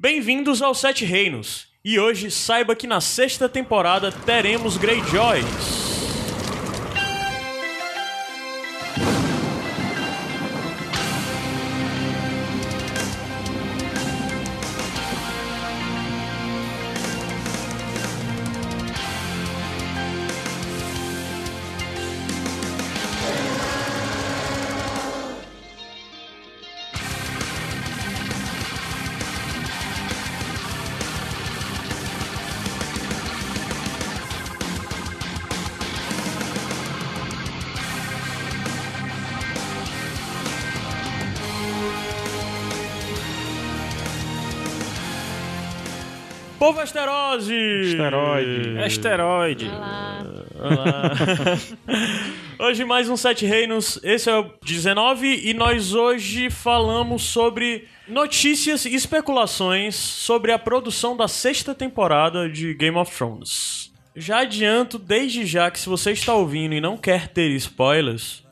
Bem-vindos aos Sete Reinos. E hoje saiba que na sexta temporada teremos Greyjoys. Povo Asterose! Asteroide. Asteroide. Olá. hoje mais um Sete Reinos, esse é o 19 e nós hoje falamos sobre notícias e especulações sobre a produção da sexta temporada de Game of Thrones. Já adianto desde já que se você está ouvindo e não quer ter spoilers,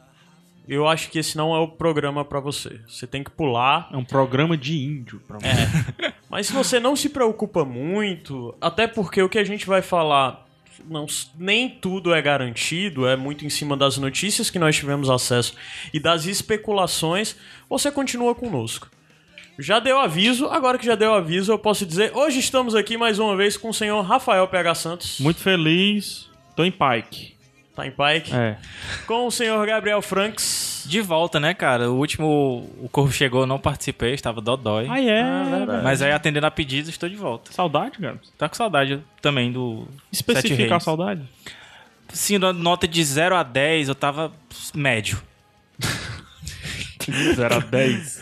eu acho que esse não é o programa pra você. Você tem que pular É um programa de índio. Pra É. Mas se você não se preocupa muito, até porque o que a gente vai falar, não, nem tudo é garantido, é muito em cima das notícias que nós tivemos acesso e das especulações, você continua conosco. Já deu aviso, agora que já deu aviso, eu posso dizer, hoje estamos aqui mais uma vez com o senhor Rafael PH Santos. Muito feliz. Tô em Pike. Tá em Pike. É. Com o senhor Gabriel Franks. De volta, né, cara? O último, o Corvo chegou, eu não participei, estava dodói. Ah, é. verdade. Mas aí, atendendo a pedidos, estou de volta. Saudade, cara. Tá com saudade também do Sete Especificar a saudade. Sim, nota de 0 a 10, eu tava médio. 0 a 10.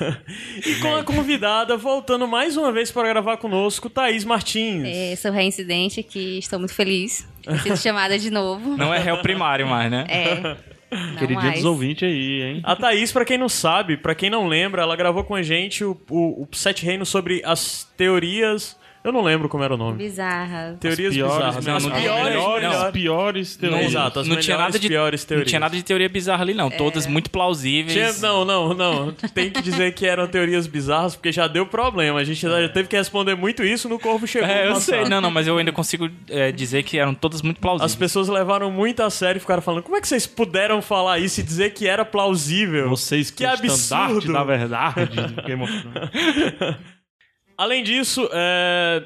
E com a convidada, voltando mais uma vez para gravar conosco, Thaís Martins. É, sou reincidente aqui, estou muito feliz. Ter sido chamada de novo. Não é réu primário mais, né? É. Não Queridinha mais. dos ouvintes aí, hein? A Thaís, pra quem não sabe, pra quem não lembra, ela gravou com a gente o, o, o Sete Reinos sobre as teorias. Eu não lembro como era o nome. Bizarra. Teorias piores, bizarras. não, as não, piores, melhores, melhores. piores Não, teorias. exato, as não tinha nada de piores Não teorias. tinha nada de teoria bizarra ali, não. Todas muito plausíveis. Tinha- não, não, não. Tem que dizer que eram teorias bizarras, porque já deu problema. A gente já teve que responder muito isso no Corvo Chegou. É, eu passado. sei. Não, não, mas eu ainda consigo é, dizer que eram todas muito plausíveis. As pessoas levaram muito a sério e ficaram falando: como é que vocês puderam falar isso e dizer que era plausível? Vocês que, Que é absurdo. da verdade de Game of Thrones. Além disso, é,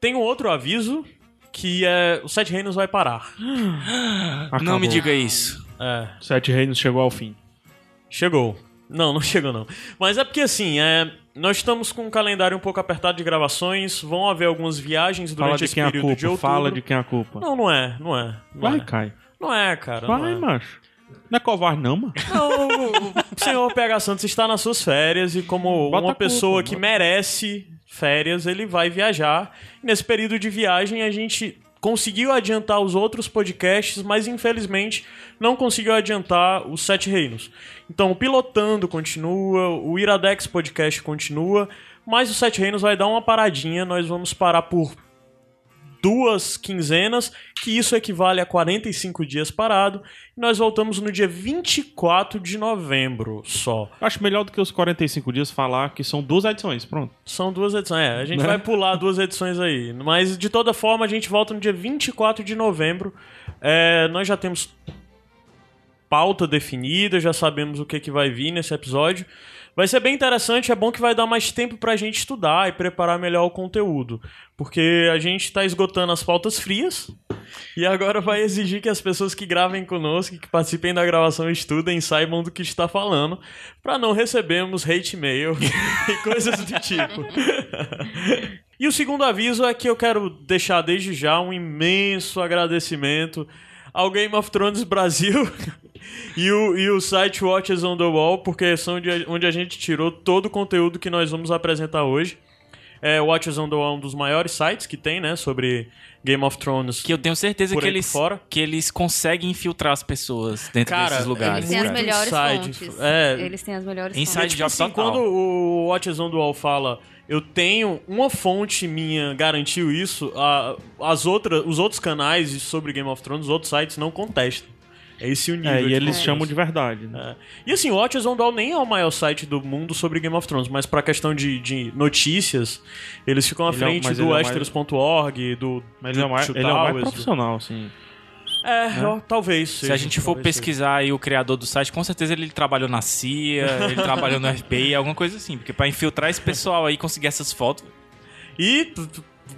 tem um outro aviso que é o Sete Reinos vai parar. Não me diga isso. É, Sete Reinos chegou ao fim. chegou. Não, não chegou não. Mas é porque assim, é, nós estamos com um calendário um pouco apertado de gravações, vão haver algumas viagens durante Fala de esse quem é a período de culpa. outubro. Fala de quem é a culpa. Não, não é, não é. Não Vai, é. Caio. Não é, cara. não Vai, é. macho. Não é covarde, não, mano. Não, o senhor PH Santos está nas suas férias e como Bota uma a culpa, pessoa que bota. merece férias, ele vai viajar. Nesse período de viagem a gente conseguiu adiantar os outros podcasts, mas infelizmente não conseguiu adiantar os Sete Reinos. Então o Pilotando continua, o Iradex Podcast continua, mas o Sete Reinos vai dar uma paradinha, nós vamos parar por duas quinzenas, que isso equivale a 45 dias parado. E nós voltamos no dia 24 de novembro só. Acho melhor do que os 45 dias falar que são duas edições. Pronto. São duas edições. É, a gente Né? vai pular duas edições aí. Mas de toda forma, a gente volta no dia 24 de novembro. É, nós já temos pauta definida, já sabemos o que, que vai vir nesse episódio. Vai ser bem interessante, é bom que vai dar mais tempo pra gente estudar e preparar melhor o conteúdo. Porque a gente tá esgotando as pautas frias e agora vai exigir que as pessoas que gravem conosco, que participem da gravação, estudem, saibam do que está falando, pra não recebermos hate mail e coisas do tipo. E o segundo aviso é que eu quero deixar desde já um imenso agradecimento ao Game of Thrones Brasil e, o, e o site Watches on the Wall, porque são de, onde a gente tirou todo o conteúdo que nós vamos apresentar hoje. É, o Watches on the Wall é um dos maiores sites que tem, né, sobre Game of Thrones. Que eu tenho certeza que eles, fora? que eles conseguem infiltrar as pessoas dentro Cara, desses lugares. Eles têm as melhores inside. fontes. É. Eles têm as melhores Inside fontes. job assim, total. quando o Watches on the Wall fala eu tenho uma fonte minha garantiu isso, a- as outras, os outros canais sobre Game of Thrones, os outros sites não contestam. É esse o nível. É, e eles chamam de verdade. Né? É. E assim, o Watchers on Down nem é o maior site do mundo sobre Game of Thrones, mas pra questão de, de notícias, eles ficam à Ele é frente mas do ele é mais- Westeros.org, do. Mas ele é, o mais, ele é o mais profissional, assim. É, ó, talvez. Se a gente for talvez seja. pesquisar aí o criador do site, com certeza ele trabalhou na CIA, ele trabalhou no FBI, alguma coisa assim. Porque pra infiltrar esse pessoal aí e conseguir essas fotos. E,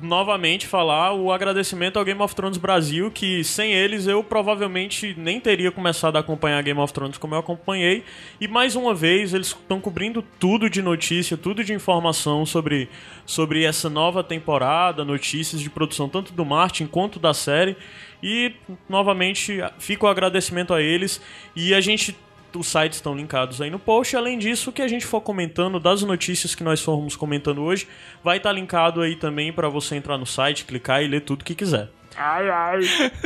novamente, falar o agradecimento ao Game of Thrones Brasil, que sem eles eu provavelmente nem teria começado a acompanhar Game of Thrones como eu acompanhei. E mais uma vez, eles estão cobrindo tudo de notícia, tudo de informação sobre, sobre essa nova temporada, notícias de produção tanto do Martin quanto da série. E, novamente, fica o agradecimento a eles. E a gente os sites estão linkados aí no post. Além disso, o que a gente for comentando das notícias que nós formos comentando hoje, vai estar linkado aí também para você entrar no site, clicar e ler tudo que quiser.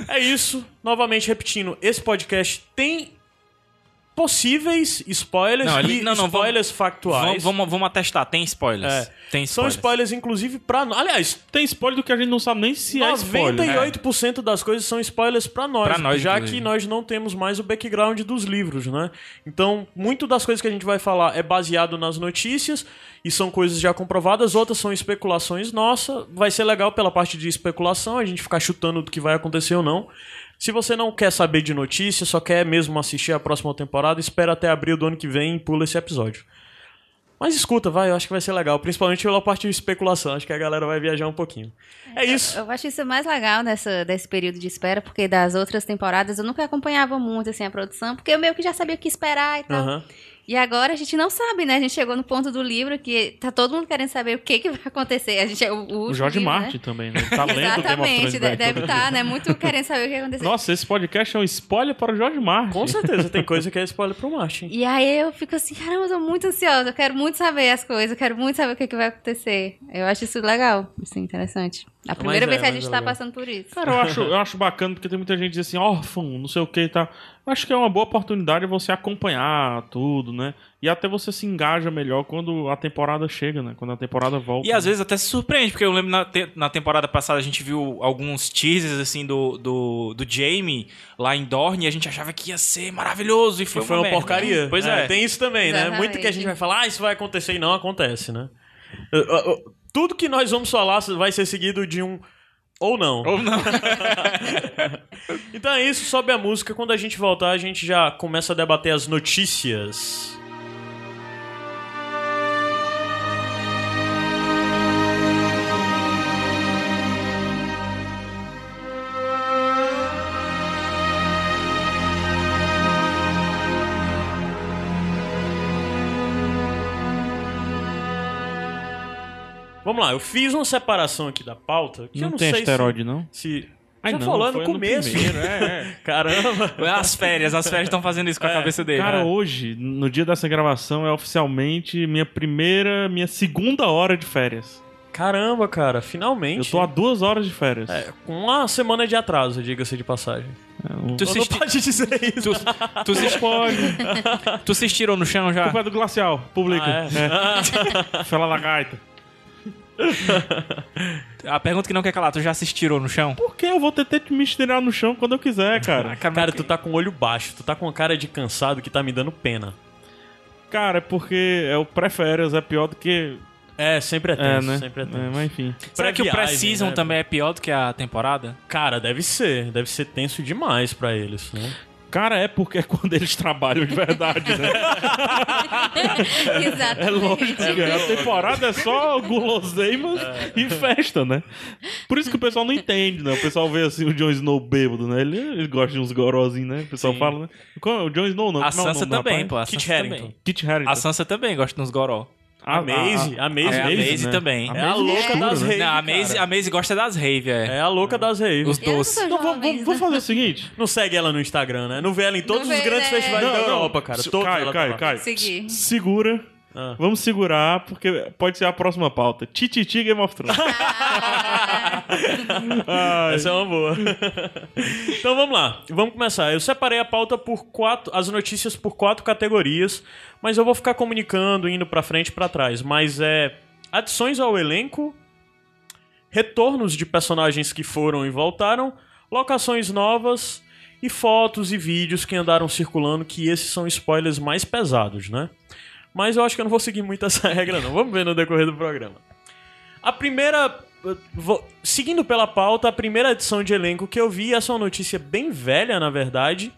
É isso. Novamente repetindo, esse podcast tem possíveis spoilers Não, ele- e não, não, spoilers Vamos, factuais. vamos, vamos atestar, tem spoilers. É. Tem São spoilers. spoilers, inclusive, pra nós. Aliás, Tem spoiler do que a gente não sabe nem se é spoiler. 98% das coisas são spoilers pra nós, Pra nós, já inclusive. que nós não temos mais o background dos livros, né? Então, muito das coisas que a gente vai falar é baseado nas notícias e são coisas já comprovadas, outras são especulações nossa. Vai ser legal pela parte de especulação, a gente ficar chutando do que vai acontecer ou não. Se você não quer saber de notícias, só quer mesmo assistir a próxima temporada, espera até abril do ano que vem e pula esse episódio. Mas escuta, vai, eu acho que vai ser legal, principalmente pela parte de especulação, acho que a galera vai viajar um pouquinho. É isso. Eu acho isso mais legal nessa, desse período de espera, porque das outras temporadas eu nunca acompanhava muito assim, a produção, porque eu meio que já sabia o que esperar e tal. Aham. E agora a gente não sabe, né? A gente chegou no ponto do livro que tá todo mundo querendo saber o que, que vai acontecer. A gente, o, o O último Jorge livro, Martin Né? também, né? Ele tá lendo Game of Exatamente, deve todo estar, dia. né? Muito querendo saber o que vai acontecer. Nossa, esse podcast é um spoiler para o Jorge Martin. Com certeza, tem coisa que é spoiler pro Martin. E aí eu fico assim, caramba, eu tô muito ansiosa, eu quero muito saber as coisas, eu quero muito saber o que, que vai acontecer. Eu acho isso legal, assim, interessante. A primeira é, vez que a mas gente é tá legal. passando por isso. Cara, eu acho, eu acho bacana porque tem muita gente que diz assim, órfão, não sei o que e tal. Acho que é uma boa oportunidade você acompanhar tudo, né? E até você se engaja melhor quando a temporada chega, né? Quando a temporada volta. E às vezes até se surpreende, porque eu lembro na, te- na temporada passada a gente viu alguns teasers assim do, do, do Jamie lá em Dorne e a gente achava que ia ser maravilhoso e foi, Foi uma merda. porcaria. Pois é. Tem isso também, né? Exatamente. Muito que a gente vai falar, ah, isso vai acontecer e não acontece, né? Tudo que nós vamos falar vai ser seguido de um ou não. Ou não. Então é isso, sobe a música. Quando a gente voltar, a gente já começa a debater as notícias. Vamos lá, eu fiz uma separação aqui da pauta que eu Não não tem sei asteroide, não? se... se... Ai, Já não, falou no começo. primeiro, é, é. Caramba. As férias, as férias estão fazendo isso com a cabeça dele. Cara, né? hoje, no dia dessa gravação, é oficialmente minha primeira, minha segunda hora de férias. Caramba, cara, finalmente. Eu tô a duas horas de férias. É, com uma semana de atraso, diga-se de passagem. É, um- Tu Não, se, não pode dizer isso. tu, tu, se, Não pode. tu se estirou no chão já? Culpa é do glacial. Publica. Ah, É. Fala lagarta. A pergunta que não quer calar, tu já se estirou no chão? Por que eu vou ter que me estirar no chão quando eu quiser, cara? Cara, tu tá com o olho baixo, tu tá com uma cara de cansado que tá me dando pena. Cara, é porque é o pré-férias, é pior do que. É, sempre é É, tenso, né? sempre é tenso. É, mas enfim. Será que o pré-season né? também é pior do que a temporada? Cara, deve ser. Deve ser tenso demais pra eles, né? Cara, é porque é quando eles trabalham de verdade, né? Exatamente. É lógico que a temporada é só guloseimas e festa, né? Por isso que o pessoal não entende, né? O pessoal vê assim o Jon Snow bêbado, né? Ele, ele gosta de uns gorozinhos, né? O pessoal Sim. fala, né? Qual- O Jon Snow não. A é Sansa também, rapaz? pô. A Kit Sansa Harington. também. Kit Harington. A Sansa também gosta de uns goró. A Maisie, a Maisie, É, a Maisie também. É a louca das né? raves, Não, a cara. Maisie, a gosta das rave, é. É a louca das raves. Os doces. Então vamos, né? fazer o seguinte. Não segue ela no Instagram, né? Não vê ela em todos Não os vê, grandes né? festivais Não, da não. Europa, cara. Todos ela tá. Caio. Seguir. Segura. Ah. Vamos segurar, porque pode ser a próxima pauta. Tititi Game of Thrones. Essa é uma boa. então vamos lá, vamos começar. Eu separei a pauta por quatro, as notícias por quatro categorias, mas eu vou ficar comunicando indo pra frente e pra trás. Mas é adições ao elenco, retornos de personagens que foram e voltaram, locações novas e fotos e vídeos que andaram circulando que esses são spoilers mais pesados, né? Mas eu acho que eu não vou seguir muito essa regra, não. Vamos ver no decorrer do programa. A primeira. vou- seguindo pela pauta, a primeira edição de elenco que eu vi, essa é uma notícia bem velha, na verdade.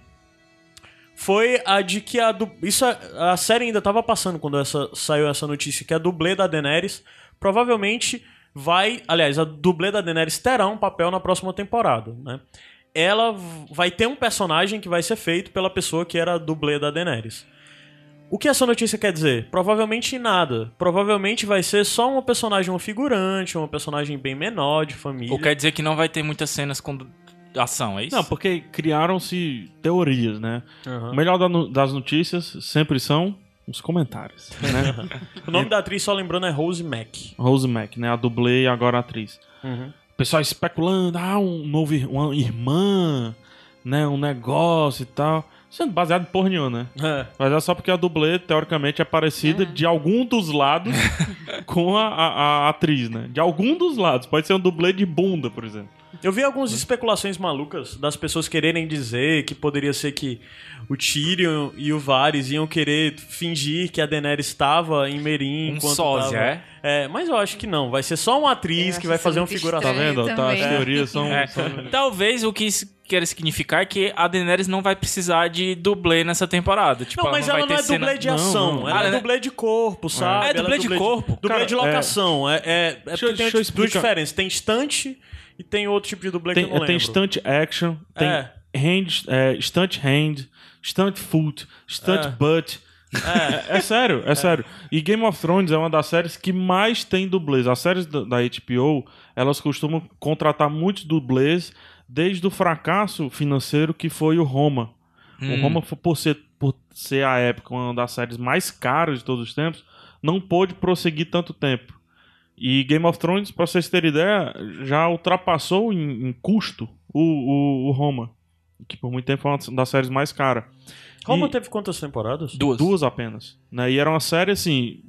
Foi a de que a. Isso a, a série ainda estava passando quando essa, saiu essa notícia, que a dublê da Daenerys provavelmente vai. Aliás, a dublê da Daenerys terá um papel na próxima temporada, né? Ela vai ter um personagem que vai ser feito pela pessoa que era a dublê da Daenerys. O que essa notícia quer dizer? Provavelmente nada. Provavelmente vai ser só uma personagem, um figurante, uma personagem bem menor de família. Ou quer dizer que não vai ter muitas cenas com ação, é isso? Não, porque criaram-se teorias, né? Aham. O melhor das notícias sempre são os comentários, né? O nome da atriz, só lembrando, é Rose Mack. Rose Mack, né? A dublê e agora a atriz. Uhum. O pessoal especulando, ah, um novo, uma irmã, né? Um negócio e tal. Sendo baseado em porra nenhuma, né? É. Mas é só porque a dublê, teoricamente, é parecida de algum dos lados com a, a- a atriz, né? De algum dos lados. Pode ser um dublê de bunda, por exemplo. Eu vi algumas especulações malucas das pessoas quererem dizer que poderia ser que o Tyrion e o Varys iam querer fingir que a Daenerys estava em Merim Um enquanto sósia, tava... é? É, mas eu acho que não. Vai ser só uma atriz que vai fazer uma muito figuração. Tá vendo? Tá, as também. teorias são... É. são- Talvez o que isso queira significar é que a Daenerys não vai precisar de dublê nessa temporada. Tipo, Não, mas ela vai não ter é cena- dublê de Não, ação, não. ela Ah, é né? dublê de corpo, sabe? É Ela dublê de corpo? Dublê Cara, de locação. É, é, é Deixa tem deixa eu duas diferenças. Tem estante e tem outro tipo de dublê Tem, que eu não tem lembro. stunt action, tem É. hand, é, stunt hand, stunt foot, stunt É. butt. É, é sério, é, sério. E Game of Thrones é uma das séries que mais tem dublês. As séries da, HBO, elas costumam contratar muitos dublês desde o fracasso financeiro que foi o Roma. O Roma, por ser, por ser a época uma das séries mais caras de todos os tempos, não pôde prosseguir tanto tempo. E Game of Thrones, pra vocês terem ideia, já ultrapassou em, em custo o, o, o Roma. Que por muito tempo foi uma das séries mais caras. Roma E- teve quantas temporadas? Duas. Duas apenas. Né? E era uma série, assim,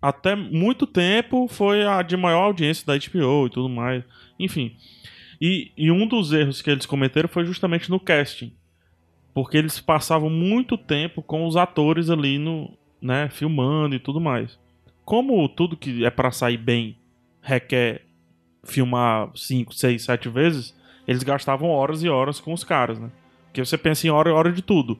até muito tempo foi a de maior audiência da HBO e tudo mais. Enfim. E, e um dos erros que eles cometeram foi justamente no casting. Porque eles passavam muito tempo com os atores ali no, né, filmando e tudo mais. Como tudo que é pra sair bem requer filmar 5, 6, 7 vezes, eles gastavam horas e horas com os caras, né? Porque você pensa em hora e hora de tudo.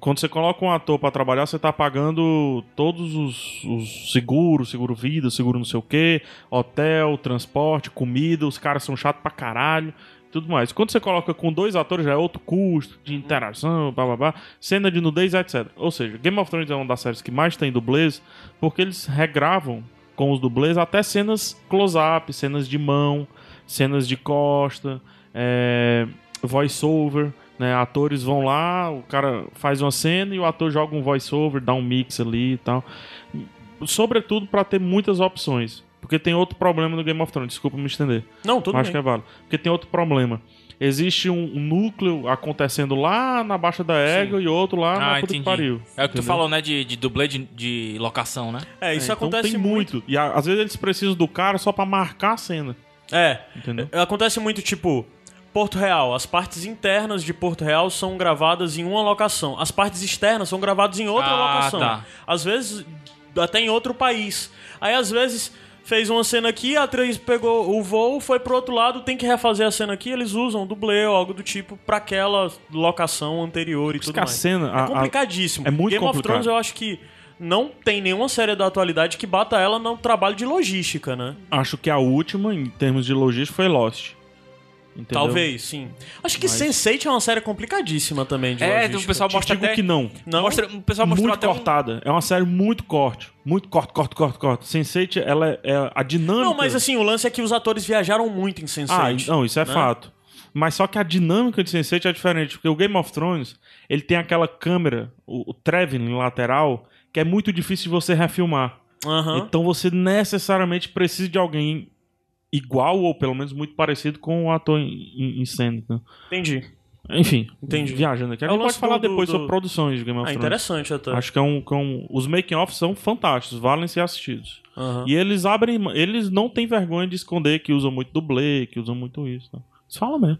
Quando você coloca um ator pra trabalhar, você tá pagando todos os, os seguros, seguro vida, seguro não sei o que, hotel, transporte, comida, os caras são chatos pra caralho, tudo mais. Quando você coloca com dois atores, já é outro custo de interação, blá, cena de nudez, etc. Ou seja, Game of Thrones é uma das séries que mais tem dublês, porque eles regravam com os dublês até cenas close-up, cenas de mão, cenas de costa, é, voice-over, né? Atores vão lá, o cara faz uma cena e o ator joga um voice-over, dá um mix ali e tal. Sobretudo para ter muitas opções. Porque tem outro problema no Game of Thrones, desculpa me estender. Não, tudo Acho bem. que é válido. Porque tem outro problema. Existe um núcleo acontecendo lá na Baixa da Égua e outro lá na Ah, puta que pariu. É o que tu falou, né? De, de dublê de, de locação, né? É, isso É, então acontece tem muito. E a- às vezes eles precisam do cara só pra marcar a cena. É, Entendeu? acontece muito, tipo, Porto Real. As partes internas de Porto Real são gravadas em uma locação. As partes externas são gravadas em outra Ah, locação. tá. Às vezes, até em outro país. Aí, às vezes, fez uma cena aqui, a atriz pegou o voo, foi pro outro lado, tem que refazer a cena aqui, eles usam um dublê ou algo do tipo pra aquela locação anterior e tudo que a mais. cena. a- É a- complicadíssimo. é muito Game of complicado. Thrones eu acho que não tem nenhuma série da atualidade que bata ela no trabalho de logística, né? acho que a última, em termos de logística, foi Lost. Entendeu? Talvez, sim. Acho que Mas- Sense8 é uma série complicadíssima também de É, logística. o pessoal Te mostra digo até... que não. Não? Mostra, o pessoal mostrou muito até um... cortada. É uma série muito corte. Muito corte, corte, corte, corte. Sense8, ela é, é a dinâmica. Não, mas assim, o lance é que os atores viajaram muito em Ah, Sense8. não, isso é né? fato. Mas só que a dinâmica de Sense8 é diferente, porque o Game of Thrones, ele tem aquela câmera, o, o traveling lateral, que é muito difícil de você refilmar. Aham. Então você necessariamente precisa de alguém igual ou pelo menos muito parecido com o ator em, em, né? Entendi. Enfim, Entendi. viajando aqui. A É gente pode lance falar do- depois do- sobre produções de Game of Ah, Thrones. interessante até. Acho que é um, que é um- os making-offs são fantásticos, valem ser assistidos. E eles abrem, eles não têm vergonha de esconder que usam muito dublê, que usam muito isso. Tá? Eles falam mesmo.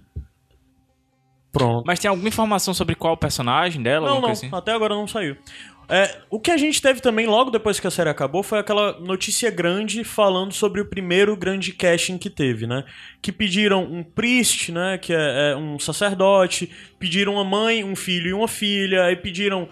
Pronto. Mas tem alguma informação sobre qual personagem dela? Não, não, assim? até agora não saiu. É, o que a gente teve também logo depois que a série acabou foi aquela notícia grande falando sobre o primeiro grande casting que teve, né? Que pediram um priest, né? Que é, é um sacerdote, pediram uma mãe, um filho e uma filha, e pediram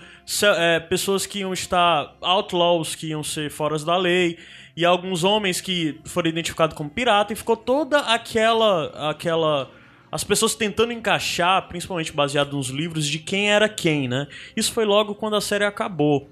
é, pessoas que iam estar outlaws, que iam ser foras da lei, e alguns homens que foram identificados como pirata, e ficou toda aquela aquela as pessoas tentando encaixar, principalmente baseado nos livros, de quem era quem, né? Isso foi logo quando a série acabou.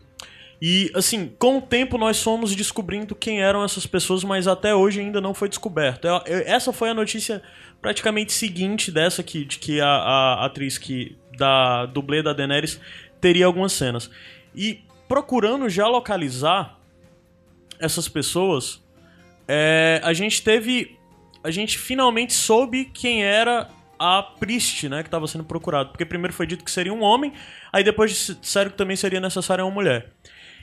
E, assim, com o tempo nós fomos descobrindo quem eram essas pessoas, mas até hoje ainda não foi descoberto. Eu- eu- essa foi a notícia praticamente seguinte dessa aqui, de que a, a atriz que da dublê da Daenerys teria algumas cenas. E procurando já localizar essas pessoas, é, a gente teve. A gente finalmente soube quem era a Priest, né? Que estava sendo procurado. Porque primeiro foi dito que seria um homem, aí depois dis- disseram que também seria necessária uma mulher.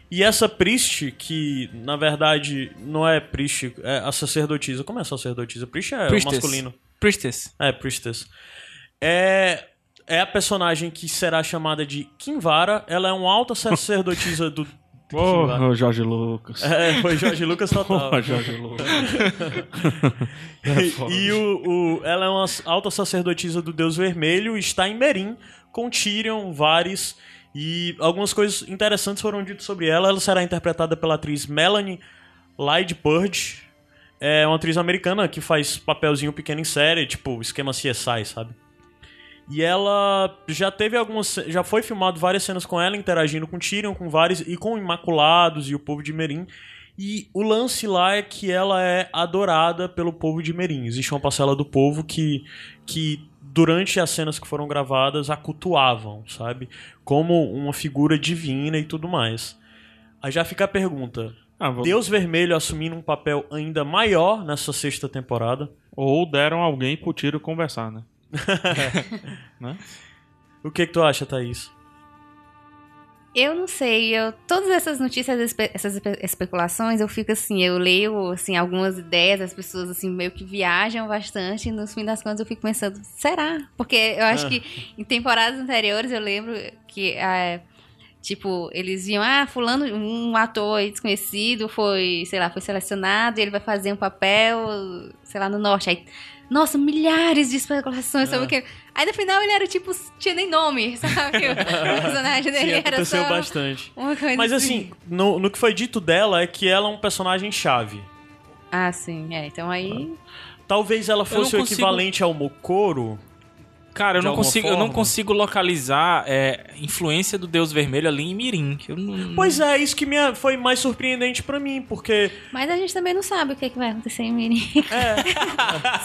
E essa Priest, que na verdade não é Priest, é a sacerdotisa. Como é sacerdotisa? Priest é Priestess. masculino. Priestess. É, Priestess. É, é a personagem que será chamada de Kinvara. Ela é uma alta sacerdotisa do. Porra, Jorge Lucas. É, foi Jorge Lucas total. Porra, Jorge Lucas. E, e o, o- ela é uma alta sacerdotisa do Deus Vermelho, está em Merim, com Tyrion, Varys, e algumas coisas interessantes foram ditas sobre ela. Ela será interpretada pela atriz Melanie Purge. É uma atriz americana que faz papelzinho pequeno em série, tipo esquema CSI, sabe? E ela já teve algumas. Já foi filmado várias cenas com ela, interagindo com Tyrion, com vários. e com Imaculados e o povo de Merim. E o lance lá é que ela é adorada pelo povo de Merim. Existe uma parcela do povo que, que durante as cenas que foram gravadas, a cultuavam, sabe? Como uma figura divina e tudo mais. Aí já fica a pergunta: Ah, vou- Deus Vermelho assumindo um papel ainda maior nessa sexta temporada? Ou deram alguém pro tiro conversar, né? O que, que tu acha, Thaís? Eu não sei, eu todas essas notícias, espe- essas espe- especulações, eu fico assim, eu leio assim algumas ideias, as pessoas assim meio que viajam bastante e no fim das contas eu fico pensando, será? Porque eu acho Ah. que em temporadas anteriores eu lembro que ah, tipo, eles viam, ah, fulano, um ator desconhecido foi, sei lá, foi selecionado e ele vai fazer um papel, sei lá, no norte. Aí, nossa, milhares de especulações sobre Ah. o que. Aí no final ele era tipo, tinha nem nome, sabe? O personagem dele Sim, era aconteceu só bastante. uma coisa Mas assim, no, no que foi dito dela é que ela é um personagem chave. Ah, sim, é. Então aí. Talvez ela fosse o consigo- equivalente ao Mokoro. Cara, eu não, consigo, eu não consigo localizar é, influência do Deus Vermelho ali em Mirim. que Eu não... Pois é, isso que me, foi mais surpreendente pra mim, porque Mas a gente também não sabe o que, que vai acontecer em Mini.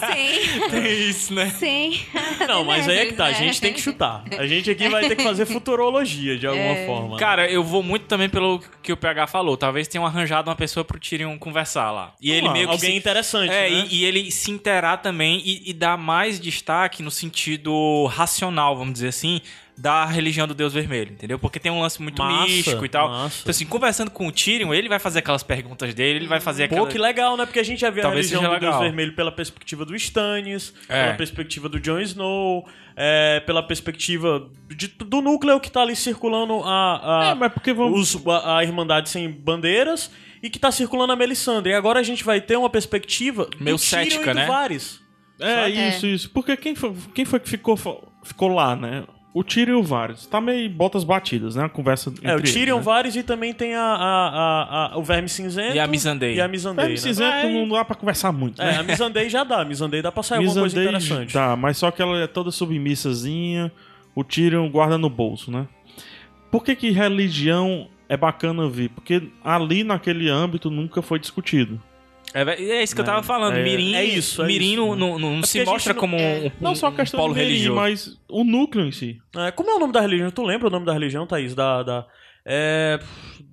sim, Tem isso, né? sim. Não, mas aí é que tá, a né? gente tem que chutar. A gente aqui vai ter que fazer futurologia de alguma forma. Cara, eu vou muito também pelo que o PH falou. Talvez tenham arranjado uma pessoa pro Tyrion conversar lá. E ele meio que alguém se- interessante, É, né? e, e ele se interar também e, e dar mais destaque no sentido racional, vamos dizer assim, da religião do Deus Vermelho, entendeu? Porque tem um lance muito Massa, místico e tal. massa. Então, assim, conversando com o Tyrion, ele vai fazer aquelas perguntas dele, ele vai fazer Pô, aquela... que legal, né? Porque a gente já vê a Talvez religião seja do Deus. Vermelho pela perspectiva do Stannis, É. pela perspectiva do Jon Snow, é, pela perspectiva de- do núcleo que tá ali circulando a, a, É, mas porque vamos. os- a, a Irmandade Sem Bandeiras e que tá circulando a Melisandre. E agora a gente vai ter uma perspectiva Meio do Tyrion cética, e do né? Varys. É, Sabe? isso, isso. Porque quem foi, quem foi que ficou, ficou lá, né? O Tyrion e o Varys. Tá meio botas batidas, né? A conversa entre É, o eles, Tyrion, né? Varys e também tem a, a, a- a- o Verme Cinzento. E a Missandei. E a Missandei, Verme né? cinzento não dá pra conversar muito, É, né? a Missandei já dá. A Missandei dá pra sair alguma coisa Missandei interessante. Tá, mas só que ela é toda submissazinha. O Tyrion guarda no bolso, né? Por que que religião é bacana ver? Porque ali naquele âmbito nunca foi discutido. É, é isso que eu É, tava falando. é- Mirim, é isso, é Mirim isso, não, né? não- não se mostra não- como um, um, Não só a um questão polo do Mirim, religioso. mas o núcleo em si. É, como é o nome da religião? Tu lembra o nome da religião, Thaís? Da. da é,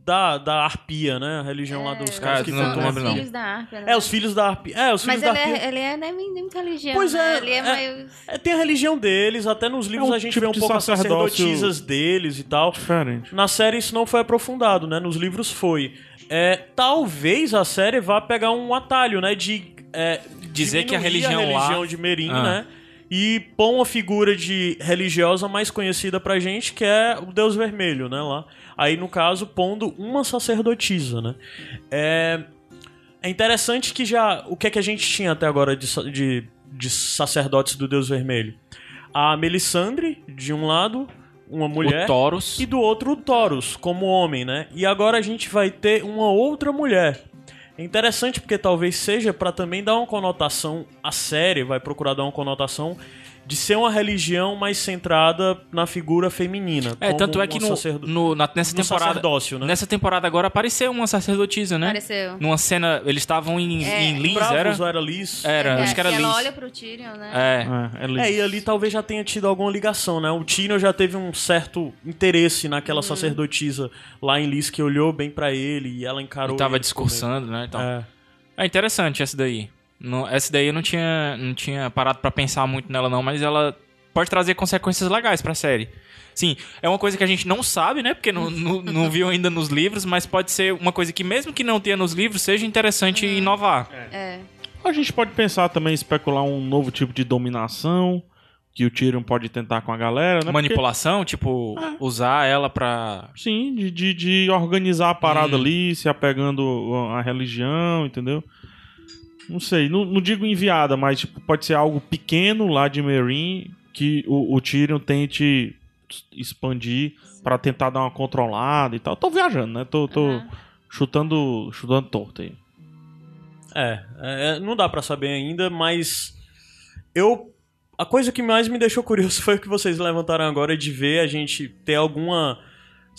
da, da Arpia, né? A religião lá dos caras que não lembrando, não. filhos da Árpia, né? É, os filhos da Arpia. É, os filhos Mas da ele Arpia. é, ele é nem, nem muita religião. Pois né? é, Ele é, é. mais. É, tem a religião deles, até nos livros um a gente tipo vê um pouco as sacerdotisas deles e tal. Diferente. Na série isso não foi aprofundado, né? Nos livros foi. É, talvez a série vá pegar um atalho, né? De é, Dizer que a religião lá- religião de Merim, Ah. né? e pôr uma figura de religiosa mais conhecida pra gente, que é o Deus Vermelho, né, lá. Aí, no caso, pondo uma sacerdotisa, né. É, é interessante que já... O que é que a gente tinha até agora de, de, de sacerdotes do Deus Vermelho? A Melisandre, de um lado, uma mulher... O Taurus. E do outro o Taurus, como homem, né? E agora a gente vai ter uma outra mulher. É interessante porque talvez seja pra também dar uma conotação. A série vai procurar dar uma conotação de ser uma religião mais centrada na figura feminina. É, como tanto é que no, sacerdo- no- na- nessa no temporada. sacerdócio, né? Nessa temporada agora apareceu uma sacerdotisa, né? Apareceu. Numa cena. Eles estavam em, É. em Liz, Bravos, era? ou era Liz? Era, É, acho que era ela Liz. olha pro Tyrion, né? É. É, é lindo. É, e ali talvez já tenha tido alguma ligação, né? O Tyrion já teve um certo interesse naquela sacerdotisa lá em Liz que olhou bem pra ele e ela encarou E tava ele discursando, né? Então. É. É interessante essa daí. No, essa daí eu não tinha, não tinha parado pra pensar muito nela, não, mas ela pode trazer consequências legais pra série. Sim, é uma coisa que a gente não sabe, né? Porque não, não, não viu ainda nos livros, mas pode ser uma coisa que, mesmo que não tenha nos livros, seja interessante inovar. É. A gente pode pensar também, especular um novo tipo de dominação que o Tyrion pode tentar com a galera, né? Manipulação, tipo, usar ela pra. Porque- sim, de, de, de organizar a parada Hum. ali, se apegando à religião, entendeu? Não sei, não, não digo enviada, mas tipo, pode ser algo pequeno lá de Meereen que o, o Tyrion tente expandir pra tentar dar uma controlada e tal. Tô viajando, né? Tô, tô Uhum. chutando, chutando torto aí. É, é, não dá pra saber ainda, mas eu a coisa que mais me deixou curioso foi o que vocês levantaram agora de ver a gente ter alguma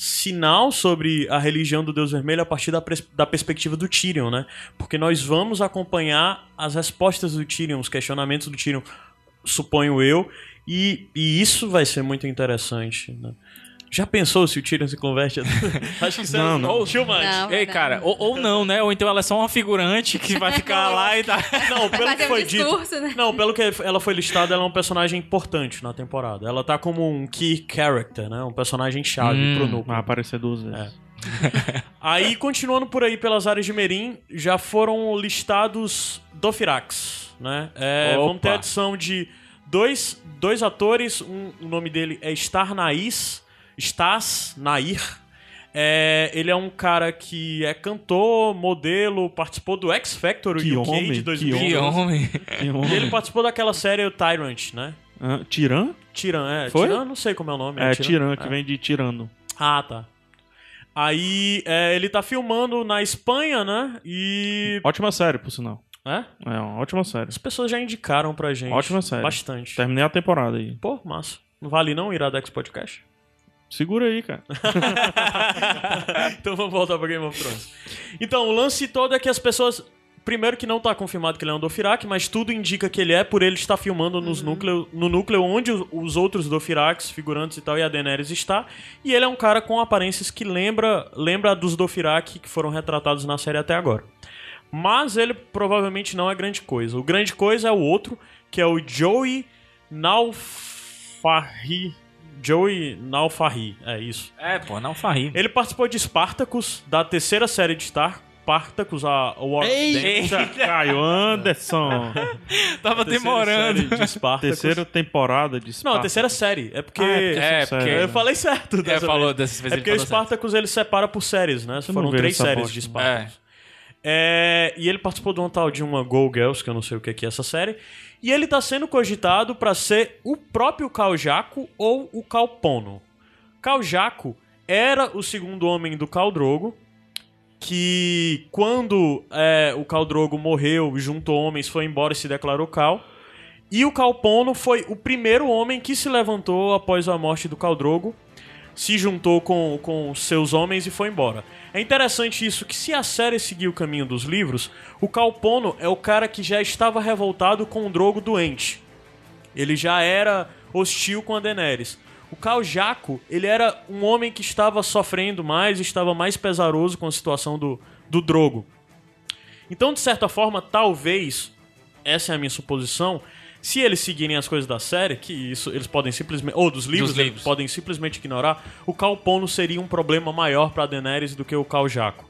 sinal sobre a religião do Deus Vermelho a partir da, da perspectiva do Tyrion, né? Porque nós vamos acompanhar as respostas do Tyrion, os questionamentos do Tyrion, suponho eu, e, e isso vai ser muito interessante, né? Já pensou se o Tyrion se converte? Acho que isso Não, é não. too much. Não, Ei, cara, ou, ou não, né? Ou então ela é só uma figurante que vai ficar lá e tá. Não, Vai pelo fazer que um foi dito. discurso, né? Não, pelo que ela foi listada, ela é um personagem importante na temporada. Ela tá como um key character, né? Um personagem chave Hum, pro núcleo. Vai aparecer duas vezes. Aí, continuando por aí pelas áreas de Merim, já foram listados Dofirax, né? É, vamos ter a adição de dois, dois atores, um, o nome dele é Star Nais, Stas Nair. É, ele é um cara que é cantor, modelo, participou do X Factor Que UK homem, de que 2012. Que homem. E ele participou daquela série o Tyrant, né? Ah, Tiran? Tiran, é. Foi? Tiran, não sei como é o nome. É, Tiran, que É. vem de tirando. Ah, tá. Aí é, ele tá filmando na Espanha, né? E. Ótima série, por sinal. É? É uma ótima série. As pessoas já indicaram pra gente. Ótima série. Bastante. Terminei a temporada aí. Pô, massa. Não vale não Iradex Podcast? Segura aí, cara. então vamos voltar pra Game of Thrones. Então, o lance todo é que as pessoas. Primeiro que não tá confirmado que ele é um Dothraki, mas tudo indica que ele é por ele estar filmando nos núcleo, no núcleo onde os, os outros Dothraks, figurantes e tal, e a Daenerys está. E ele é um cara com aparências que lembra, lembra dos Dothraki que foram retratados na série até agora. Mas ele provavelmente não é grande coisa. O grande coisa é o outro, que é o Joey Naufari. Joey Naufari, é isso. É, pô, não farri. Ele participou de Spartacus, da terceira série de Star. Spartacus, a War Eita, Caio Anderson. Tava demorando. De Spartacus. Terceira temporada de Não, a Spartacus. terceira série. É porque. Ah, é porque É, porque- Eu falei certo. É, dessa falou vez. dessas vezes. É porque o falou certo. Spartacus ele separa por séries, né? Foram três séries de Spartacus. É, e ele participou de um tal de uma Go Girls, que eu não sei o que é, é essa série. E ele tá sendo cogitado pra ser o próprio Cal Jaco ou o Cal Pono. Cal Jaco era o segundo homem do Cal Drogo, que quando é, o Cal Drogo morreu, juntou homens, foi embora e se declarou Cal. E o Cal Pono foi o primeiro homem que se levantou após a morte do Cal Drogo, se juntou com, com seus homens e foi embora. É interessante isso, que se a série seguir o caminho dos livros, o Cal Pono é o cara que já estava revoltado com o Drogo doente. Ele já era hostil com a Daenerys. O Cal Jaco, ele era um homem que estava sofrendo mais, estava mais pesaroso com a situação do, do Drogo. Então, de certa forma, talvez, essa é a minha suposição, se eles seguirem as coisas da série, que isso eles podem simplesmente, ou dos livros, eles livros. podem simplesmente ignorar, o Cal Pono seria um problema maior para Daenerys do que o Cal Jaco.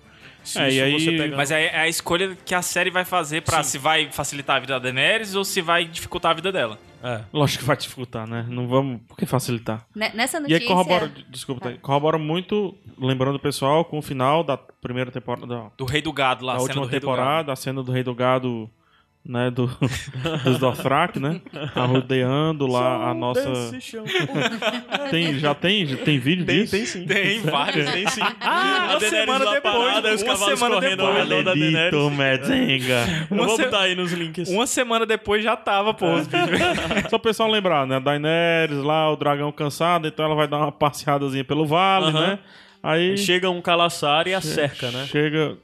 É, e aí- Mas é é a escolha que a série vai fazer pra Sim. se vai facilitar a vida da Daenerys ou se vai dificultar a vida dela. É. Lógico que vai dificultar, né? Não vamos. Por que facilitar? Ne- Nessa E notícia... aí corrobora, desculpa, tá aí, corrobora muito, lembrando o pessoal, com o final da primeira temporada, da, Do Rei do Gado lá, da a cena última do Rei do Gado. temporada, a cena do Rei do Gado, né, do, dos Dothraki, né, arrodeando lá a nossa... Tem, já tem, já tem vídeo Tem, disso? tem sim. Tem vários. Tem sim. Ah, A uma semana depois, parada, os uma cavalos semana correndo depois. da Daenerys. Eu Uma vou se- botar aí nos links. Uma semana depois já tava, pô. os vídeos. Só o pessoal lembrar, né, a Daenerys lá, o dragão cansado, então ela vai dar uma passeadazinha pelo vale, Aham. né, aí... Chega um calaçar e a cerca, né? Chega.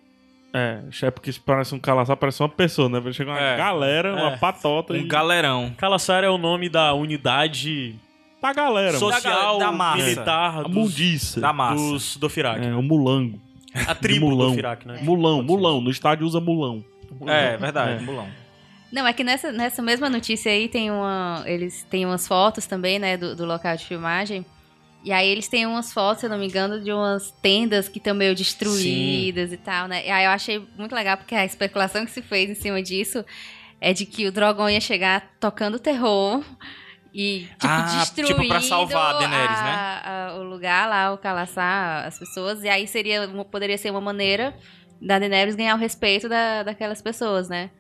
É, é porque isso parece um calaçar, parece uma pessoa, né? Chega uma É. galera, uma É. patota Um e. galerão. Calaçar é o nome da unidade Da galera, social, da massa. militar A dos, mundiça. Da massa. dos Dothraki. É, o mulango. A tribo mulão. Dothraki, né? Mulão, Pode ser. mulão. No estádio usa mulão. É, verdade, É. mulão. Não, é que nessa, nessa mesma notícia aí tem uma. Eles têm umas fotos também, né, do, do local de filmagem. E aí eles têm umas fotos, se eu não me engano, de umas tendas que estão meio destruídas e tal, né? E aí eu achei muito legal, porque a especulação que se fez em cima disso é de que o Drogon ia chegar tocando terror e, tipo, Ah, destruindo tipo, pra salvar a Daenerys, né? a- a- o lugar lá, o calaçar as pessoas. E aí seria, poderia ser uma maneira da Daenerys ganhar o respeito da, daquelas pessoas, né?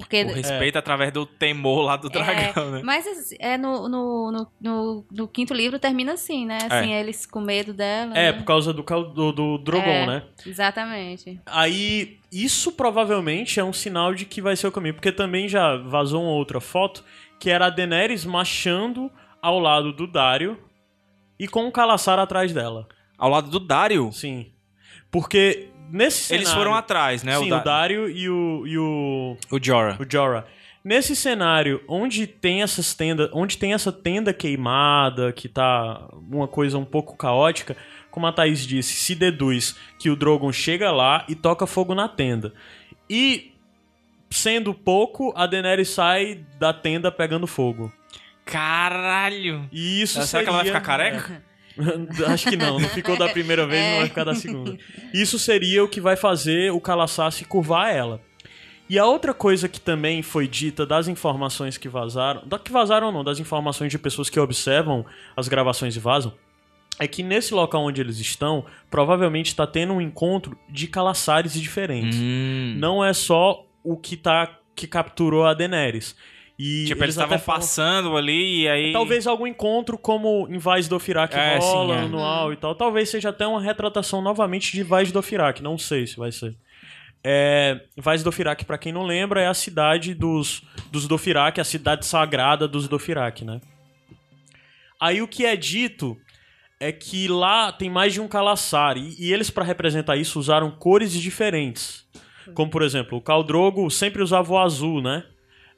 Porque O respeito através do temor lá do dragão, né? mas é no, no, no, no- no quinto livro termina assim, né? Assim, eles com medo dela. É, né? por causa do, do, do Drogon, É. né? Exatamente. Aí, isso provavelmente é um sinal de que vai ser o caminho. Porque também já vazou uma outra foto, que era a Daenerys marchando ao lado do Dario e com o Calaçar atrás dela. Ao lado do Dario, Sim. Porque nesse cenário... eles foram atrás, né? Sim, o, o, da... Dario e o, e o, o Jorah. o Jorah. Nesse cenário, onde tem essas tendas, onde tem essa tenda queimada, que tá uma coisa um pouco caótica, como a Thaís disse, se deduz que o Drogon chega lá e toca fogo na tenda. E, sendo pouco, a Daenerys sai da tenda pegando fogo. Caralho! E isso Será que ela vai seria- ficar careca? Acho que não, não ficou da primeira vez, não vai ficar da segunda. Isso seria o que vai fazer o Calaçar se curvar a ela. E a outra coisa que também foi dita das informações que vazaram, da que vazaram não, das informações de pessoas que observam as gravações e vazam, é que nesse local onde eles estão, provavelmente está tendo um encontro de calaçares diferentes. Hum. Não é só o que tá que capturou a Daenerys. E Tipo, eles estavam falam- passando ali e aí... Talvez algum encontro como em Vaz do Firak É, rola, sim, é. anual e tal. Talvez seja até uma retratação novamente de Vaz do Firak. Não sei se vai ser. É, Vaz do Firak, pra quem não lembra, é a cidade dos, dos Dothraki, a cidade sagrada dos Dothraki, né? Aí o que é dito é que lá tem mais de um Calaçar. E, e eles, pra representar isso, usaram cores diferentes. Como, por exemplo, o Khal Drogo sempre usava o azul, né?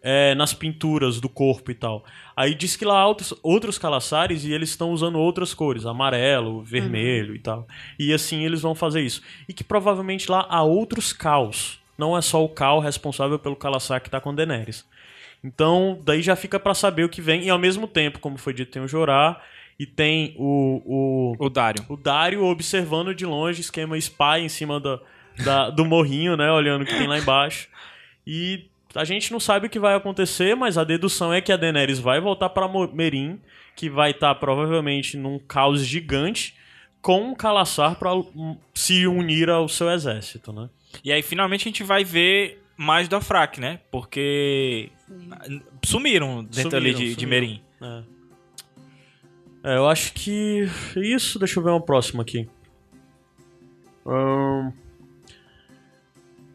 É, nas pinturas do corpo e tal. Aí diz que lá há outros, outros calaçares e eles estão usando outras cores, amarelo, vermelho e tal. E assim eles vão fazer isso. E que provavelmente lá há outros caos. Não é só o Cal responsável pelo calaçar que tá com Daenerys. Então, daí já fica pra saber o que vem. E ao mesmo tempo, como foi dito, tem o Jorah e tem o, o, O Dario. o Dario observando de longe, esquema spy em cima da, da- do morrinho, né? Olhando o que tem lá embaixo. E a gente não sabe o que vai acontecer, mas a dedução é que a Daenerys vai voltar pra Mo- Meereen, que vai estar provavelmente num caos gigante, com um pra hum, se unir ao seu exército, né? E aí, finalmente, a gente vai ver mais do Afrak, né? Porque sumiram dentro ali Sumiram, de, de sumiram. Merim. É. É, eu acho que isso. Deixa eu ver uma próxima aqui. Ahn,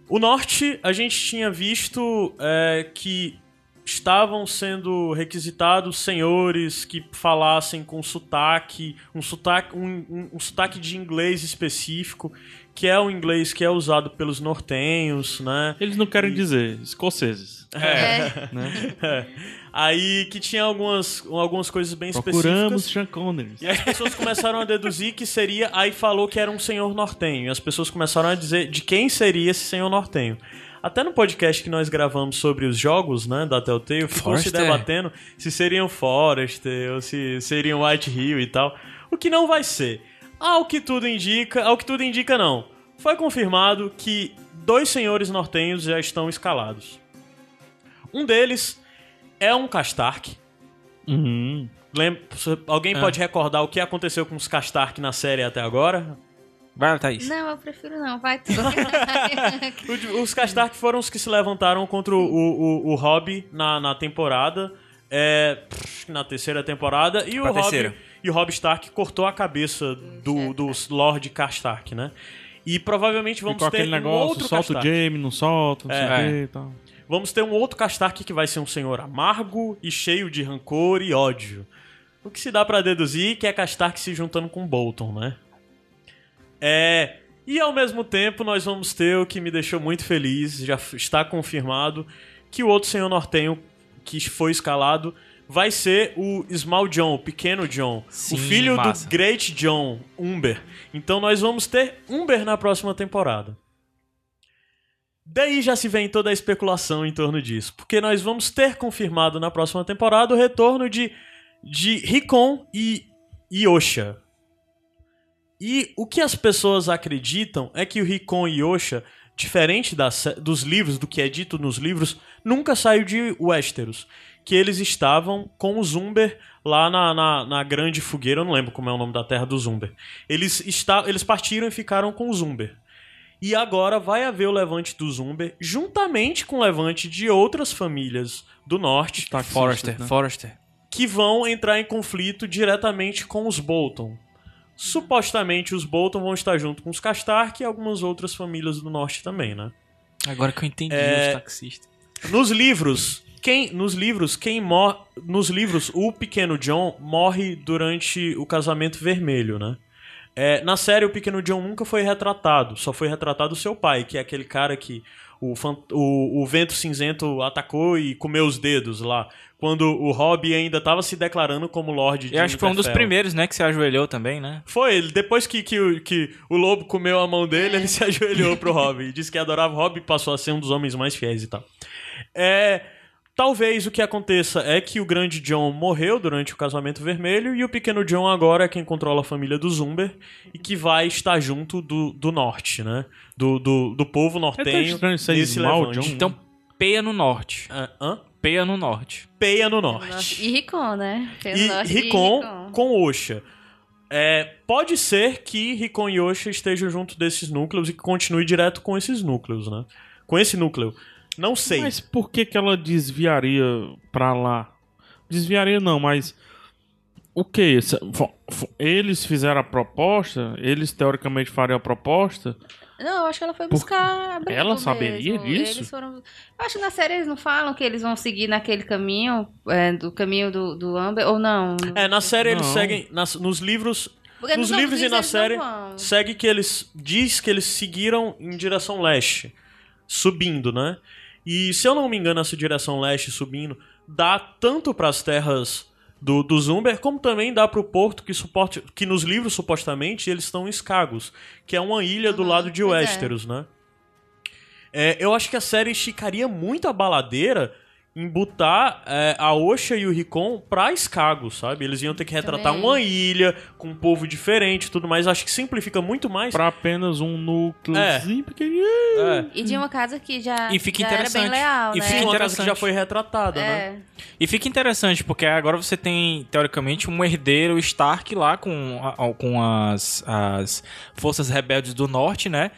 O norte, a gente tinha visto é, que estavam sendo requisitados senhores que falassem com sotaque, um sotaque, um, um- um sotaque de inglês específico, que é o inglês que é usado pelos nortenhos, né? Eles não querem dizer escoceses. É. Né? É. Aí que tinha algumas, algumas coisas bem Procuramos específicas. Sean Connery. E as pessoas começaram a deduzir que seria. Aí falou que era um senhor nortenho. E as pessoas começaram a dizer de quem seria esse senhor nortenho. Até no podcast que nós gravamos sobre os jogos, né, da Telltale, ficou se Forrester. debatendo se seriam Forrester ou se seriam White Hill e tal. O que não vai ser. Ao que tudo indica, ao que tudo indica não. foi confirmado que dois senhores nortenhos já estão escalados. Um deles é um Castark. Uhum. Lem- Alguém Ah. pode recordar o que aconteceu com os Castark na série até agora? Vai, Thaís. Não, eu prefiro não. Vai tu. O- Os Castark foram os que se levantaram contra o, o, o Hobby na, na temporada. É, na terceira temporada. E o, Pra Hobby, terceira. E o Robb Stark cortou a cabeça do, do Lord Castark, né? E provavelmente vamos Ficou ter aquele um negócio, outro solta o. Jamie, não solta, não sei É. o que e tal. Vamos ter um outro Castark que vai ser um senhor amargo e cheio de rancor e ódio. O que se dá pra deduzir que é Castark se juntando com Bolton, né? É. E ao mesmo tempo nós vamos ter o que me deixou muito feliz, já f- está confirmado, que o outro senhor nortenho que foi escalado vai ser o Small John, o pequeno John, Sim, o filho massa. do Great John, Umber. Então nós vamos ter Umber na próxima temporada. Daí já se vem toda a especulação em torno disso, porque nós vamos ter confirmado na próxima temporada o retorno de, de Rikon e Yosha. E o que as pessoas acreditam é que o Rikon e Yosha, diferente da sé- dos livros, do que é dito nos livros, nunca saiu de Westeros. Que eles estavam com o Zumber lá na, na, na grande fogueira, eu não lembro como é o nome da terra do Zumber. Eles, está, eles partiram e ficaram com o Zumber. E agora vai haver o levante do Zumber, juntamente com o levante de outras famílias do norte, Taxistas, Forrester, né? Forrester. que vão entrar em conflito diretamente com os Bolton. Supostamente os Bolton vão estar junto com os Castark e algumas outras famílias do norte também, né? Agora que eu entendi É, os taxistas. Nos livros, quem nos livros quem morre, nos livros o pequeno John morre durante o casamento vermelho, né? É, na série o pequeno John nunca foi retratado, só foi retratado o seu pai, que é aquele cara que o, o, o vento cinzento atacou e comeu os dedos lá, quando o Robb ainda estava se declarando como Lorde de Eu acho que foi um dos primeiros, né, que se ajoelhou também, né? Foi, ele, depois que, que, o- que o lobo comeu a mão dele, ele se ajoelhou pro Robb. E disse que adorava o Robb e passou a ser um dos homens mais fiéis e tal. É, talvez o que aconteça é que o grande John morreu durante o casamento vermelho e o pequeno John agora é quem controla a família do Zumber e que vai estar junto do, do norte, né? Do, do, do povo nortenho estranho ser nesse Small levante. John. Então, peia no norte. Ah, hã? Peia no norte. Peia no norte. E Ricon, né? Pelo E norte de Ricon com Osha. É, pode ser que Ricon e Osha estejam junto desses núcleos e que continue direto com esses núcleos, né? Com esse núcleo. Não sei. Mas por que que ela desviaria pra lá? Desviaria não, mas o que? Eles fizeram a proposta? Eles teoricamente fariam a proposta? Não, eu acho que ela foi buscar abrigo Ela saberia mesmo. disso? Eles foram... Eu acho que na série eles não falam que eles vão seguir naquele caminho, é, do caminho do, do Amber, ou não? É, na série eles Não. seguem. nas- nos livros. Porque nos nos livros e na eles série, segue que eles. Diz que eles seguiram em direção leste. Subindo, né? E se eu não me engano, essa direção leste subindo dá tanto para as terras do, do Zumber, como também dá para o porto que, suporte, que nos livros, supostamente, eles estão em Skagos, que é uma ilha do Uhum, lado de é. Westeros, né? É, eu acho que a série esticaria muito a baladeira em botar é, a Osha e o Ricon pra Skagos, sabe? Eles iam ter que retratar Também. uma ilha com um povo diferente e tudo mais. Acho que simplifica muito mais. Pra apenas um núcleozinho pequenininho. É. E de uma casa que já, E fica já era bem interessante. leal, E né? fica uma casa que já interessante. foi retratada, né? É. E fica interessante, porque agora você tem, teoricamente, um herdeiro Stark lá com, a- com as, as forças rebeldes do norte, né?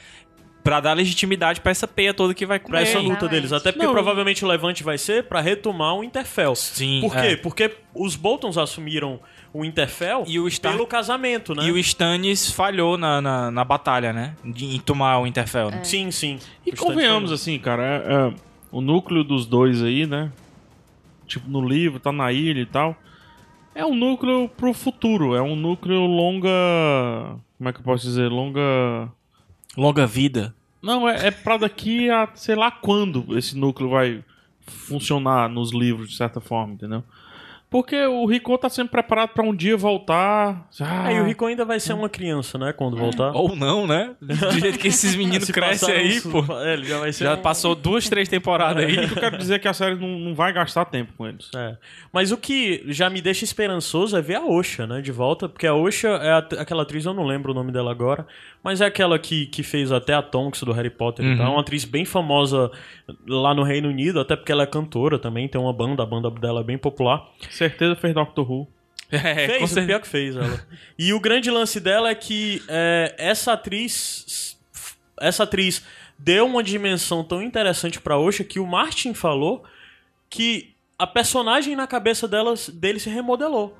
Pra dar legitimidade pra essa peia toda que vai comer. Pra essa luta deles. Até porque Não. provavelmente o levante vai ser pra retomar o Interfell. Sim, Por quê? é. Porque os Boltons assumiram o Interfell E o Stark- pelo casamento, né? E o Stannis falhou na, na, na batalha, né? De, em tomar o Interfell. né? Sim, sim. E O convenhamos assim, cara, é- é, o núcleo dos dois aí, né? Tipo, no livro, tá na ilha e tal. É um núcleo pro futuro, é um núcleo longa. Como é que eu posso dizer? Longa. Longa vida. Não, é, é pra daqui a sei lá quando esse núcleo vai funcionar nos livros, de certa forma, entendeu? Porque o Rico tá sempre preparado pra um dia voltar. Ah, Aí o Rico ainda vai ser uma criança, né? Quando voltar. Ou não, né? Do jeito que esses meninos crescem aí, pô. É, ele já vai ser Já um- passou duas, três temporadas aí. Eu quero dizer que a série não, não vai gastar tempo com eles. É. Mas o que já me deixa esperançoso é ver a Osha, né, de volta, porque a Osha é a- aquela atriz, eu não lembro o nome dela agora, mas é aquela que, que fez até a Tonks do Harry Potter e Uhum. tal, é uma atriz bem famosa lá no Reino Unido, até porque ela é cantora também, tem uma banda, a banda dela é bem popular. Certeza fez Doctor Who. É, com fez, certeza. pior que fez ela. e o grande lance dela é que é, essa atriz essa atriz deu uma dimensão tão interessante pra Osha que o Martin falou que a personagem na cabeça delas, dele se remodelou.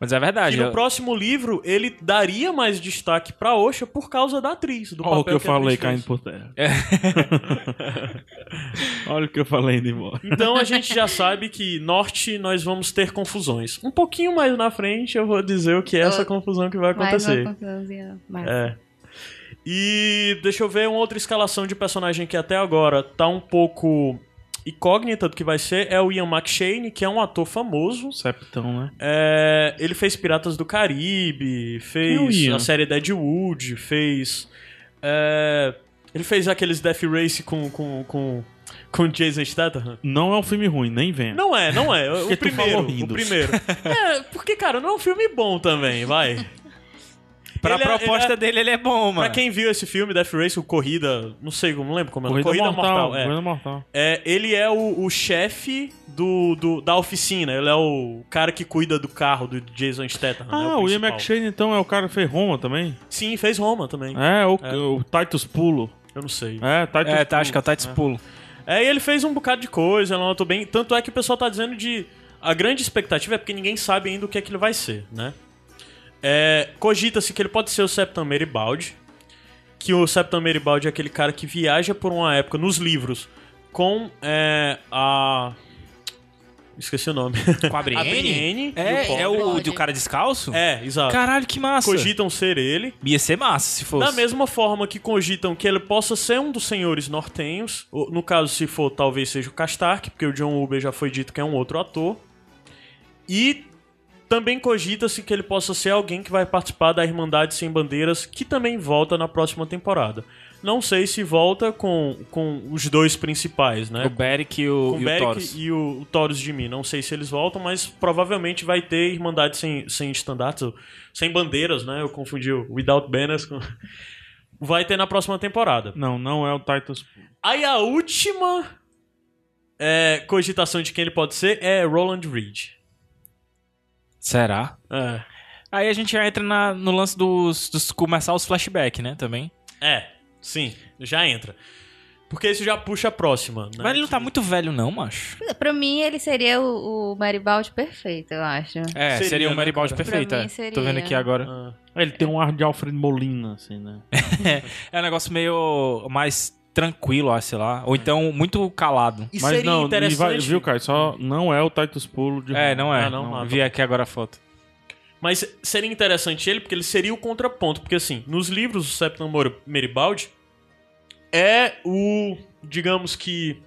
Mas é verdade. E no eu- próximo livro, ele daria mais destaque pra Osha por causa da atriz, do Olha o papel que eu a falei caindo por terra. Olha o que eu falei indo embora. Então a gente já sabe que Norte nós vamos ter confusões. Um pouquinho mais na frente eu vou dizer o que é essa confusão que vai Mais acontecer. uma confusãozinha. Mas- É. E deixa eu ver uma outra escalação de personagem que até agora tá um pouco incógnita do que vai ser. É o Ian McShane, que é um ator famoso. Septão, né? É, ele fez Piratas do Caribe, fez a série Deadwood, fez. é, ele fez aqueles Death Race com, com, com, com Jason Statham. Não é um filme ruim, nem venha. Não é, não é. O primeiro. O primeiro. É, porque, cara, não é um filme bom também, vai. Pra Ele é- proposta é- dele, ele é bom, mano. Pra quem viu esse filme, Death Race, o Corrida, não sei, não lembro como é. Corrida, Corrida Mortal. Mortal, é. Corrida Mortal. É, ele é o, o chefe do, do- da oficina, ele é o cara que cuida do carro do Jason Statham. né, Ah, o Ian. McShane, então, é o cara que fez Roma também? Sim, fez Roma também. É, o, o Titus Pulo. Eu não sei. É, Titus É, tá, acho que é o Pulo. Titus Pulo. É, e ele fez um bocado de coisa, ela notou bem. Tanto é que o pessoal tá dizendo de. A grande expectativa é porque ninguém sabe ainda o que é que ele vai ser, né? É, Cogita-se que ele pode ser o Septum Meribaldi. Que o Septum Meribaldi é aquele cara que viaja por uma época nos livros com é, a. Esqueci o nome. Com a Brienne? A Brienne e o É, é o Pode. do cara descalço? É, exato. Caralho, que massa. Cogitam ser ele. Ia ser massa se fosse. Da mesma forma que cogitam que ele possa ser um dos senhores nortenhos, no caso, se for, talvez seja o Castark, porque o John Uber já foi dito que é um outro ator. E também cogita-se que ele possa ser alguém que vai participar da Irmandade Sem Bandeiras, que também volta na próxima temporada. Não sei se volta com, com os dois principais, né? O Beric e o, com e o o Beric Taurus. e o, o Taurus de mim. Não sei se eles voltam, mas provavelmente vai ter Irmandade sem, sem estandartes, ou sem bandeiras, né? Eu confundi o Without Banners com... Vai ter na próxima temporada. Não, não é o Titus. Aí a última é, cogitação de quem ele pode ser é Roland Reed. Será? É. Aí a gente já entra na- no lance dos, dos começar os flashbacks, né, também. É, sim, já entra. Porque isso já puxa a próxima. Né? Mas ele não tá muito velho não, macho. Pra mim, ele seria o, o Maribaldi perfeito, eu acho. É, Seria, seria, um né, Maribaldi cara? perfeito, Pra é. mim seria. Tô vendo aqui agora. Ah. Ele tem um ar de Alfred Molina, assim, né? É um negócio meio mais tranquilo, acho, sei lá. Ou então muito calado. E Mas seria não, interessante... vai, viu, cara? Só não é o Titus Pulo de É, não é. Ah, não, não, ah, Vi aqui agora a foto. Mas seria interessante ele, porque ele seria o contraponto. Porque, assim, nos livros do Septum Mor- Meribaldi, é o, digamos que...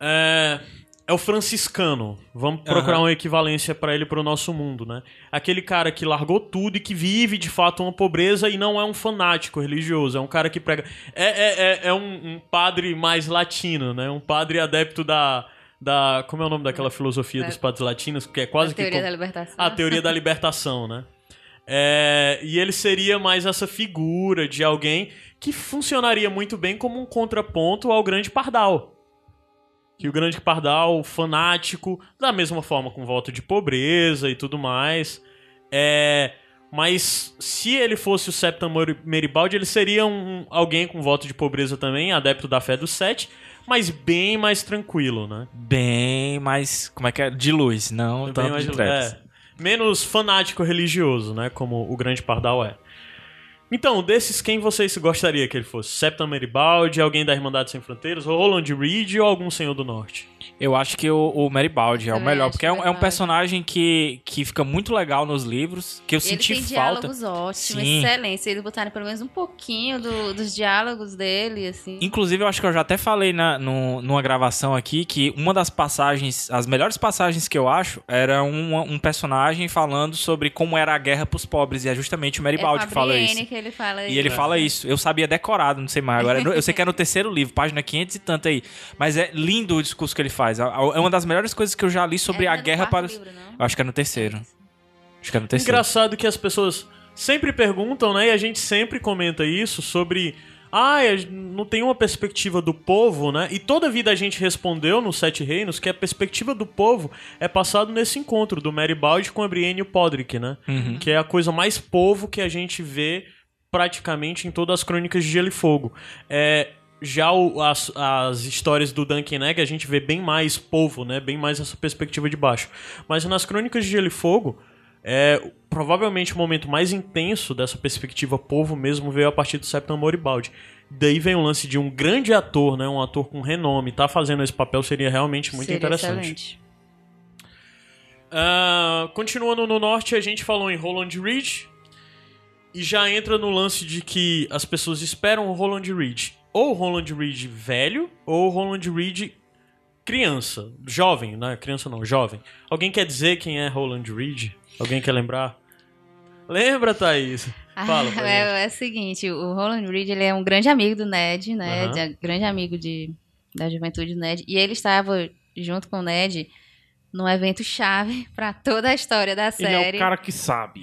É, é o franciscano. Vamos procurar uma equivalência pra ele pro nosso mundo, né? Aquele cara que largou tudo e que vive, de fato, uma pobreza e não é um fanático religioso. É um cara que prega... É, é, é, é um, um padre mais latino, né? Um padre adepto da... da como é o nome daquela filosofia Da- dos padres latinos? Que é quase a que... teoria com- da libertação. a teoria da libertação, né? É, e ele seria mais essa figura de alguém que funcionaria muito bem como um contraponto ao grande pardal. Que o grande pardal, fanático, da mesma forma com voto de pobreza e tudo mais. É, mas se ele fosse o Mori- Meribaldi, ele seria um, alguém com voto de pobreza também, adepto da fé dos sete, mas bem mais tranquilo, né? Bem mais. Como é que é? De luz, não Bem tanto mais- de trevas. é, menos fanático religioso, né? Como o grande pardal é. Então, desses, quem vocês gostaria que ele fosse? Septon Meribaldi, alguém da Irmandade Sem Fronteiras, Roland Reed ou algum Senhor do Norte? Eu acho que o, o Meribaldi é o Também melhor, porque é um, é um Meribaldi. personagem que, que fica muito legal nos livros, que eu Ele senti tem falta. diálogos ótimos, Sim. excelentes. Se eles botarem pelo menos um pouquinho do- dos diálogos dele, assim. Inclusive, eu acho que eu já até falei na, no- numa gravação aqui que uma das passagens, as melhores passagens que eu acho, era um, um personagem falando sobre como era a guerra pros pobres, e é justamente o é Meribaldi com que fala isso. que ele fala E ele fala isso. Eu sabia decorado, não sei mais. Agora, eu sei que é no terceiro livro, página 500 e tanto aí. Mas é lindo o discurso que ele faz. É uma das melhores coisas que eu já li sobre É, a é guerra para os. livro, acho que é no terceiro. Acho que é no terceiro. Engraçado que as pessoas sempre perguntam, né? E a gente sempre comenta isso sobre. Ah, não tem uma perspectiva do povo, né? E toda vida a gente respondeu nos Sete Reinos que a perspectiva do povo é passado nesse encontro do Meribaldi com a Brienne e o Podrick, né? Uhum. Que é a coisa mais povo que a gente vê praticamente em todas as crônicas de Gelo e Fogo. É, já o- as, as histórias do Duncan Egg a gente vê bem mais povo, né? Bem mais essa perspectiva de baixo. Mas nas crônicas de Gelo e Fogo, é, provavelmente o momento mais intenso dessa perspectiva povo mesmo veio a partir do Septon Moribaldi. Daí vem o lance de um grande ator, né? Um ator com renome, tá fazendo esse papel seria realmente muito Seria interessante. Ah, continuando no norte, a gente falou em Roland Reed. E já entra no lance de que as pessoas esperam o Roland Reed. Ou o Roland Reed velho, ou Roland Reed criança. Jovem, né? Criança não, jovem. Alguém quer dizer quem é Roland Reed? Alguém quer lembrar? Lembra, Thaís? Fala pra é, é o seguinte, o Roland Reed ele é um grande amigo do Ned, né? De- grande amigo de, da juventude do Ned. E ele estava junto com o Ned num evento chave pra toda a história da Ele é série. o cara que sabe.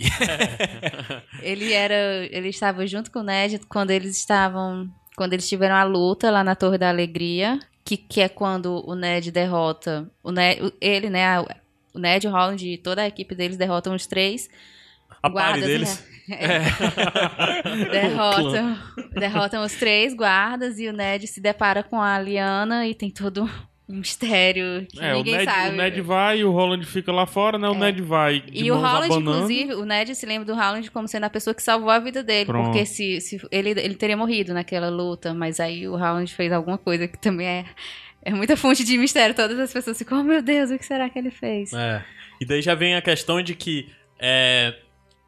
Ele era, ele estava junto com o Ned quando eles estavam, quando eles tiveram a luta lá na Torre da Alegria, que, que é quando o Ned derrota, o Ned, ele, né, a- o Ned, o Holland e toda a equipe deles derrotam os três A guardas, deles. né? derrotam, derrotam os três guardas e o Ned se depara com a Liana e tem todo mistério que É, o ninguém Ned, sabe. o Ned vai e o Roland fica lá fora, né? O Ned vai E o Holland, abanando. inclusive, o Ned se lembra do Holland como sendo a pessoa que salvou a vida dele. Pronto. Porque se, se ele, ele teria morrido naquela luta, mas aí o Holland fez alguma coisa que também é, é muita fonte de mistério. Todas as pessoas ficam, oh meu Deus, o que será que ele fez? É. E daí já vem a questão de que é,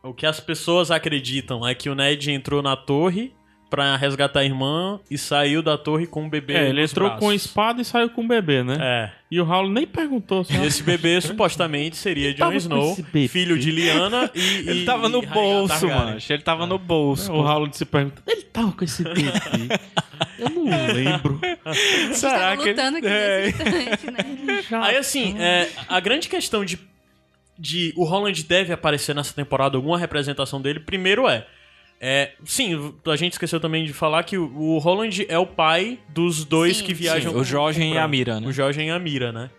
o que as pessoas acreditam é que o Ned entrou na torre pra resgatar a irmã e saiu da torre com o bebê É, ele nos entrou braços. com espada e saiu com o bebê, né? É. E o Raul nem perguntou. Só. E esse bebê supostamente seria Jon Snow, filho de Lyanna e, e Ele tava no e bolso, mano. Ele tava no bolso. O Raul se pergunta, ele tava com esse bebê? Eu não lembro. Será que lutando aqui É. nesse instante, né? Aí assim, é, a grande questão de, de o Holland deve aparecer nessa temporada, alguma representação dele, primeiro é, é, sim, a gente esqueceu também de falar que o, Holland é o pai dos dois Sim. que viajam. Sim, o com e a. Mira, né? O Jorgen e a Mira, né?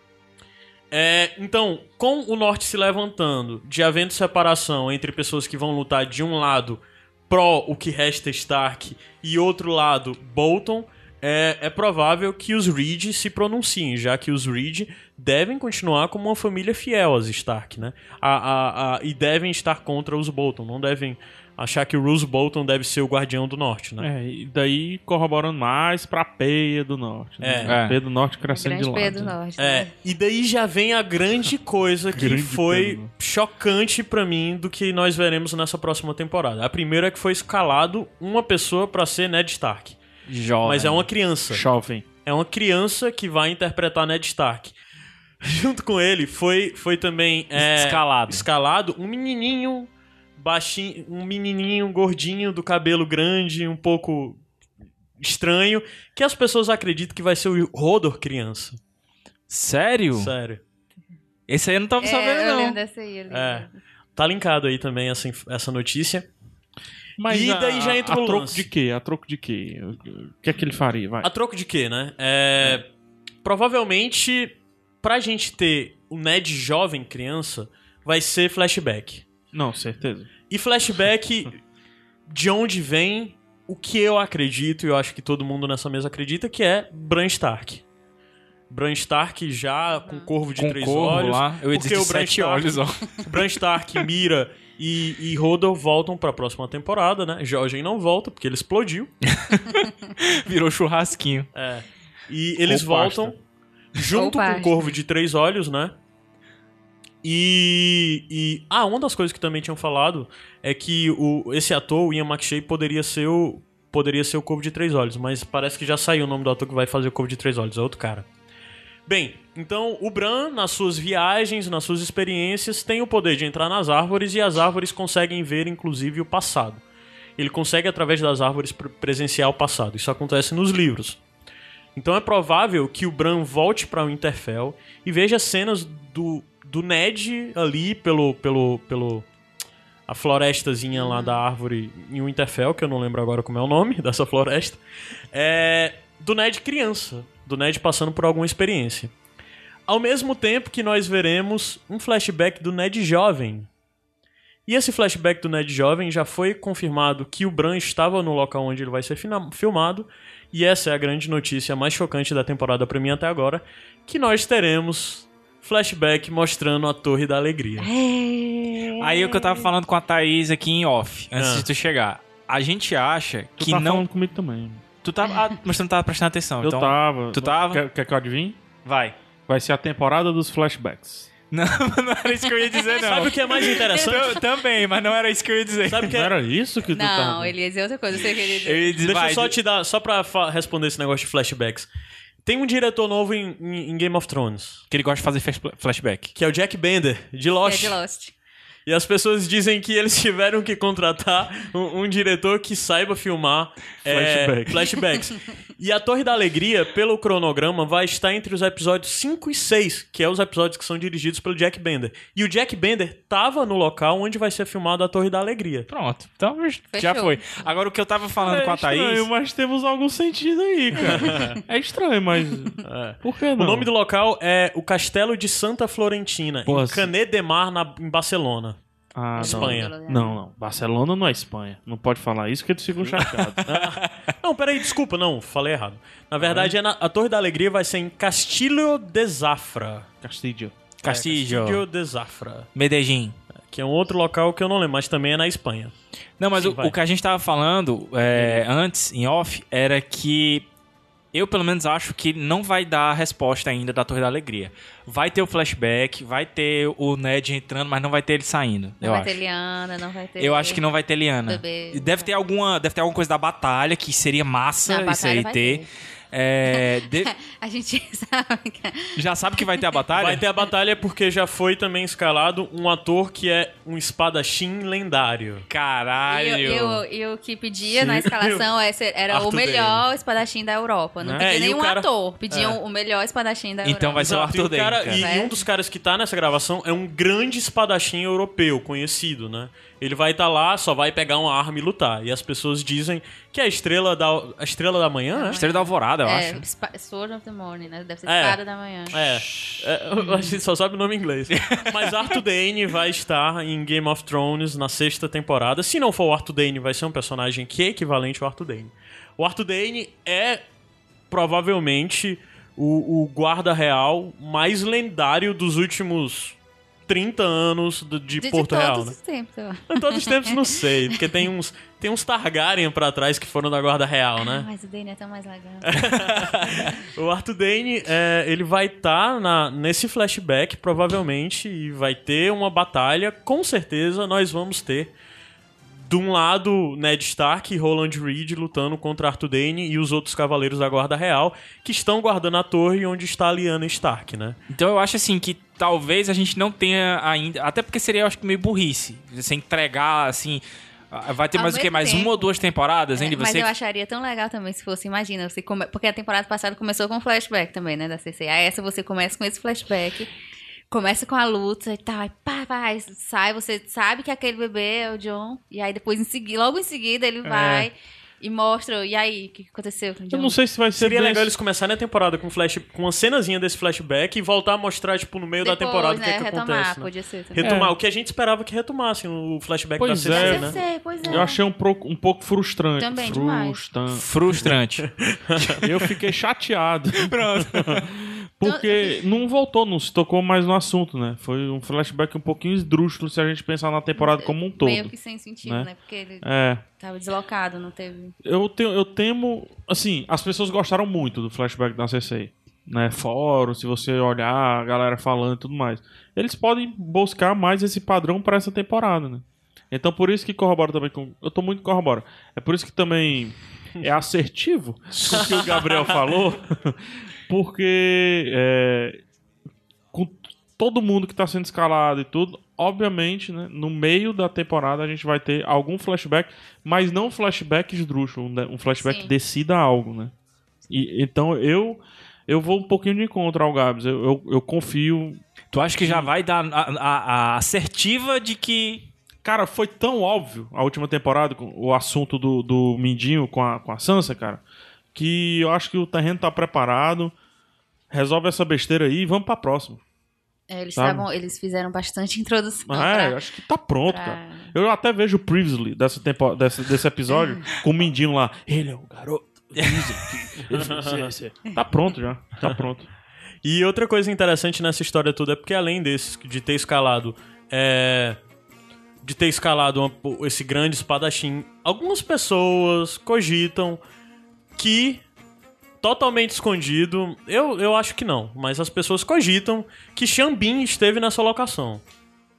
É, então, com o norte se levantando, de havendo separação entre pessoas que vão lutar de um lado pró o que resta Stark e outro lado Bolton, é, é provável que os Reed se pronunciem, já que os Reed devem continuar como uma família fiel aos Stark, né? A, a, a- e devem estar contra os Bolton, não devem achar que o Roose Bolton deve ser o guardião do norte, né? É, e daí corroborando mais pra Peia do Norte. Né? É. A Peia do Norte crescendo Grande de lado. Pedro né? Norte. É, né? e daí já vem a grande coisa que Grande foi chocante pra mim do que nós veremos nessa próxima temporada. A primeira é que foi escalado uma pessoa pra ser Ned Stark, Jovem. mas é uma criança. Jovem. É uma criança que vai interpretar Ned Stark. Junto com ele foi, foi também é, Escalado. escalado um menininho baixinho, um menininho gordinho do cabelo grande, um pouco estranho, que as pessoas acreditam que vai ser o Rodor criança. Sério? Sério. Esse aí eu não tava É, sabendo, eu não. lembro dessa aí. eu lembro. É. Tá linkado aí também essa, essa notícia. Mas E a- daí já entra a, o troco lance. de quê? A troco de quê? O que é que ele faria? Vai. A troco de quê, né? É, provavelmente, pra gente ter o Ned jovem criança, vai ser flashback. Não, certeza. E flashback de onde vem o que eu acredito, e eu acho que todo mundo nessa mesa acredita, que é Bran Stark. Bran Stark já com corvo de Com três corvo olhos. lá. Eu ia porque o Bran sete Stark- olhos, ó. Bran Stark, Mira e, e Hodor voltam pra próxima temporada, né? Jorgen não volta, porque ele explodiu. Virou churrasquinho. É. E eles Ou pasta. voltam junto Ou com o pasta. Corvo de Três Olhos, né? E, e. Ah, uma das coisas que também tinham falado é que o, esse ator, o Ian McShane, poderia ser o. Poderia ser o Corvo de Três Olhos, mas parece que já saiu o nome do ator que vai fazer o Corvo de Três Olhos, é outro cara. Bem, então o Bran, nas suas viagens, nas suas experiências, tem o poder de entrar nas árvores e as árvores conseguem ver, inclusive, o passado. Ele consegue, através das árvores, pre- presenciar o passado. Isso acontece nos livros. Então é provável que o Bran volte para o Winterfell e veja cenas do, do Ned ali pelo, pelo, pelo a florestazinha lá da árvore em Winterfell, que eu não lembro agora como é o nome dessa floresta, é, do Ned criança, do Ned passando por alguma experiência. Ao mesmo tempo que nós veremos um flashback do Ned jovem. E esse flashback do Ned jovem já foi confirmado que o Bran estava no local onde ele vai ser filmado. E essa é a grande notícia mais chocante da temporada pra mim até agora, que nós teremos flashback mostrando a Torre da Alegria. É. Aí o que eu tava falando com a Thaís aqui em off, antes Ah. de tu chegar. A gente acha Tu que tá não. falando comigo também. Tu tava. Ah, mas tu não tava prestando atenção. Eu então... tava. tu tava? Quer, quer que eu adivinhe? Vai. Vai ser a temporada dos flashbacks. Não, não era isso que eu ia dizer, não. Sabe o que é mais interessante? Eu também, mas não era isso que eu ia dizer. Sabe o que Não é, era isso que tu Não, tava... ele ia dizer outra coisa, eu sei que ele ia dizer. Eu ia dizer, Deixa vai, eu só te dar, só pra responder esse negócio de flashbacks. Tem um diretor novo em, em- em Game of Thrones, Que ele gosta de fazer flash- flashback. que é o Jack Bender, de É Lost. de Lost. E as pessoas dizem que eles tiveram que contratar um, um diretor que saiba filmar é, Flashback. flashbacks. E a Torre da Alegria, pelo cronograma, vai estar entre os episódios 5 e 6, que é os episódios que são dirigidos pelo Jack Bender. E o Jack Bender tava no local onde vai ser filmado a Torre da Alegria. Pronto. Então já Fechou. foi. Agora o que eu tava falando É com a estranho, Thaís. mas temos algum sentido aí, cara. é estranho, mas... Por que não? O nome do local é o Castelo de Santa Florentina, Porra, em Canet de Mar, na, em Barcelona. Ah. Espanha. Não, não. Barcelona não é Espanha. Não pode falar isso que eles ficam chateados. Não, peraí, desculpa, não, falei errado. Na verdade, é na- a Torre da Alegria vai ser em Castilho de Zafra. Castillo. Castillo. Castilho de Zafra. Medellín. Que é um outro local que eu não lembro, mas também é na Espanha. Não, mas Sim, o, o que a gente tava falando é, antes, em off, era que eu, pelo menos, acho que não vai dar a resposta ainda da Torre da Alegria. Vai ter o flashback, vai ter o Ned entrando, mas não vai ter ele saindo. Não eu vai acho. ter Liana, não vai ter. Eu acho que não vai ter Liana. Bebê. Deve ter alguma, deve ter alguma coisa da batalha que seria massa Na isso aí ter. ter. É, de- A gente sabe que. já sabe que vai ter a batalha? Vai ter a batalha porque já foi também escalado um ator que é um espadachim lendário. Caralho. E, o- e o que pedia na Sim. escalação é era Arthur o melhor espadachim da Europa. Não Né? pedia É, o nenhum cara- ator, pediam É. o melhor espadachim da Europa. Então vai ser o e Arthur o cara- Dane, e, cara. e um dos caras que tá nessa gravação é um grande espadachim europeu, conhecido, né? Ele vai estar lá, só vai pegar uma arma e lutar. E as pessoas dizem que é a estrela da, a estrela da manhã, né? Estrela da Alvorada, eu É, acho. Sword of the Morning, né? Deve ser É. espada da manhã. É, é, a gente só sabe o nome em inglês. Mas Arthur Dane vai estar em Game of Thrones na sexta temporada. Se não for o Arthur Dane, vai ser um personagem que é equivalente ao Arthur Dane. O Arthur Dane é provavelmente o, o guarda real mais lendário dos últimos 30 anos de, De, de Porto todos Real, né? os tempos, eu. Em todos os tempos não sei, porque tem uns, tem uns Targaryen pra trás que foram da guarda real, Ah, né? mas o Dane é tão mais legal. O Arthur Dane, é, ele vai estar nesse flashback, provavelmente, e vai ter uma batalha. Com certeza nós vamos ter, de um lado, Ned Stark e Roland Reed lutando contra Arthur Dane e os outros cavaleiros da Guarda Real, que estão guardando a torre onde está a Lyanna Stark, né? Então eu acho assim que talvez a gente não tenha ainda. Até porque seria, eu acho que meio burrice. Você entregar assim. ah, Vai ter Ao mais o quê? mesmo Mais tempo. uma ou duas temporadas, hein? É, mas você... eu acharia tão legal também se fosse, imagina, você come... porque a temporada passada começou com flashback também, né, da CC. Aí essa você começa com esse flashback, começa com a luta e tal, aí pá, pá, sai, você sabe que aquele bebê é o John, e aí depois em seguida, logo em seguida ele vai e mostra, e aí, o que aconteceu com o John? Eu não sei se vai ser Seria bem legal eles começarem a temporada com, flash, com uma cenazinha desse flashback e voltar a mostrar, tipo, no meio da Depois, temporada o que, né, é que retomar, acontece. Né? podia ser também. Retomar, o que a gente esperava que retomassem o flashback Pois da é. né? CC, pois é. Eu achei um pouco, um pouco frustrante. Também, demais. frustrante. Frustrante. Eu fiquei chateado. Pronto. Porque não voltou, não se tocou mais no assunto, né? Foi um flashback um pouquinho esdrúxulo se a gente pensar na temporada como um todo. Meio que sem sentido, né? né? Porque ele É. tava deslocado, não teve. Eu, tenho, eu temo. Assim, as pessoas gostaram muito do flashback da CC. Né? Fórum, se você olhar, a galera falando e tudo mais. Eles podem buscar mais esse padrão para essa temporada, né? Então por isso que corrobora também com. Eu tô muito corrobora. É por isso que também é assertivo o que o Gabriel falou. Porque é, com todo mundo que tá sendo escalado e tudo, obviamente, né, no meio da temporada a gente vai ter algum flashback, mas não flashback esdrúxulo, um, um flashback Sim. que decida algo, né? E, então eu eu vou um pouquinho de encontro ao Gabs. Eu, eu, eu confio. Tu acha que já vai dar a, a- a assertiva de que. Cara, foi tão óbvio a última temporada, com o assunto do, do Mindinho com a, com a Sansa, cara, que eu acho que o terreno tá preparado. Resolve essa besteira aí e vamos pra próxima. É, eles, tavam, eles fizeram bastante introdução. É, pra- acho que tá pronto, pra- cara. Eu até vejo o Previously dessa tempo, desse, desse episódio com o Mindinho lá. Ele é o garoto. Tá pronto já. Tá pronto. E outra coisa interessante nessa história toda é porque além desse, de ter escalado é, de ter escalado uma- esse grande espadachim, algumas pessoas cogitam que totalmente escondido, eu, eu acho que não, mas as pessoas cogitam que Xambin esteve nessa locação.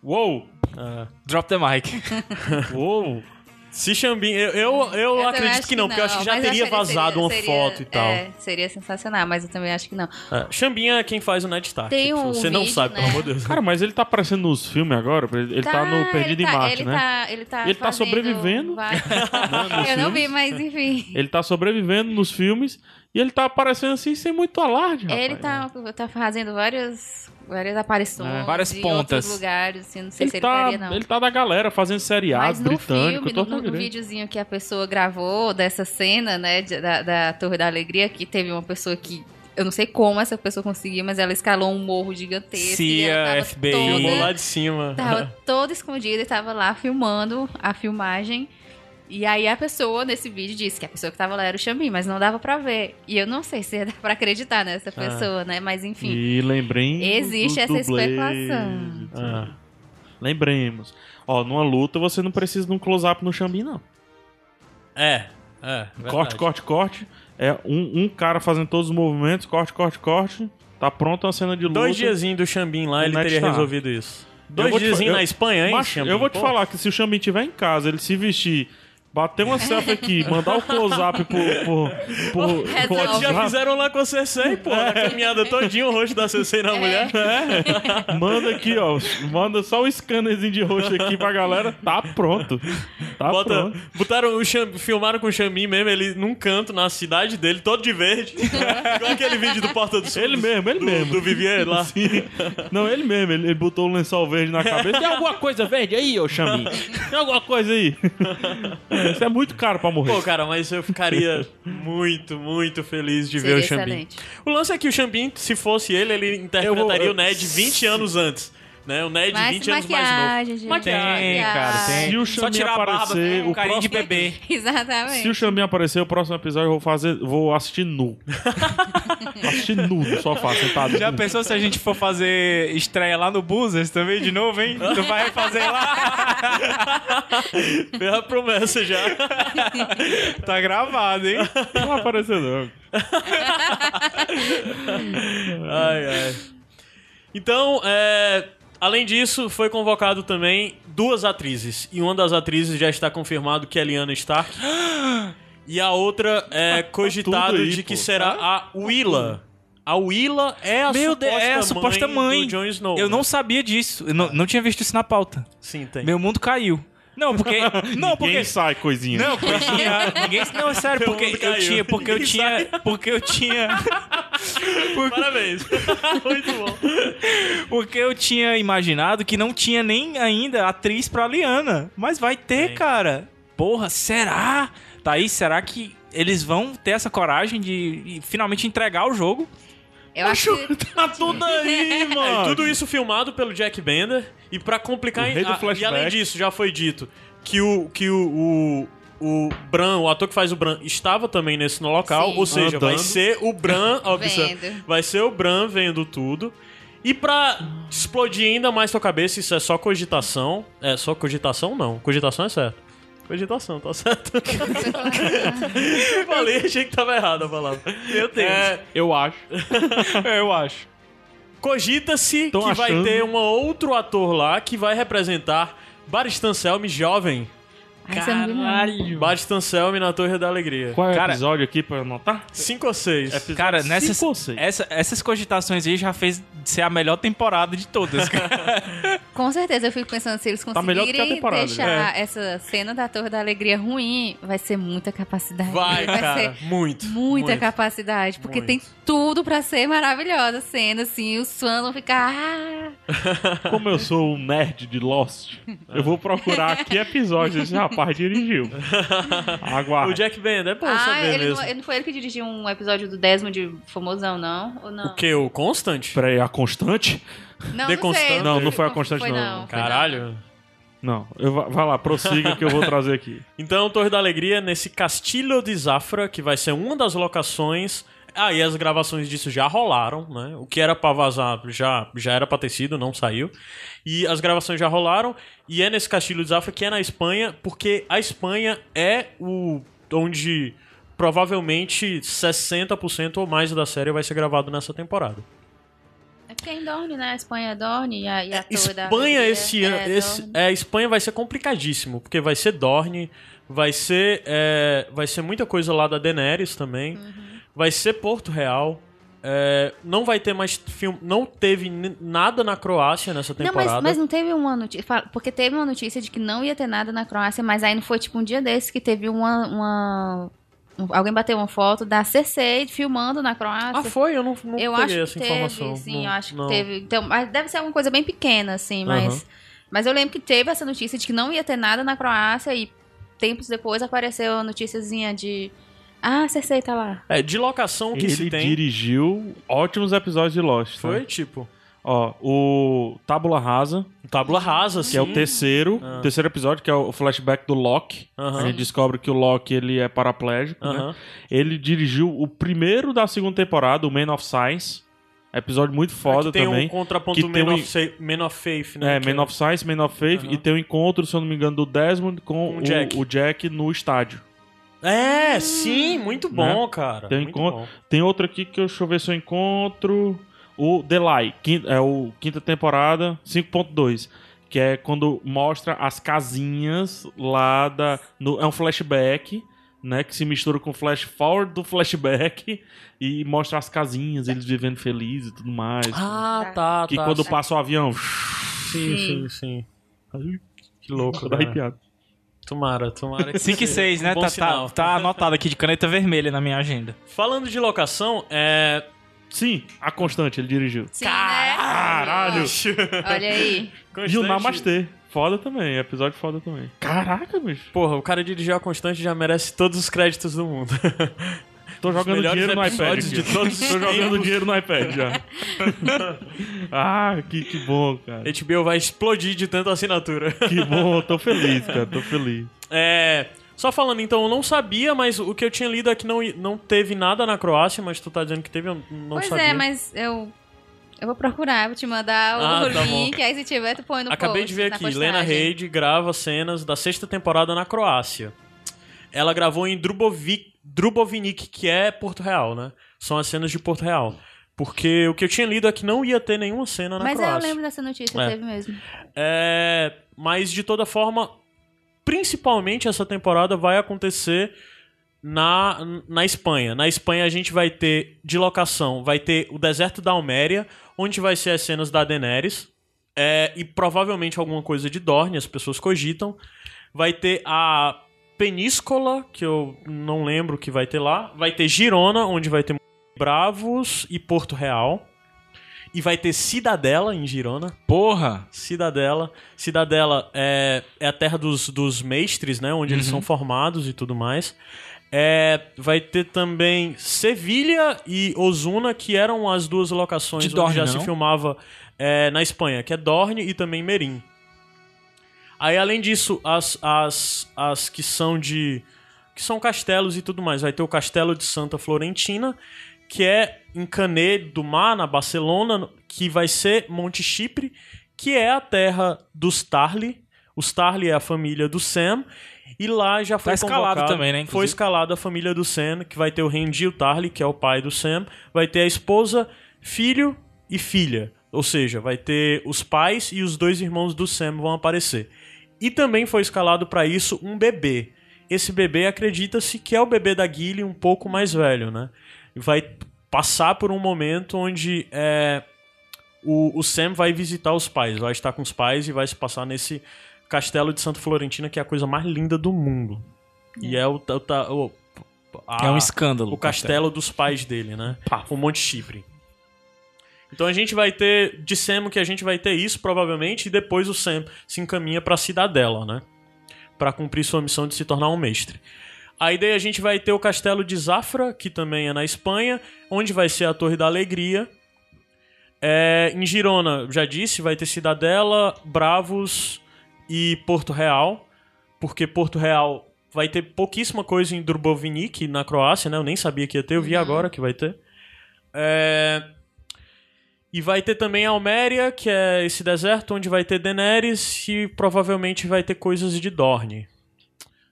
Uou! É, Drop the mic. Uou! Se Xambin, eu, eu, eu Eu acredito acho que não, porque eu acho que já teria que vazado seria- uma seria- foto e tal. É, seria sensacional, mas eu também acho que não. É, Xambin é quem faz o Ned Stark. Tem tipo, um você não vídeo, sabe, né? pelo amor de Deus. Cara, mas ele tá aparecendo nos filmes agora? Ele tá, no Perdido ele em tá, Marte, ele né? Tá, ele tá, Ele tá sobrevivendo. vários- nos eu não vi, filmes. mas enfim. Ele tá sobrevivendo nos filmes e ele tá aparecendo assim sem muito alarde, Ele rapaz. tá, tá fazendo várias, várias aparições. É. Várias em pontas. outros lugares, assim, não sei Ele se ele tá, faria, não. ele tá da galera fazendo seriado Mas no britânico. filme, no, no, videozinho que a pessoa gravou dessa cena, né, da, da Torre da Alegria, que teve uma pessoa que. Eu não sei como essa pessoa conseguiu, mas ela escalou um morro gigantesco. Cia, FBI. Filmou lá de cima. Tava toda escondida e tava lá filmando a filmagem. E aí a pessoa nesse vídeo disse que a pessoa que tava lá era o Xambim, mas não dava pra ver. E eu não sei se dá pra acreditar nessa pessoa, né? Mas enfim. E lembrem. Existe essa do especulação. Ah. Lembremos. Ó, numa luta você não precisa de um close-up no Xambin, não. É, é. verdade. Corte, corte, corte. É um, um cara fazendo todos os movimentos, corte, corte, corte. Tá pronta uma cena de luta. Dois diazinhos do Xambin lá, ele teria Stark. resolvido isso. Dois diazinhos na Espanha, hein, Macho, Xambin? eu vou te Pô. falar que se o Xambin tiver em casa, ele se vestir, bater uma selfie aqui, mandar o close-up por, por, por, por Resolve. Eles WhatsApp, já fizeram lá com a Cersei, pô. Na caminhada todinha, o rosto da Cersei na mulher. manda aqui, ó. Manda só o scannerzinho de roxo aqui pra galera. Tá pronto. Tá Bota, pronto. botaram o Xam- filmaram com o Xambin mesmo, ele num canto, na cidade dele, todo de verde. Igual aquele vídeo do Porta do Sul. Ele mesmo, ele do, mesmo. Do Vivier lá. Não, ele mesmo, ele, ele botou um lençol verde na cabeça. Tem alguma coisa verde aí, ô Xambin? Tem alguma coisa aí? Isso é muito caro pra morrer. Pô, cara, mas eu ficaria muito, muito feliz de Seria ver o Xambin. excelente. O lance é que o Xambin, se fosse ele, ele Eu interpretaria vou- eu- o Ned 20 anos antes. Né? O Ned Mas 20 anos mais maquiagem, novo. gente. Maquiagem. Tem, cara, tem. Se o Só Xambin tirar a barba, aparecer, o carinho de próximo- bebê. Exatamente. Se o Xambin aparecer, o próximo episódio eu vou fazer. Vou assistir nu. assistir nu no sofá, sentado. Já pensou se a gente for fazer estreia lá no Buzzers também de novo, hein? Tu vai fazer lá? Fez a promessa já. tá gravado, hein? Não vai aparecer, não. ai, ai. Então, é, além disso, foi convocado também duas atrizes. E uma das atrizes já está confirmado que é Lyanna Stark. e a outra é cogitado aí, de que pô. será a Willa. A Willa é a Meu suposta Deus, é a suposta mãe. do Jon Snow. Eu não sabia disso. Eu não, não tinha visto isso na pauta. Sim, tem. Meu mundo caiu. Não, porque. Não, porque. Quem sai coisinha? Não, porque tinha. Ninguém. Não, é sério, Meu porque eu tinha. Porque eu Ninguém tinha. Porque eu tinha. Parabéns. Muito bom. Porque eu tinha imaginado que não tinha nem ainda atriz pra Liana. Mas vai ter, Tem. cara. Porra, será? Tá aí, será que eles vão ter essa coragem de finalmente entregar o jogo? Eu acho que Tá tudo aí, É, mano. tudo isso filmado pelo Jack Bender. E pra complicar... O rei do a- e além disso, já foi dito que o... Que o, o o Bran, o ator que faz o Bran, estava também nesse no local, Sim. ou seja, vai Andando. ser o Bran, observa- Vendo. vai ser o Bran vendo tudo. E pra explodir ainda mais tua cabeça, isso é só cogitação. É só cogitação não, cogitação é certo. Cogitação, tá certo. Eu falei, achei que tava errado a palavra. Meu Deus. É, Eu acho. eu acho. Cogita-se que vai achando. ter um outro ator lá que vai representar Baristan Selmy jovem. Ai, viu, não. Baristan Selmy na Torre da Alegria. Qual é o Cara- episódio aqui pra anotar? Cinco ou seis? Cara, nessas, Cinco ou seis? essa- essas cogitações aí já fez ser a melhor temporada de todas, cara. Com certeza, eu fico pensando se eles Tá conseguirem temporada, deixar essa cena da Torre da Alegria ruim, vai ser muita capacidade. Vai, cara. ser Muito. muita muito. capacidade, porque Muito. tem tudo pra ser maravilhosa a cena, assim, os fãs vão ficar... "Ah". Como eu sou um nerd de Lost, eu vou procurar que episódio esse rapaz dirigiu. Aguarde. O Jack Bender, é bom Ah, saber ele mesmo. não, ele não foi ele que dirigiu um episódio do Desmond famosão, não? Ou não? O que? O Constant? Peraí, a Constante? Não, The não sei. Não, não foi a Constante, foi, não. foi Caralho. Não, eu, va- vai lá, prossiga que eu vou trazer aqui. Então, Torre da Alegria, nesse Castilho de Zafra, que vai ser uma das locações. Ah, e as gravações disso já rolaram, né? O que era pra vazar já, já era pra ter sido, não saiu. E as gravações já rolaram. E é nesse Castilho de Zafra que é na Espanha, porque a Espanha é o. onde provavelmente 60% ou mais da série vai ser gravado nessa temporada. É porque é em Dorne, né? A Espanha é Dorne e a, e a da Espanha Alegria esse ano. é esse, é, a Espanha vai ser complicadíssimo, porque vai ser Dorne, vai ser. é, vai ser muita coisa lá da Daenerys também. Uhum. Vai ser Porto Real. é, não vai ter mais filme. Não teve nada na Croácia nessa Não, temporada. mas, mas não teve uma notícia. Porque teve uma notícia de que não ia ter nada na Croácia, mas aí não foi tipo um dia desse que teve uma. uma- um- alguém bateu uma foto da Cersei filmando na Croácia. Ah, foi? Eu não, não eu acho que essa teve, informação. sim, Não- eu acho que não. teve. Então, mas deve ser alguma coisa bem pequena, assim, mas. Aham. Mas eu lembro que teve essa notícia de que não ia ter nada na Croácia e tempos depois apareceu a noticiazinha de. Ah, Cersei tá lá. É, de locação que se Ele tem. dirigiu ótimos episódios de Lost. tá? Foi tipo. Ó, o Tábula Rasa, Tábula rasa, que é o terceiro, Ah. terceiro episódio, que é o flashback do Loki. Aham. A gente descobre que o Loki ele é paraplégico, né? Aham. Ele dirigiu o primeiro da segunda temporada, o Man of Science. Episódio muito foda Aqui tem também. um contraponto do tem Man, um- of Man of Faith, né? É, que Man of Science, Man of Faith, Aham. e tem um encontro, se eu não me engano, do Desmond com Com o, Jack. o Jack no estádio. É, sim, muito bom, cara. Tem encontro- bom. Tem outro aqui que eu, deixa eu ver se eu encontro. O The Lie, quinta, é o quinta temporada, 5.2. Que é quando mostra as casinhas lá da. no- é um flashback, né? Que se mistura com o flash forward do flashback e mostra as casinhas, eles vivendo felizes e tudo mais. Ah, tá, que tá. quando passa o avião. Sim, sim, sim. Que louco, cara. arrepiado. Tomara, tomara que 5 e seja 6, um né? bom Tá, tá, tá anotado aqui de caneta vermelha na minha agenda. Falando de locação, é... Sim, a Constante ele dirigiu. Sim, né? Caralho! Olha aí. E o Constante- Namastê. Foda também, episódio foda também. Caraca, bicho. Porra, o cara dirigiu a Constante já merece todos os créditos do mundo. Tô jogando dinheiro no iPad. aqui. de todos os Tô jogando dinheiro no iPad já. ah, que, que bom, cara. HBO vai explodir de tanta assinatura. Que bom, tô feliz, cara. Tô feliz. É... Só falando, então, eu não sabia, mas o que eu tinha lido é que não, não teve nada na Croácia, mas tu tá dizendo que teve, eu não pois sabia. é, mas eu. Eu vou procurar, vou te mandar o Ah, tá bom. link, aí se tiver, tu põe no Acabei post, de ver aqui, postagem. Lena Headey grava cenas da sexta temporada na Croácia. Ela gravou em Drubovic, Drubovnik, que é Porto Real, né? São as cenas de Porto Real. Porque o que eu tinha lido é que não ia ter nenhuma cena na Mas é, eu Croácia. lembro dessa notícia, É. teve mesmo. É, mas de toda forma, principalmente essa temporada vai acontecer na, na Espanha. Na Espanha a gente vai ter de locação, vai ter o deserto da Alméria, onde vai ser as cenas da Daenerys. é, e provavelmente alguma coisa de Dorne, as pessoas cogitam. Vai ter a Peníscola, que eu não lembro que vai ter lá. Vai ter Girona, onde vai ter Bravos e Porto Real. E vai ter Cidadela em Girona. Porra! Cidadela. Cidadela é, é a terra dos, dos mestres, né? Onde eles são formados e tudo mais. É, vai ter também Sevilha e Osuna, que eram as duas locações De onde Dorne, já não? se filmava é, na Espanha, que é Dorne e também Merim. Aí, além disso, as, as, as que são de. que são castelos e tudo mais. Vai ter o Castelo de Santa Florentina, que é em Canet do Mar, na Barcelona, que vai ser Monte Chipre, que é a terra dos Tarly. Os Tarly é a família do Sam. E lá já foi Tá escalado também, né, Foi inclusive. escalado a família do Sam, que vai ter o Rendil Tarly, que é o pai do Sam. Vai ter a esposa, filho e filha. Ou seja, vai ter os pais e os dois irmãos do Sam vão aparecer. E também foi escalado para isso um bebê. Esse bebê acredita-se que é o bebê da Gilly um pouco mais velho, né? Vai passar por um momento onde é, o, o Sam vai visitar os pais, vai estar com os pais e vai se passar nesse castelo de Santa Florentina, que é a coisa mais linda do mundo. E é o, o, o- a- é um escândalo. o castelo dos pais dele, né? O Monte Chipre. Então a gente vai ter, dissemos que a gente vai ter isso provavelmente e depois o Sam se encaminha para a cidadela, né? Para cumprir sua missão de se tornar um mestre. Aí daí a gente vai ter o castelo de Zafra, que também é na Espanha, onde vai ser a Torre da Alegria. É, em Girona, já disse, vai ter Cidadela, Bravos e Porto Real, porque Porto Real vai ter pouquíssima coisa em Dubrovnik, na Croácia, né? Eu nem sabia que ia ter, eu vi agora que vai ter. É, E vai ter também Alméria, que é esse deserto onde vai ter Daenerys e provavelmente vai ter coisas de Dorne.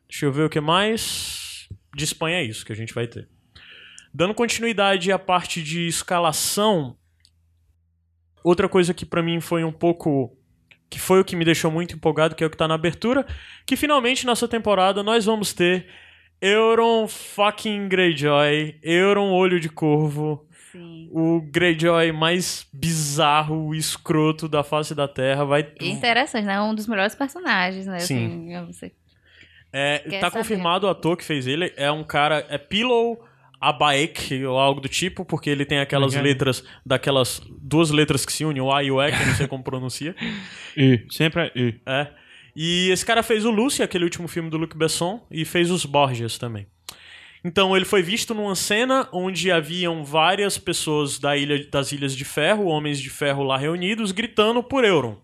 Deixa eu ver o que mais. De Espanha é isso que a gente vai ter. Dando continuidade à parte de escalação, outra coisa que pra mim foi um pouco que foi o que me deixou muito empolgado, que é o que tá na abertura, que finalmente nessa temporada nós vamos ter Euron fucking Greyjoy, Euron Olho de Corvo, Sim. o Greyjoy mais bizarro escroto da face da Terra, vai E Interessante, né? Um dos melhores personagens, né? Sim. Assim. É, Quer tá saber? confirmado o ator que fez ele. É um cara. É Pillow Abaek ou algo do tipo, porque ele tem aquelas Uhum. letras, daquelas duas letras que se unem, o A e o E, que eu não sei como pronuncia. E. Sempre é E. É. E esse cara fez o Lucy, aquele último filme do Luc Besson, e fez os Borgias também. Então ele foi visto numa cena onde haviam várias pessoas da ilha, das Ilhas de Ferro, homens de ferro lá reunidos, gritando por Euron.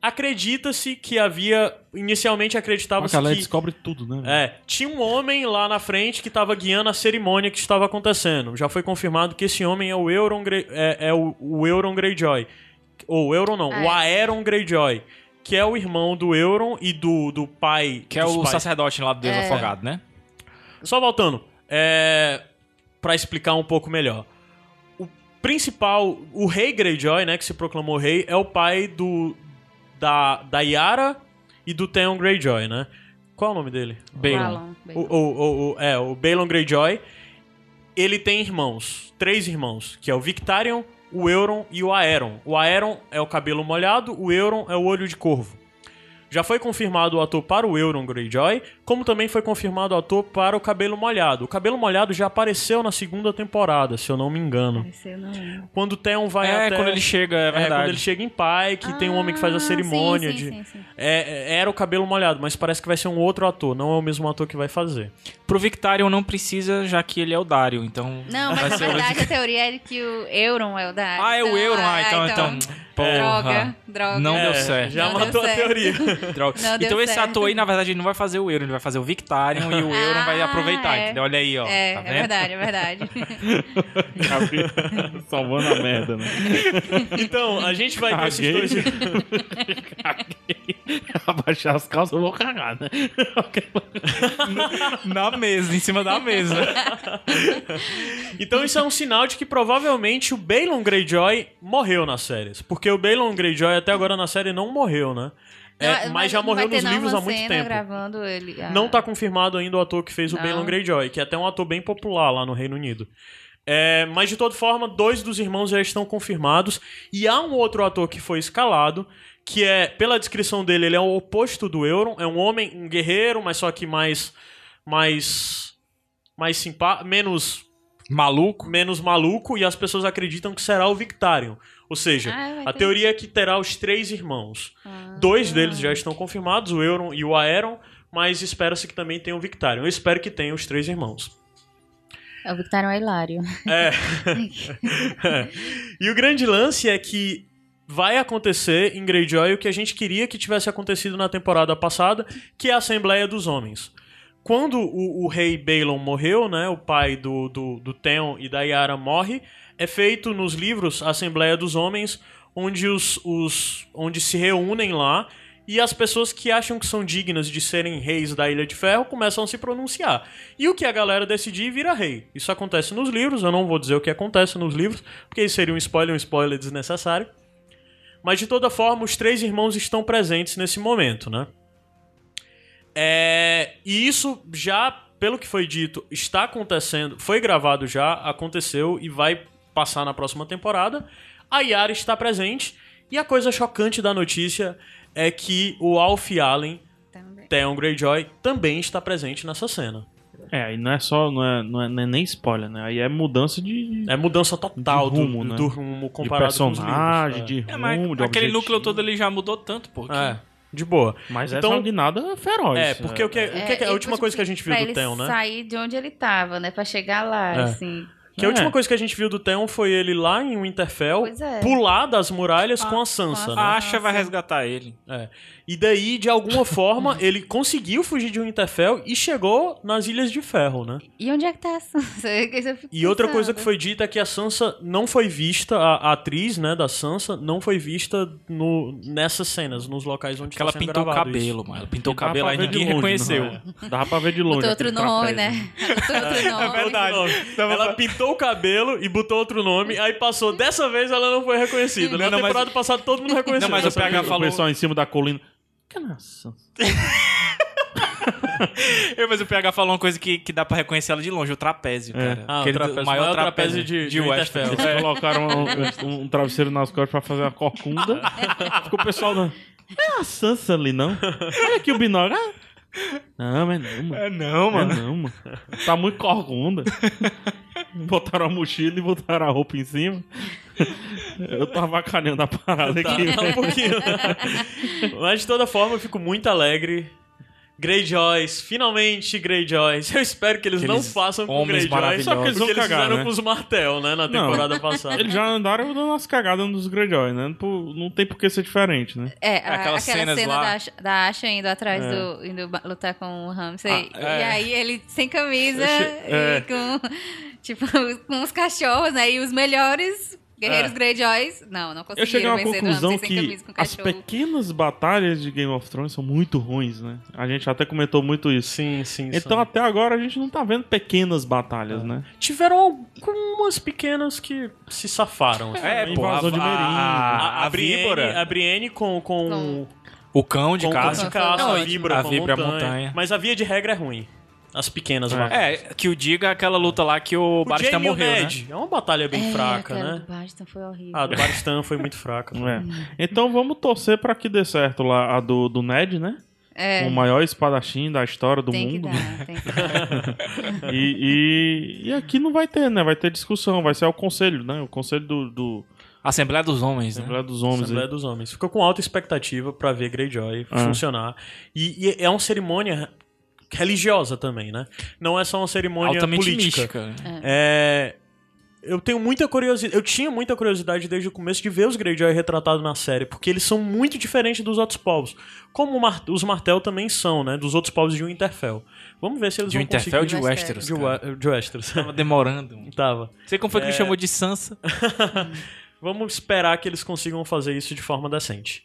Acredita-se que havia. Inicialmente acreditava-se A galera que. descobre tudo, né? É, tinha um homem lá na frente que estava guiando a cerimônia que estava acontecendo. Já foi confirmado que esse homem é o Euron, Grey, é, é o, o Euron Greyjoy. Ou o Euron não, Ah, o é. Aeron Greyjoy. Que é o irmão do Euron e do, do pai. Que é o pais. sacerdote lá do Deus É. Afogado, né? Só voltando, é, para explicar um pouco melhor. O principal, o rei Greyjoy, né, que se proclamou rei, é o pai do da, da Yara e do Theon Greyjoy, né? Qual é o nome dele? Balon. O, o, o- é, o Balon Greyjoy, ele tem irmãos, três irmãos, que é o Victarion, o Euron e o Aeron. O Aeron é o cabelo molhado, o Euron é o olho de corvo. Já foi confirmado o ator para o Euron Greyjoy, como também foi confirmado o ator para o cabelo molhado. O cabelo molhado já apareceu na segunda temporada, se eu não me engano. Pareceu, não lembro. Quando o Theon vai é, até... quando ele chega, é É, verdade. quando ele chega em Pike, tem um homem que faz a Ah, cerimônia sim, de... sim, sim, sim. É, é, era o cabelo molhado, mas parece que vai ser um outro ator, não é o mesmo ator que vai fazer. Pro Victarion não precisa, já que ele é o Dario, então... Não, mas na ser o- verdade a teoria é de que o Euron é o da. Ah, é o Euron, ah, então... então, porra. Droga, droga. Não É, deu certo. Já Não matou a certo. teoria. Droga. Não deu então esse certo. ator aí, na verdade, ele não vai fazer o Euron, ele vai fazer o Victarion e o Euron vai Ah, aproveitar, é. entendeu? Olha aí, ó. É, tá é verdade, é verdade. Salvando a merda, né? Então, a gente vai ter esses Caguei. dois. Abaixar as calças, eu vou cagar, né? Na mesa, em cima da mesa. Então isso é um sinal de que provavelmente o Balon Greyjoy morreu nas séries. Porque o Balon Greyjoy até agora na série não morreu, né? É, Não, mas, já morreu nos livros há muito tempo. gravando ele. ah, Não tá confirmado ainda o ator que fez o Não. Balon Greyjoy, que é até um ator bem popular lá no Reino Unido. É, mas de toda forma, dois dos irmãos já estão confirmados. E há um outro ator que foi escalado, que é, pela descrição dele, ele é o oposto do Euron. É um homem, um guerreiro, mas só que mais. mais. mais simpático. menos Maluco. menos maluco e as pessoas acreditam que será o Victarion. Ou seja, Ah, a teoria é que terá os três irmãos. Ah. Dois deles já estão confirmados, o Euron e o Aeron, mas espera-se que também tenha o Victarion. Eu espero que tenha os três irmãos. O Victorion é hilário. É. e o grande lance é que vai acontecer em Greyjoy o que a gente queria que tivesse acontecido na temporada passada, que é a Assembleia dos Homens. Quando o, o rei Balon morreu, né, o pai do, do, do Theon e da Yara morre, é feito nos livros a Assembleia dos Homens, onde, os, os, onde se reúnem lá e as pessoas que acham que são dignas de serem reis da Ilha de Ferro começam a se pronunciar. E o que a galera decidir vira rei. Isso acontece nos livros, eu não vou dizer o que acontece nos livros, porque isso seria um spoiler, um spoiler desnecessário. Mas de toda forma, os três irmãos estão presentes nesse momento, né? É, e isso já, pelo que foi dito, está acontecendo, foi gravado já, aconteceu e vai passar na próxima temporada. A Yara está presente e a coisa chocante da notícia é que o Alf Allen, Também. Theon Greyjoy, também está presente nessa cena. É, aí não é só, não é, não é, não é nem spoiler, né? Aí é mudança de, É mudança total De rumo, do, né? do rumo de comparado com os personagem, livros. de É, mas rumo, de aquele objetivo. núcleo todo ele já mudou tanto, pô. que- É, é, de boa. Mas Então- essa é uma guinada feroz. É, porque o que, o que, é a e, última tipo coisa que a assim, gente viu pra do ele Theon, né? sair de onde ele tava, né? Pra chegar lá, É. assim. Que a última É. coisa que a gente viu do Theon foi ele lá em Winterfell é. pular das muralhas com a Sansa, com a né? A Asha vai resgatar ele. É. E daí, de alguma forma, ele conseguiu fugir de Winterfell e chegou nas Ilhas de Ferro, né? E onde é que tá a Sansa? Fico E outra coisa que foi dita é que a Sansa não foi vista, a, a atriz, né, da Sansa, não foi vista no, nessas cenas, nos locais onde Porque ela tá sendo pintou o cabelo, isso. mano. Ela pintou o cabelo aí de ninguém longe, reconheceu. não é? Dava pra ver de longe. Botou outro aquele nome, trapézio. né? Botou outro nome. verdade. Ela pintou o cabelo e botou outro nome, aí passou. Dessa vez ela não foi reconhecida. Na Não, mas- temporada passada todo mundo reconheceu. Não, mas o PH O falou- pessoal em cima da colina. Que nação? Eu, mas o PH falou uma coisa que, que dá pra reconhecer ela de longe, o trapézio, É. cara. Ah, o trapézio, o maior trapézio de- de Westeros. Winterfell. Eles colocaram um, um- um travesseiro nas costas pra fazer uma corcunda. Ficou o pessoal da. É a Sansa ali, não? Olha aqui o binóculo. Ah. Não, mas não, mano. É não, É não, mano. Tá muito corcunda. Botaram a mochila e botaram a roupa em cima. Eu tô avacalhando a parada Tá, aqui. tá um pouquinho. Mas de toda forma, eu fico muito alegre. Greyjoys, finalmente Greyjoys. Eu espero que eles não Aqueles façam com Greyjoys. Só porque eles, Vão eles cagar, fizeram né? com os Martel, né? Na temporada passada. Eles já andaram dando umas cagadas nos Greyjoy, né? Não tem por que ser diferente, né? É, a- Aquelas aquela cena lá. da, Asha- da Asha indo atrás É. do. indo lutar com o Ramsay. Ah, é. E aí ele sem camisa É. e com. Tipo, com os cachorros, né? E os melhores guerreiros É. Greyjoys. Não, não Eu cheguei a conseguiram uma vencer do conclusão que as pequenas batalhas de Game of Thrones são muito ruins, né? A gente até comentou muito isso. Sim, sim. Então são. até agora a gente não tá vendo pequenas batalhas, né? Tiveram algumas pequenas que se safaram. assim. É, A pô, a, de Meereen. a, a, Brienne, víbora, a Brienne com, com, Com- o cão de com caça. de caça, Não, a víbora, a com víbora, a montanha. a montanha. Mas a via de regra é ruim. As pequenas É. lá. É, que o diga aquela luta lá que o, O Barista Jaime e o morreu, né? É uma batalha bem É, fraca, né? do Baston foi horrível. Ah, a do Baristan foi muito fraca. É. Então vamos torcer pra que dê certo lá a do, do Ned, né? É, O maior espadachim da história do tem que mundo. dar, tem que dar. E, e, e aqui não vai ter, né? Vai ter discussão, vai ser o conselho, né? O conselho do, do Assembleia dos Homens, né? Assembleia dos Homens. Assembleia aí. dos Homens. Ficou com alta expectativa pra ver Greyjoy Ah. funcionar. E, e é uma cerimônia religiosa também, né? Não é só uma cerimônia Altamente política. mística. É, Eu tenho muita curiosidade. Eu tinha muita curiosidade desde o começo de ver os Greyjoy retratados na série, porque eles são muito diferentes dos outros povos. Como Mar- os Martel também são, né? Dos outros povos de Winterfell. Vamos ver se eles De vão Winterfell ou de conseguir... Westeros, De? Wa- de Westeros. Tava demorando. Tava. Sei como foi que ele chamou de Sansa. Vamos esperar que eles consigam fazer isso de forma decente.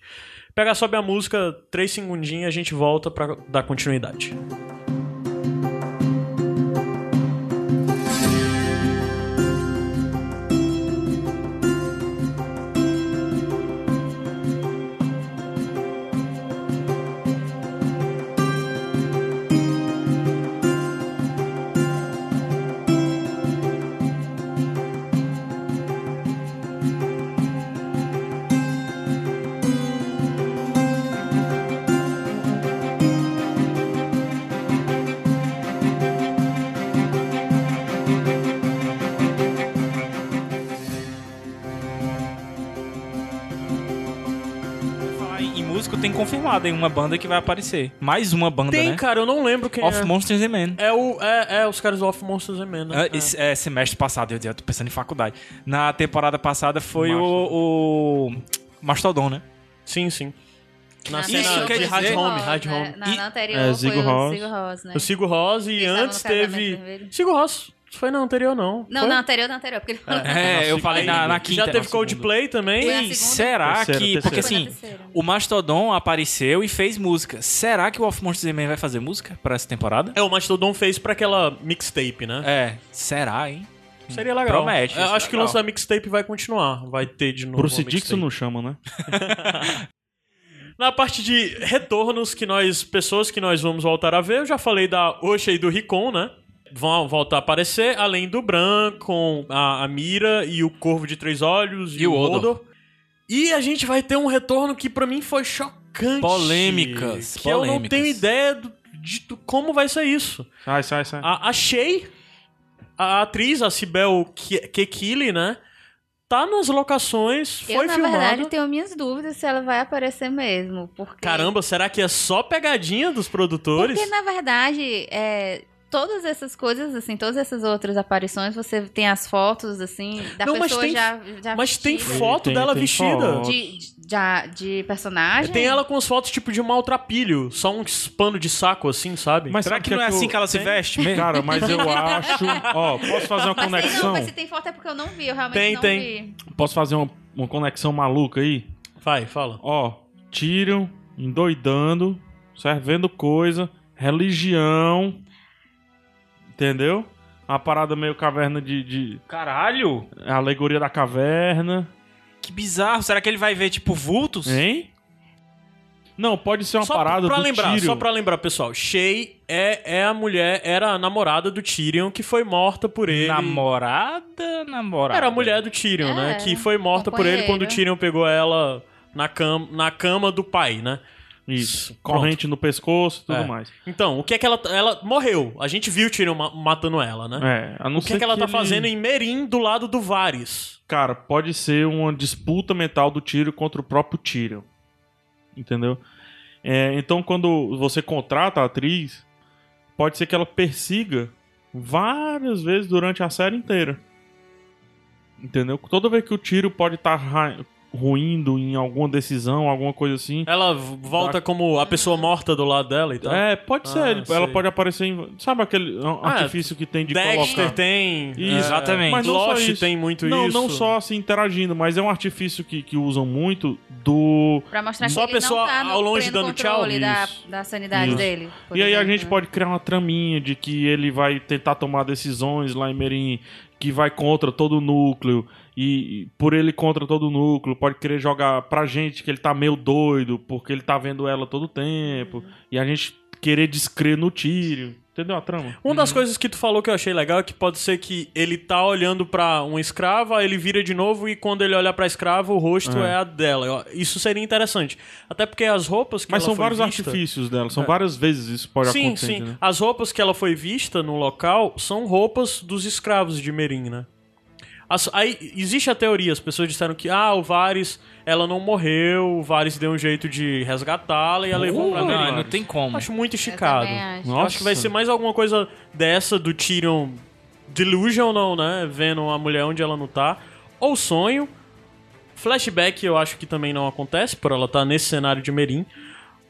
Pega, sobe a música, três segundinhos a gente volta pra dar continuidade. Tem confirmado aí uma banda que vai aparecer. Mais uma banda, Tem, né? cara, eu não lembro quem Of é. Monsters and Men. É, o, é, é os caras do Off Monsters and Men, né? Ah, Esse é, semestre passado, eu, eu tô pensando em faculdade. Na temporada passada foi Março. o, o Mastodon, né? Sim, sim. Na cena Isso anterior quer de Hard dizer- o Home, Hard né? Home. Na, na anterior É, foi o. Zigo Ross, né? O Sigo Ross e Eles estavam antes no casamento teve. vermelho. Sigo Ross. Foi na anterior, não. Não, Foi? na anterior, na anterior, porque ele falou. É, eu falei na, na quinta. Já teve. Coldplay também. Será Terceira, que. terceira. Porque assim, o Mastodon apareceu e fez música. Será que o Off Monsters Man vai fazer música pra essa temporada? É, o Mastodon fez pra aquela mixtape, né? É, será, hein? Seria legal. Promete, é acho que o legal. lance da mixtape vai continuar. Vai ter de novo. Bruce. Dixon não chama, né? Na parte de retornos que nós, pessoas que nós vamos voltar a ver, eu já falei da Osha e do Ricon, né? Vão voltar a aparecer, além do Bran, com a, a Mira e o Corvo de Três Olhos e, E o o Hodor. Hodor. E a gente vai ter um retorno que pra mim foi chocante. Polêmicas, Que eu não polêmicas. tenho ideia do- de do- como vai ser isso. Sai, sai, sai. A, a Shay, a atriz, a Cibel Ke- Kekili, né? Tá nas locações, foi eu, na filmada. verdade, tenho minhas dúvidas se ela vai aparecer mesmo. Porque... Caramba, será que é só pegadinha dos produtores? Porque, na verdade, é, todas essas coisas, assim, todas essas outras aparições, você tem as fotos, assim, da Não, pessoa tem- já, já Mas tem vestida. foto Tem- dela tem vestida. foto. de, de, já- de personagem. Tem ela com as fotos tipo de maltrapilho, só um pano de saco assim, sabe? Mas Será sabe que não é eu- assim que ela se Tem? veste mesmo? Cara, mas eu acho. Ó, posso fazer uma Mas tem, não, conexão? mas se tem foto é porque eu não vi, eu realmente Tem, não tem. vi. Posso fazer uma, uma conexão maluca aí? Vai, fala. Ó, Tyrion endoidando, certo? Vendo coisa, religião. Entendeu? Uma parada meio caverna de. de Caralho! a alegoria da caverna. Que bizarro. Será que ele vai ver, tipo, vultos? Hein? Não, pode ser uma só parada pra do lembrar, Tyrion. só pra lembrar, pessoal. Shay é, é a mulher, era a namorada do Tyrion que foi morta por ele. Namorada, namorada. Era a mulher do Tyrion, né? É, Que foi morta por ele quando o. Tyrion pegou ela na cama, na cama do pai, né? Isso. Pronto. Corrente no pescoço e tudo É. mais. Então, o que é que ela. Ela morreu. A gente viu o Tyrion ma- matando ela, né? É, a não O que é que ela tá ele- fazendo em Merim do lado do Varys? Cara, pode ser uma disputa mental do Tyrion contra o próprio Tyrion. Entendeu? É, então, quando você contrata a atriz, pode ser que ela persiga várias vezes durante a série inteira. Entendeu? Toda vez que o Tyrion pode estar ruindo em alguma decisão, alguma coisa assim. Ela volta Tá. como a pessoa morta do lado dela e tal. É, pode ser. Ah, ela sei. pode aparecer em. Sabe aquele Ah, artifício que tem de Dexter colocar. tem. Isso. Exatamente. Mas não só Lost isso. tem muito Não, isso. não só assim interagindo, mas é um artifício que, que usam muito do. Pra mostrar Só a que ele pessoa não tá no ao longe dando tchau? da, da sanidade Isso. dele. E aí a gente pode criar uma traminha de que ele vai tentar tomar decisões lá em Merim que vai contra todo o núcleo. E por ele contra todo o núcleo, pode querer jogar pra gente que ele tá meio doido, porque ele tá vendo ela todo o tempo. E a gente querer descrer no tiro. Entendeu a trama? Uma das coisas que tu falou que eu achei legal é que pode ser que ele tá olhando pra um escravo, aí ele vira de novo e quando ele olha pra escrava, o rosto é, É. a dela. Isso seria interessante. Até porque as roupas que Mas ela são foi vários vista... artifícios dela, são várias vezes isso pode Sim, acontecer. sim. né? As roupas que ela foi vista no local são roupas dos escravos de Merim, né? As- aí existe a teoria, as pessoas disseram que ah, o Varys, ela não morreu, o Varys deu um jeito de resgatá-la e ela levou pra Não, Merim. não tem como. Acho muito esticado. acho. Eu acho que vai ser mais alguma coisa dessa do Tyrion delusional, né? Vendo a mulher onde ela não tá. Ou sonho. Flashback eu acho que também não acontece, por ela estar nesse cenário de Merim.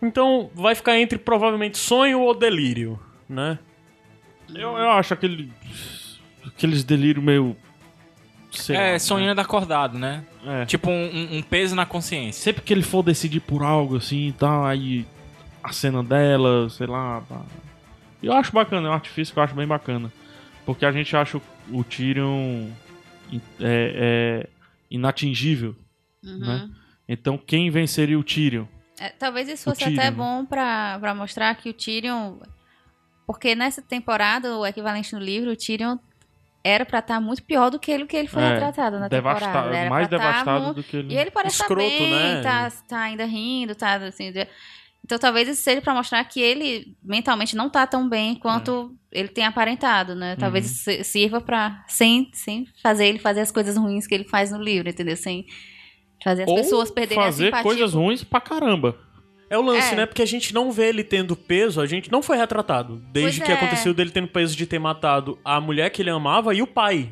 Então vai ficar entre provavelmente sonho ou delírio, né? Eu, eu acho aquele. Aqueles delírios meio. Sei lá, É, né? sonhando acordado, né? É. Tipo um, um- peso na consciência. Sempre que ele for decidir por algo assim e tal, aí a cena dela, sei lá. pá. Eu acho bacana, é um artifício que eu acho bem bacana. Porque a gente acha o, o Tyrion é, é inatingível, Uhum. né? Então quem venceria o Tyrion? É, talvez isso fosse Tyrion, até né? bom pra, pra mostrar que o Tyrion. Porque nessa temporada, o equivalente no livro, o Tyrion era pra estar muito pior do que ele, que ele foi É, retratado na Devasta- temporada. Era mais tá devastado muito- do que ele. E ele parece estar Escroto, bem, né? tá, tá ainda rindo, tá assim. de- Então talvez isso seja pra mostrar que ele mentalmente não tá tão bem quanto É. ele tem aparentado, né? Talvez Uhum. isso sirva pra sem, sem fazer ele fazer as coisas ruins que ele faz no livro, entendeu? Sem fazer as Ou pessoas perderem a fazer simpatia. coisas ruins pra caramba. É o lance, É. né? Porque a gente não vê ele tendo peso, a gente não foi retratado. Desde Pois que é. aconteceu dele tendo peso de ter matado a mulher que ele amava e o pai.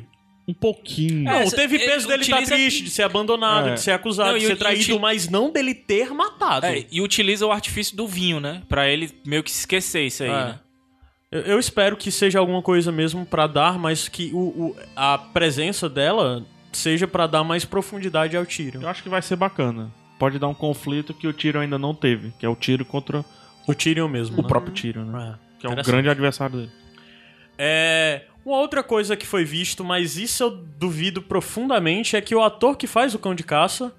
um pouquinho. Não, É, teve ele peso dele estar utiliza- triste, de ser abandonado, É. de ser acusado, Não, de ser e traído, mas não dele ter matado. É, e utiliza o artifício do vinho, né? Pra ele meio que se esquecer isso aí, É. né? Eu, eu espero que seja alguma coisa mesmo pra dar, mas que o, o- a presença dela seja pra dar mais profundidade ao tiro. Eu acho que vai ser bacana. Pode dar um conflito que o Tiro ainda não teve, que é o tiro contra O Tyrion mesmo, o né? próprio Tiro, né? É. Que é o grande adversário dele. É, uma outra coisa que foi visto, mas isso eu duvido profundamente, é que o ator que faz o Cão de Caça,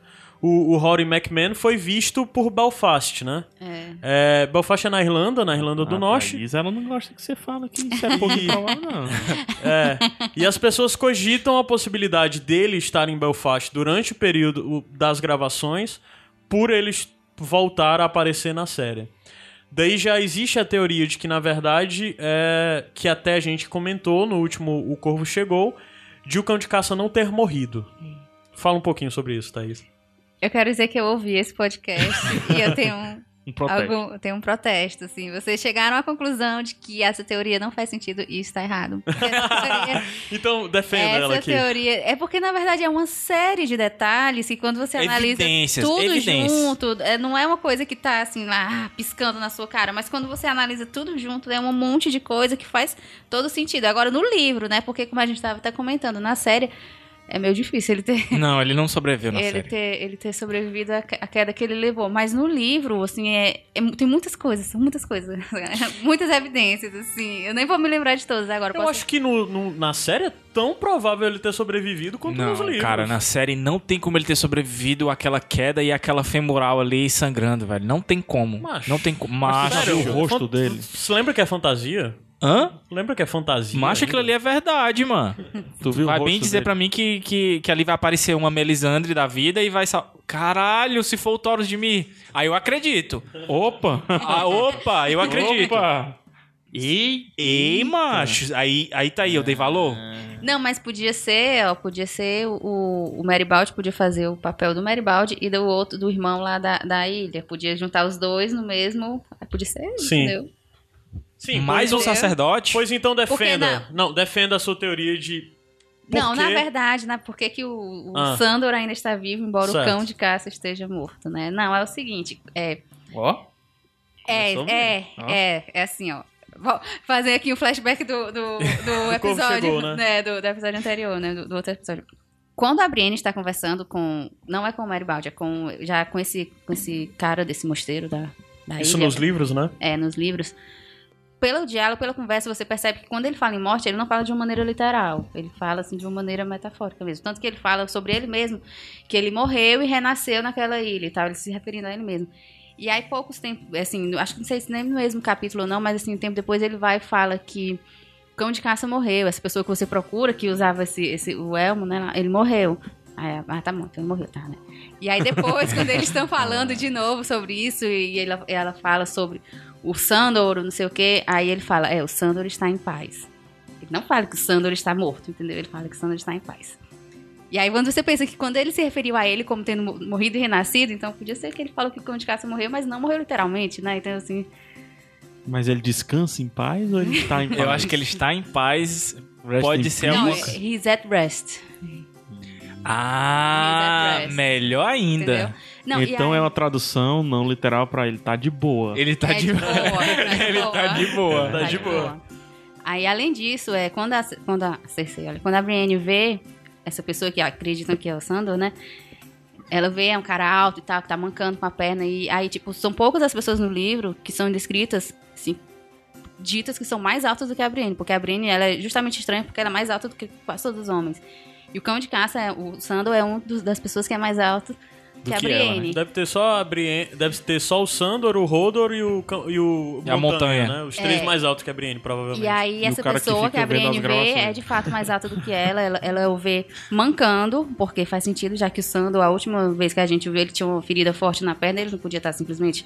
o, o Rory McMahon, foi visto por Belfast, né? É. É, Belfast é na Irlanda, na Irlanda do A Norte. Thaís, ela não gosta que você fala que isso é pouco provável, não. É, e as pessoas cogitam a possibilidade dele estar em Belfast durante o período das gravações, por eles voltar a aparecer na série. Daí já existe a teoria de que, na verdade, é, que até a gente comentou no último O Corvo Chegou, de o Cão de Caça não ter morrido. Fala um pouquinho sobre isso, Thaís. Eu quero dizer que eu ouvi esse podcast e eu tenho um, Um protesto. algum, tenho um protesto, assim. Vocês chegaram à conclusão de que essa teoria não faz sentido e está errado. Essa teoria, Então, defenda ela essa aqui. teoria é porque, na verdade, é uma série de detalhes que quando você analisa Evidências, tudo evidências. junto, é, não é uma coisa que tá, assim, lá, piscando na sua cara, mas quando você analisa tudo junto, é um monte de coisa que faz todo sentido. Agora, no livro, né, porque como a gente estava até comentando, na série, é meio difícil ele ter Não, ele não sobreviveu na ele série. ter, ele ter sobrevivido à que- à queda que ele levou. Mas no livro, assim, é, é tem muitas coisas, são muitas coisas. muitas evidências, assim. Eu nem vou me lembrar de todas agora. Eu posso- acho que no, no- na série é tão provável ele ter sobrevivido quanto nos Não, livros. cara, na série não tem como ele ter sobrevivido àquela queda e àquela femoral ali sangrando, velho. Não tem como. Macho. Não tem como. Viu o rosto dele? Você lembra que é fantasia? Hã? Lembra que é fantasia? Macho, aquilo ali é verdade, mano. Tu viu vai o rosto bem dizer dele? pra mim que, que, que ali vai aparecer uma Melisandre da vida e vai sal... Caralho, se for o Taurus de mim. Aí eu acredito. Opa! Ah, opa, eu acredito. Opa! Ei, ei, macho. Aí, aí tá aí, eu dei valor. Não, mas podia ser, ó, podia ser o, o Meribaldi podia fazer o papel do Meribaldi e do outro, do irmão lá da, da ilha. Podia juntar os dois no mesmo. Podia ser, Sim. entendeu? Sim, Mais um então- sacerdote. pois então defenda. Porque Não, defenda a sua teoria de. por Não, na verdade, né? Por que, que o, o Ah. Sandor ainda está vivo, embora Certo. o cão de caça esteja morto, né? Não, é o seguinte, é, Ó. É, Começou é, bem. Ó. é, é assim, ó. Vou fazer aqui um flashback do, do, do episódio, chegou, né? né? do, do episódio anterior, né? Do, do outro episódio. Quando a Brienne está conversando com. Não é com o Meribaldi, é com. Já com esse, com esse cara desse mosteiro da, da Isso ilha. nos livros, né? É, nos livros. Pelo diálogo, pela conversa, você percebe que quando ele fala em morte, ele não fala de uma maneira literal. Ele fala, assim, de uma maneira metafórica mesmo. Tanto que ele fala sobre ele mesmo, que ele morreu e renasceu naquela ilha e tal. Ele se referindo a ele mesmo. E aí, poucos tempos, assim, acho que não sei se nem no mesmo capítulo ou não, mas assim, um tempo depois ele vai e fala que o cão de caça morreu. Essa pessoa que você procura, que usava esse, esse o elmo, né? Ele morreu. Aí, ah, tá bom, ele morreu, tá, né? E aí depois, quando eles estão falando de novo sobre isso, e ela fala sobre o Sandor, não sei o quê, aí ele fala, é, o Sandor está em paz. Ele não fala que o Sandor está morto, entendeu? Ele fala que o Sandor está em paz. E aí quando você pensa que quando ele se referiu a ele como tendo mo- morrido e renascido, então podia ser que ele falou que o cão de caça morreu, mas não morreu literalmente, né? Então assim, Mas ele descansa em paz ou ele está em paz? Eu acho que ele está em paz. Rest Pode ser não, alguma coisa. he's at rest, Ah, at rest. melhor ainda. entendeu? Não, então aí- é uma tradução não literal pra ele tá de boa. Ele tá É de, de boa, tá de Ele boa. tá de boa. Tá de boa. Aí, além disso, é, quando, a, quando a Cersei, olha, quando a Brienne vê essa pessoa que acreditam que é o Sandor, né? Ela vê, é um cara alto e tal, que tá mancando com a perna. E aí, tipo, são poucas as pessoas no livro que são descritas, assim, ditas que são mais altas do que a Brienne. Porque a Brienne, ela é justamente estranha porque ela é mais alta do que quase todos os homens. E o cão de caça, é- o Sandor é um dos- das pessoas que é mais alto que a que ela, né? Deve ter só a Brienne, deve ter só o Sandor, o Rodor e o, e o E a montanha. né? Os três É. mais altos que a Brienne, provavelmente. E aí, E essa que pessoa que, fica a Brienne vê é de fato mais alta do que ela. ela. Ela o vê mancando, porque faz sentido, já que o Sando, a última vez que a gente viu, ele tinha uma ferida forte na perna, ele não podia estar simplesmente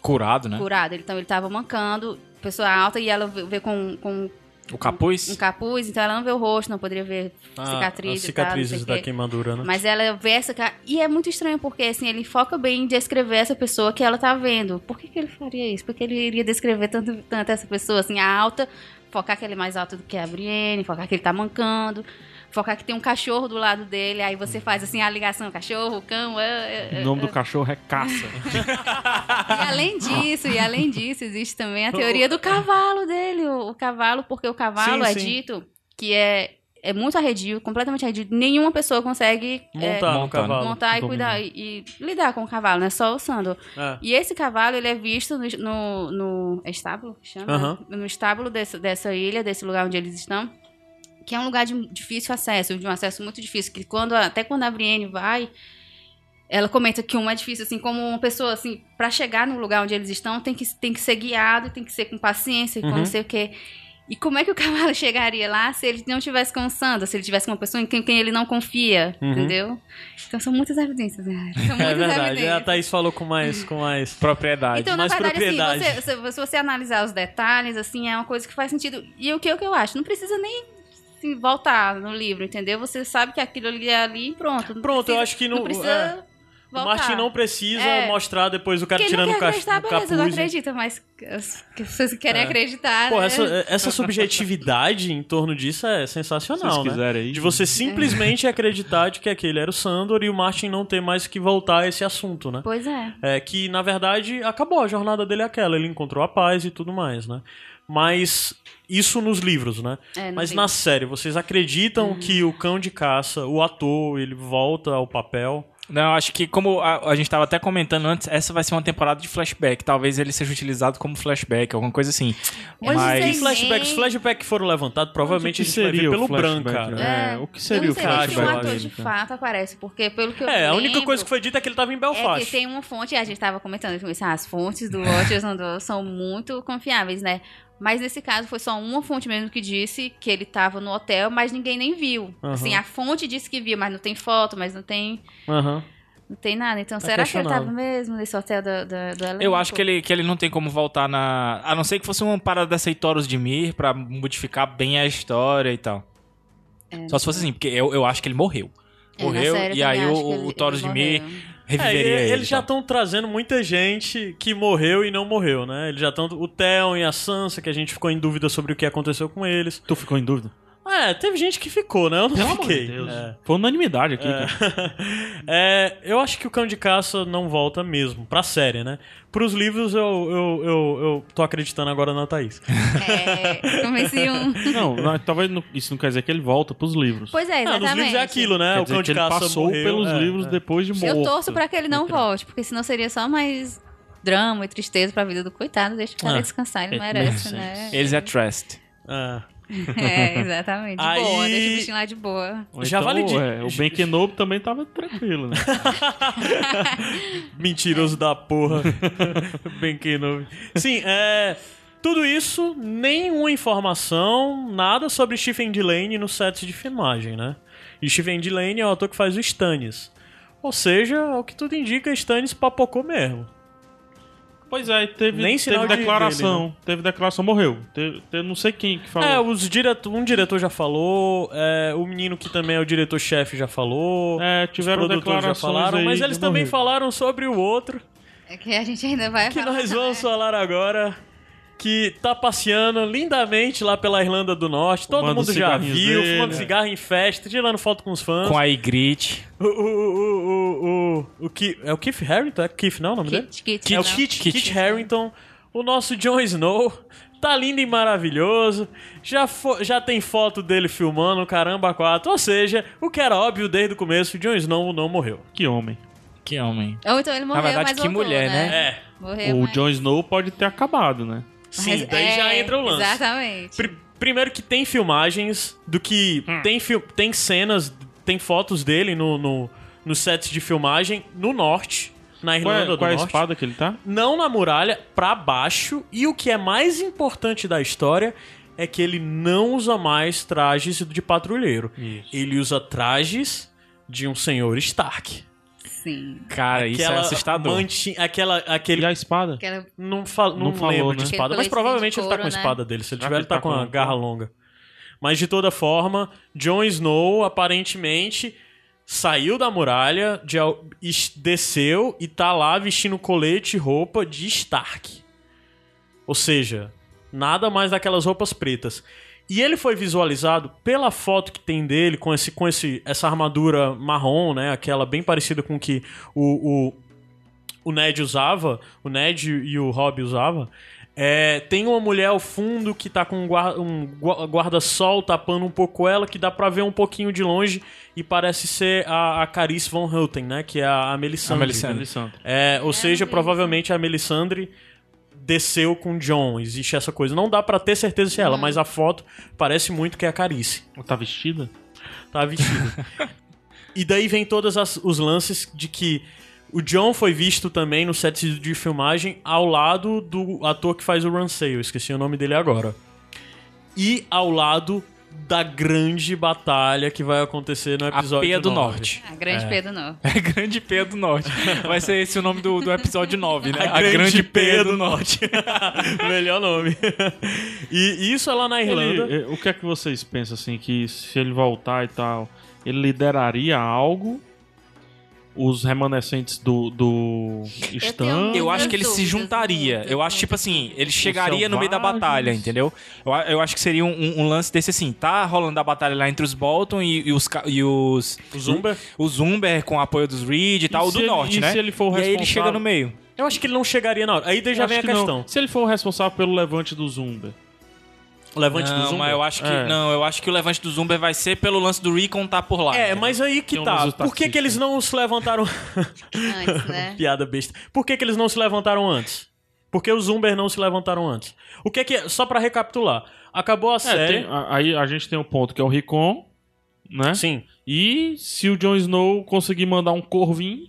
Curado, né? curado. Então ele estava mancando, pessoa alta, e ela vê, vê com, com O capuz. um capuz, então ela não vê o rosto, não poderia ver Ah, cicatrizes as tal, cicatrizes da queimadura, né? Mas ela vê essa cara. E é muito estranho, porque assim, ele foca bem em descrever essa pessoa que ela tá vendo. Por que, que ele faria isso? Porque ele iria descrever tanto, tanto essa pessoa, assim, a alta, focar que ele é mais alto do que a Brienne, focar que ele tá mancando. Focar que tem um cachorro do lado dele, aí você faz assim a ligação, cachorro, cão. é, é, O nome é, do cachorro é Caça. E além disso, e além disso, existe também a teoria do cavalo dele. O, o cavalo, porque o cavalo Sim, é sim. dito que é, é muito arredio, completamente arredio. Nenhuma pessoa consegue é, Montar no montando. cavalo. montar e dominar. cuidar e, e lidar com o cavalo, né? Só o Sandor. É. E esse cavalo, ele é visto no, no, no é estábulo, que chama? No estábulo desse, dessa ilha, desse lugar onde eles estão, que é um lugar de difícil acesso, de um acesso muito difícil, que quando, até quando a Brienne vai, ela comenta que um é difícil, assim, como uma pessoa, assim, pra chegar no lugar onde eles estão, tem que, tem que ser guiado, tem que ser com paciência, com Uhum. não sei o quê. E como é que o cavalo chegaria lá se ele não tivesse com o Sandor, se ele tivesse com uma pessoa em quem, quem ele não confia, Uhum. entendeu? Então são muitas evidências, né? São muitas É verdade. evidências. A Thaís falou com mais. Com mais... Propriedade. Então, na mais verdade, assim, propriedade. você, se, se você analisar os detalhes, assim, é uma coisa que faz sentido. E o que, o que eu acho? Não precisa nem assim, voltar no livro, entendeu? Você sabe que aquilo ali é ali e pronto. Não Pronto, eu precisa- acho que não- Não precisa é. O voltar. Martin não precisa É. mostrar depois o cara Quem tirando o, cach... acreditar, o beleza, capuz. não né? acredita, mas as- que vocês querem É. acreditar, Pô, né? essa, essa subjetividade em torno disso é Se vocês sensacional, né? quiserem aí. De você simplesmente acreditar de que aquele era o Sandor e o Martin não ter mais que voltar a esse assunto, né? Pois é. É que, na verdade, acabou. A jornada dele é aquela. Ele encontrou a paz e tudo mais, né? Mas isso nos livros, né? É, Mas livro. na série, vocês acreditam que o cão de caça, o ator, ele volta ao papel? Não, acho que como a, a gente tava até comentando antes, essa vai ser uma temporada de flashback. Talvez ele seja utilizado como flashback, alguma coisa assim. Mas, Mas- tem flashbacks, flashbacks foram levantados, provavelmente a o que gente vai ver seria o pelo branco, cara. né? É, o que seria eu o não sei se flashback um ator de fato aparece, porque pelo que eu É, a única lembro, coisa que foi dita é que ele tava em É Belfast. que tem uma fonte, a gente tava comentando, assim, as fontes do Watchers Andor são muito confiáveis, né? Mas nesse caso foi só uma fonte mesmo que disse que ele tava no hotel, mas ninguém nem viu. Aham. Assim, a fonte disse que viu, mas não tem foto, mas não tem, Aham. não tem nada. Então, Tá será que ele tava mesmo nesse hotel do, do, do elenco? Eu acho que ele, que ele não tem como voltar na. A não ser que fosse uma parada dessa Toros de Mir pra modificar bem a história e tal. Só se fosse assim, porque eu, eu acho que ele morreu. É, Morreu, série eu e aí o, ele- o Toros de Mir É, reviveria e- ele. eles já estão trazendo muita gente que morreu e não morreu, né? Eles já estão. O Theon e a Sansa, que a gente ficou em dúvida sobre o que aconteceu com eles. Tu ficou em dúvida? É, teve gente que ficou, né? Eu não Pelo amor fiquei. de Deus. É. Foi unanimidade aqui, cara. É, eu acho que o Cão de Caça não volta mesmo, pra série, né? Pros livros eu, eu, eu, eu tô acreditando agora na Thaís. É, comecei um... Não, não, talvez não- isso não quer dizer que ele volta pros livros. Pois é, Ah, exatamente. nos livros é aquilo, né? Quer o Cão que de ele Caça passou morreu, pelos é, livros é. depois de morto. Eu torço pra que ele não volte, porque senão seria só mais drama e tristeza pra vida do coitado. Deixa o cara Ah. descansar, ele É, merece, né? Eles é trust. É. É, exatamente. De Aí- boa, deixa o bichinho lá de boa. Ou Já então, vale de- é, o Ben Kenobi também tava tranquilo, né? Mentiroso da porra. Que não. Sim, é. Tudo isso, nenhuma informação, nada sobre Stephen Delaney no set de filmagem, né? E Stephen Delaney é o ator que faz o Stannis. Ou seja, ao que tudo indica, Stannis papocou mesmo. Pois é, teve, Nem sinal teve de- declaração. dele, Teve declaração, morreu. Teve, teve não sei quem que falou. É, os direto, um diretor já falou, é, o menino que também é o diretor-chefe já falou. É, os tiveram produtores já declarações falaram, aí mas eles também morrer. falaram sobre o outro. É que a gente ainda vai que falar, nós vamos né? falar agora. Que tá passeando lindamente lá pela Irlanda do Norte. Todo Fumando mundo já viu, dele, fumando é. cigarro em festa, tirando foto com os fãs. Com a Ygritte. O, o, o, o, o, o Keith, é o Keith Harrington? É Keith, não é o nome dele? Kit, Kit, É o. Kit, Kit. Kit Harrington, o nosso Jon Snow. Tá lindo e maravilhoso. Já, fo- já tem foto dele filmando, caramba, quatro. Ou seja, o que era óbvio desde o começo, Jon Snow não morreu. Que homem. Que homem. Ou então ele morreu, verdade, mas que voltou, mulher, né? É. Morreu, o mas... Jon Snow pode ter acabado, né? Sim, mas- daí já é, entra o lance. Exatamente. Pri- primeiro que tem filmagens do que. Hum. Tem, tem cenas, tem fotos dele no, no, no sets de filmagem no norte, na Qual Irlanda é, do qual é a Norte. espada que ele tá? Não na muralha, pra baixo. E o que é mais importante da história é que ele não usa mais trajes de patrulheiro. Isso. Ele usa trajes de um senhor Stark. Sim. Cara, isso é assustador. manti- aquela, aquele E a espada? Aquela... não, fa não, Não falou, lembro de né? espada, Aquele mas provavelmente de ele tá com a couro, né? espada dele. Se ele tiver, que ele tá, tá com a uma garra couro? longa. Mas de toda forma, Jon Snow aparentemente saiu da muralha, de desceu e tá lá vestindo colete e roupa de Stark. Ou seja, nada mais daquelas roupas pretas. E ele foi visualizado pela foto que tem dele, com, esse, com esse, essa armadura marrom, né? Aquela bem parecida com que o, o, o Ned usava, o Ned e o Rob usava. É, tem uma mulher ao fundo que tá com um guarda- um gua- guarda-sol tapando um pouco ela, que dá pra ver um pouquinho de longe e parece ser a, a Carice Von Houten, né? Que é a, a Melisandre. A Melisandre. Melisandre. É, ou seja, vi provavelmente a Melisandre desceu com o John. Existe essa coisa. Não dá pra ter certeza se é ela, mas a foto parece muito que é a Carice. Ela tá vestida? Tá vestida. e daí vem todos as- os lances de que o John foi visto também no set de filmagem ao lado do ator que faz o Ramsay, eu esqueci o nome dele agora. E ao lado da grande batalha que vai acontecer no A episódio Peia do 9. Norte. A grande Pedro Norte. É Grande Peia do Norte. Vai ser esse o nome do, do episódio 9, né? A, grande, Peia do Norte. Melhor nome. e isso é lá na Irlanda. Ele- eh, o que é que vocês pensam, assim, que se ele voltar e tal, ele lideraria algo? Os remanescentes do, do Stan? tenho- Eu acho que ele se juntaria. Eu acho, tipo assim, ele chegaria no meio da batalha, entendeu? Eu, eu acho que seria um, um lance desse assim, tá rolando a batalha lá entre os Bolton e, e os, e os... O Zumber? O Zumber com o apoio dos Reed e tal, o se do ele- norte, e né? se ele for o e aí ele responsável? chega no meio. Eu acho que ele não chegaria na hora. Aí daí já Eu vem a acho que não. questão. Se ele for o responsável pelo levante do Zumba. O levante do Não, Zumber? mas eu acho que É. não, eu acho que o levante do Zumber vai ser pelo lance do Recon tá por lá. É, entendeu? mas aí que Tem um tá. do Por que, que eles não se levantaram. Antes, né? Piada besta. Por que, que eles não se levantaram antes? Por que os Zumber não se levantaram antes? O que é que. Só pra recapitular. Acabou a É, série. tem- a- aí a gente tem um ponto que é o Ricon, né? Sim. E se o Jon Snow conseguir mandar um corvinho,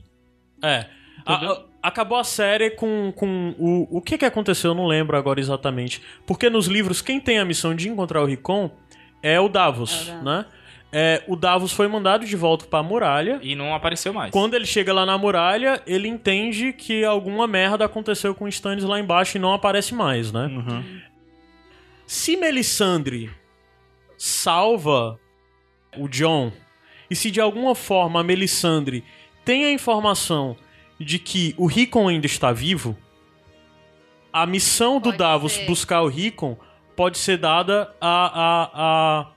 É. A- acabou a série com, com o, o que que aconteceu, eu não lembro agora exatamente. Porque nos livros, quem tem a missão de encontrar o Ricon é o Davos, É o Davos. né? É, o Davos foi mandado de volta pra muralha. E não apareceu mais. Quando ele chega lá na muralha, ele entende que alguma merda aconteceu com o Stannis lá embaixo e não aparece mais, né? Uhum. Se Melisandre salva o John, e se de alguma forma a Melisandre tem a informação de que o Rickon ainda está vivo, a missão do Pode Davos ser. buscar o Rickon pode ser dada a, a,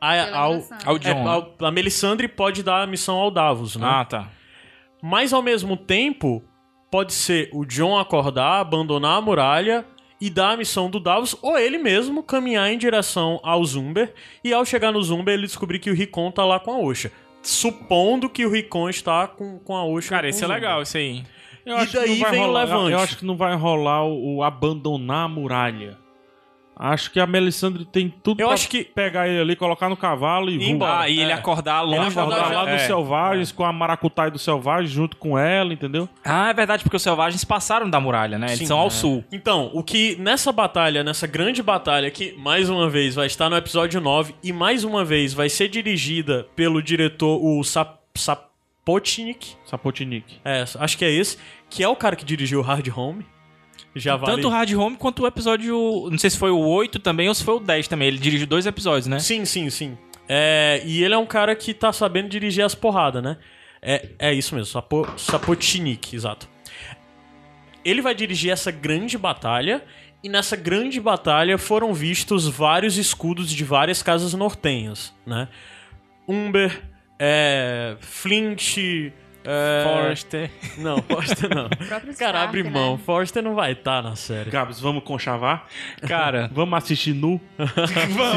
a, a, ao, Melisandre. Ao é, John. ao- a Melisandre pode dar a missão ao Davos, né? Ah, tá. Mas ao mesmo tempo, pode ser o John acordar, abandonar a muralha e dar a missão do Davos, ou ele mesmo caminhar em direção ao Zumber, e ao chegar no Zumber ele descobrir que o Rickon tá lá com a Osha. Supondo que o Rickon está com, com a Osha. Cara, isso é o legal, isso aí. Eu E daí vem o rolar, levante. Eu, eu acho que não vai rolar o, o abandonar a muralha. Acho que a Melisandre tem tudo Eu pra acho que- pegar ele ali, colocar no cavalo e Ir voar. embora. Ah, e ele É. acordar Ele longe acordar da- lá dos é. selvagens, com a maracutaia dos selvagens junto com ela, entendeu? Ah, é verdade, porque os selvagens passaram da muralha, né? Eles Sim, são ao é. sul. Então, o que nessa batalha, nessa grande batalha que mais uma vez vai estar no episódio 9 e mais uma vez vai ser dirigida pelo diretor o Sap Sapotnik, Sapotnik. É, acho que é esse, que é o cara que dirigiu o Hard Home. Já vale. Tanto o Hard Home quanto o episódio. Não sei se foi o 8 também ou se foi o 10 também. Ele dirigiu dois episódios, né? Sim, sim, sim. É, e ele é um cara que tá sabendo dirigir as porradas, né? É, é isso mesmo, Sapo, exato. Ele vai dirigir essa grande batalha, e nessa grande batalha foram vistos vários escudos de várias casas nortenhas, né? Umber, é, Flint, é, Forrester. Não, Forster não. Cara, abre né? mão. Forster não vai estar na série. Gabs, vamos conchavar? Cara. Vamos assistir nu?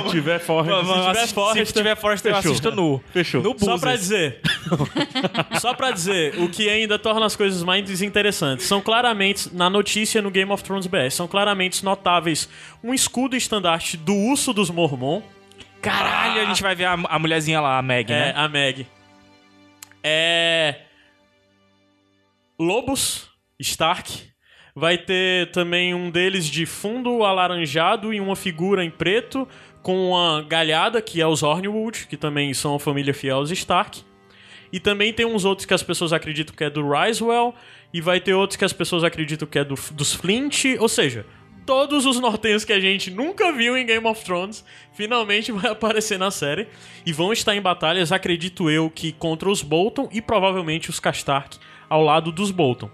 Se tiver forra, Vamos, se tiver assistir- Forrester, se tiver Forrester, eu assisto nu. Fechou. No Só pra dizer. Só pra dizer, o que ainda torna as coisas mais desinteressantes. São claramente, na notícia no Game of Thrones BR, são claramente notáveis um escudo estandarte do urso dos Mormon. Caralho, a gente vai ver a, a mulherzinha lá, a Meg, É, né? a Meg. É. Lobos Stark. Vai ter também um deles de fundo alaranjado e uma figura em preto com uma galhada, que é os Hornwood, que também são a família fiel aos Stark. E também tem uns outros que as pessoas acreditam que é do Risewell, e vai ter outros que as pessoas acreditam que é do, dos Flint, ou seja, todos os nortenhos que a gente nunca viu em Game of Thrones finalmente vai aparecer na série e vão estar em batalhas, acredito eu, que contra os Bolton e provavelmente os Castark ao lado dos Bolton.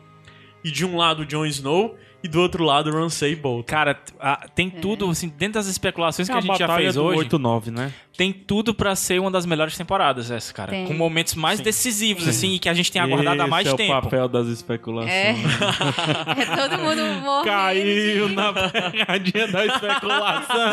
E de um lado Jon Snow e do outro lado Ramsay Bolton. Cara, a- tem tudo, assim, dentro das especulações que É a gente já fez do hoje, 8-9, né? Tem tudo pra ser uma das melhores temporadas essa, cara. Tem. Com momentos mais decisivos, assim, e que a gente tem aguardado há mais Esse é tempo. o papel das especulações. É. É todo mundo morrendo. Caiu de- na pegadinha da especulação.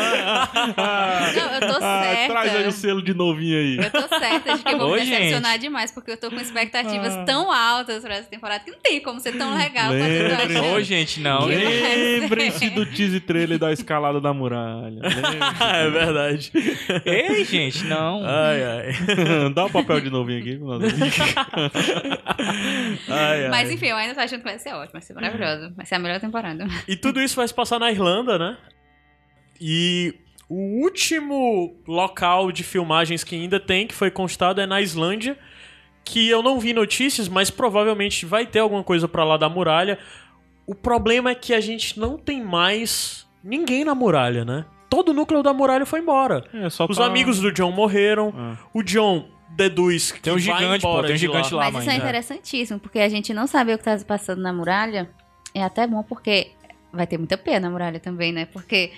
Não, eu tô Ah, certa. traz aí o selo de novinho aí. Eu tô certa de que eu vou Ô, me decepcionar gente. demais, porque eu tô com expectativas Ah. tão altas pra essa temporada que não tem como ser tão legal Lembre-. Ô, gente, não. Lembrem-se do teaser trailer da escalada da muralha. É verdade. Ei, gente, não. Ai, ai. Dá o papel de novinho aqui. ai, ai. Mas enfim, eu ainda tô achando que vai ser ótimo, vai ser maravilhoso. Vai ser a melhor temporada. E tudo isso vai se passar na Irlanda, né? E o último local de filmagens que ainda tem, que foi constado, é na Islândia. Que eu não vi notícias, mas provavelmente vai ter alguma coisa pra lá da muralha. O problema é que a gente não tem mais ninguém na muralha, né? Todo o núcleo da muralha foi embora. É, só Os tá- amigos do John morreram. Ah. O John deduz que Tem um gigante, pô, tem um gigante lá. lá. Mas isso é né? interessantíssimo, porque a gente não saber o que tá se passando na muralha é até bom, porque vai ter muita pena na muralha também, né? Porque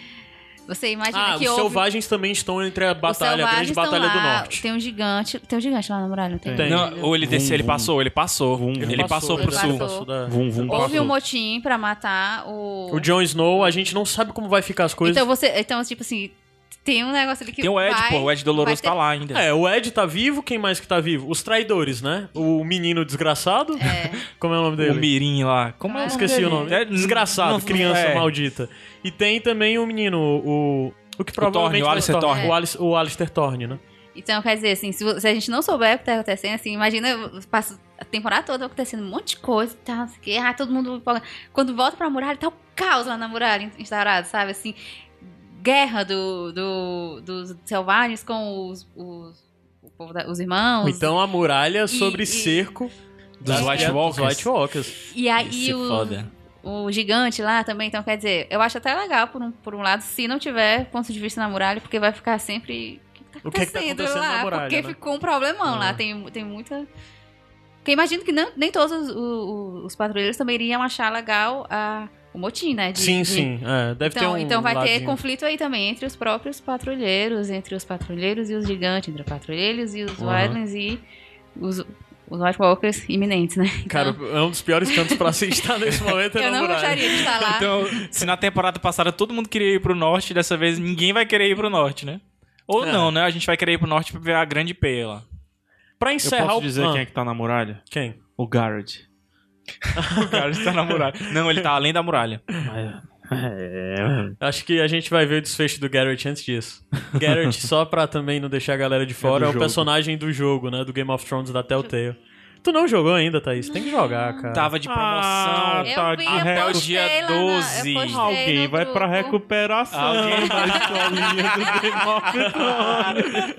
você imagina Ah, que os houve... selvagens também estão entre a batalha, a grande batalha do lá, norte. Tem um gigante. Tem um gigante lá na muralha, não tem? Tem. Não, ou ele desceu, ele passou, ele passou. Vum, ele, vum. passou, ele pro passou. sul. da- Vum, vum, Houve passou. um motim pra matar o... O Jon Snow, a gente não sabe como vai ficar as coisas. Então você... Então, tipo assim, tem um negócio ali que Tem o Ed, vai- pô, o Ed Doloroso ter- tá lá ainda. É, o Ed tá vivo, quem mais que tá vivo? Os traidores, né? O menino desgraçado. É. Como é o nome O dele? Mirim lá. Como é o nome Esqueci dele? o nome. É, Desgraçado, não- criança é. maldita. E tem também o menino, o. O que provavelmente Thorne, o vai Alistair se tornar- Thorne. O, Alice- o Alistair Thorne, né? Então, quer dizer, assim, se, a gente não souber o que tá acontecendo, assim, imagina, passa a temporada toda acontecendo um monte de coisa e tal, o quê, ah, todo mundo... Quando volta pra muralha, tá o caos lá na muralha instaurado, sabe, assim, guerra do, do- dos selvagens com os, os, o povo da- os irmãos. Então a muralha sobre e- cerco Dos das- White dos Walkers. White Walkers. e aí é o, foda. o gigante lá também, então, quer dizer, eu acho até legal, por um, por um lado, se não tiver ponto de vista na muralha, porque vai ficar sempre... O que é que tá acontecendo lá? na muralha, Porque né? ficou um problemão É. lá, tem, tem muita... Porque imagino que não, nem todos os, os- os patrulheiros também iriam achar legal a, o motim, né? de- Sim, de- sim. É, deve então, ter um então vai ter ladinho. conflito aí também entre os próprios patrulheiros, entre os patrulheiros e os gigantes, entre os patrulheiros e os Uhum. Wildlings e os, os White Walkers iminentes, né? Então, Cara, é um dos piores cantos pra se estar nesse momento é eu não gostaria de estar lá. Então, se na temporada passada todo mundo queria ir pro norte, dessa vez ninguém vai querer ir pro norte, né? Ou É. não, né? A gente vai querer ir pro norte pra ver a grande peia lá. Pra Eu encerrar posso o... dizer Ah, quem é que tá na muralha? quem? O Garrett. O cara está na muralha. Não, ele tá além da muralha. É. Acho que a gente vai ver o desfecho do Garrett antes disso. Garrett, só pra também não deixar a galera de fora, do é, o jogo. personagem do jogo, né? Do Game of Thrones da Telltale. Tu não jogou ainda, Thaís? Tem que jogar, cara. Tava de promoção. Ah, eu tá vi, de ré- postei dia lá na- 12. eu postei Alguém vai pra grupo. recuperação Alguém da escolinha do Game of Thrones.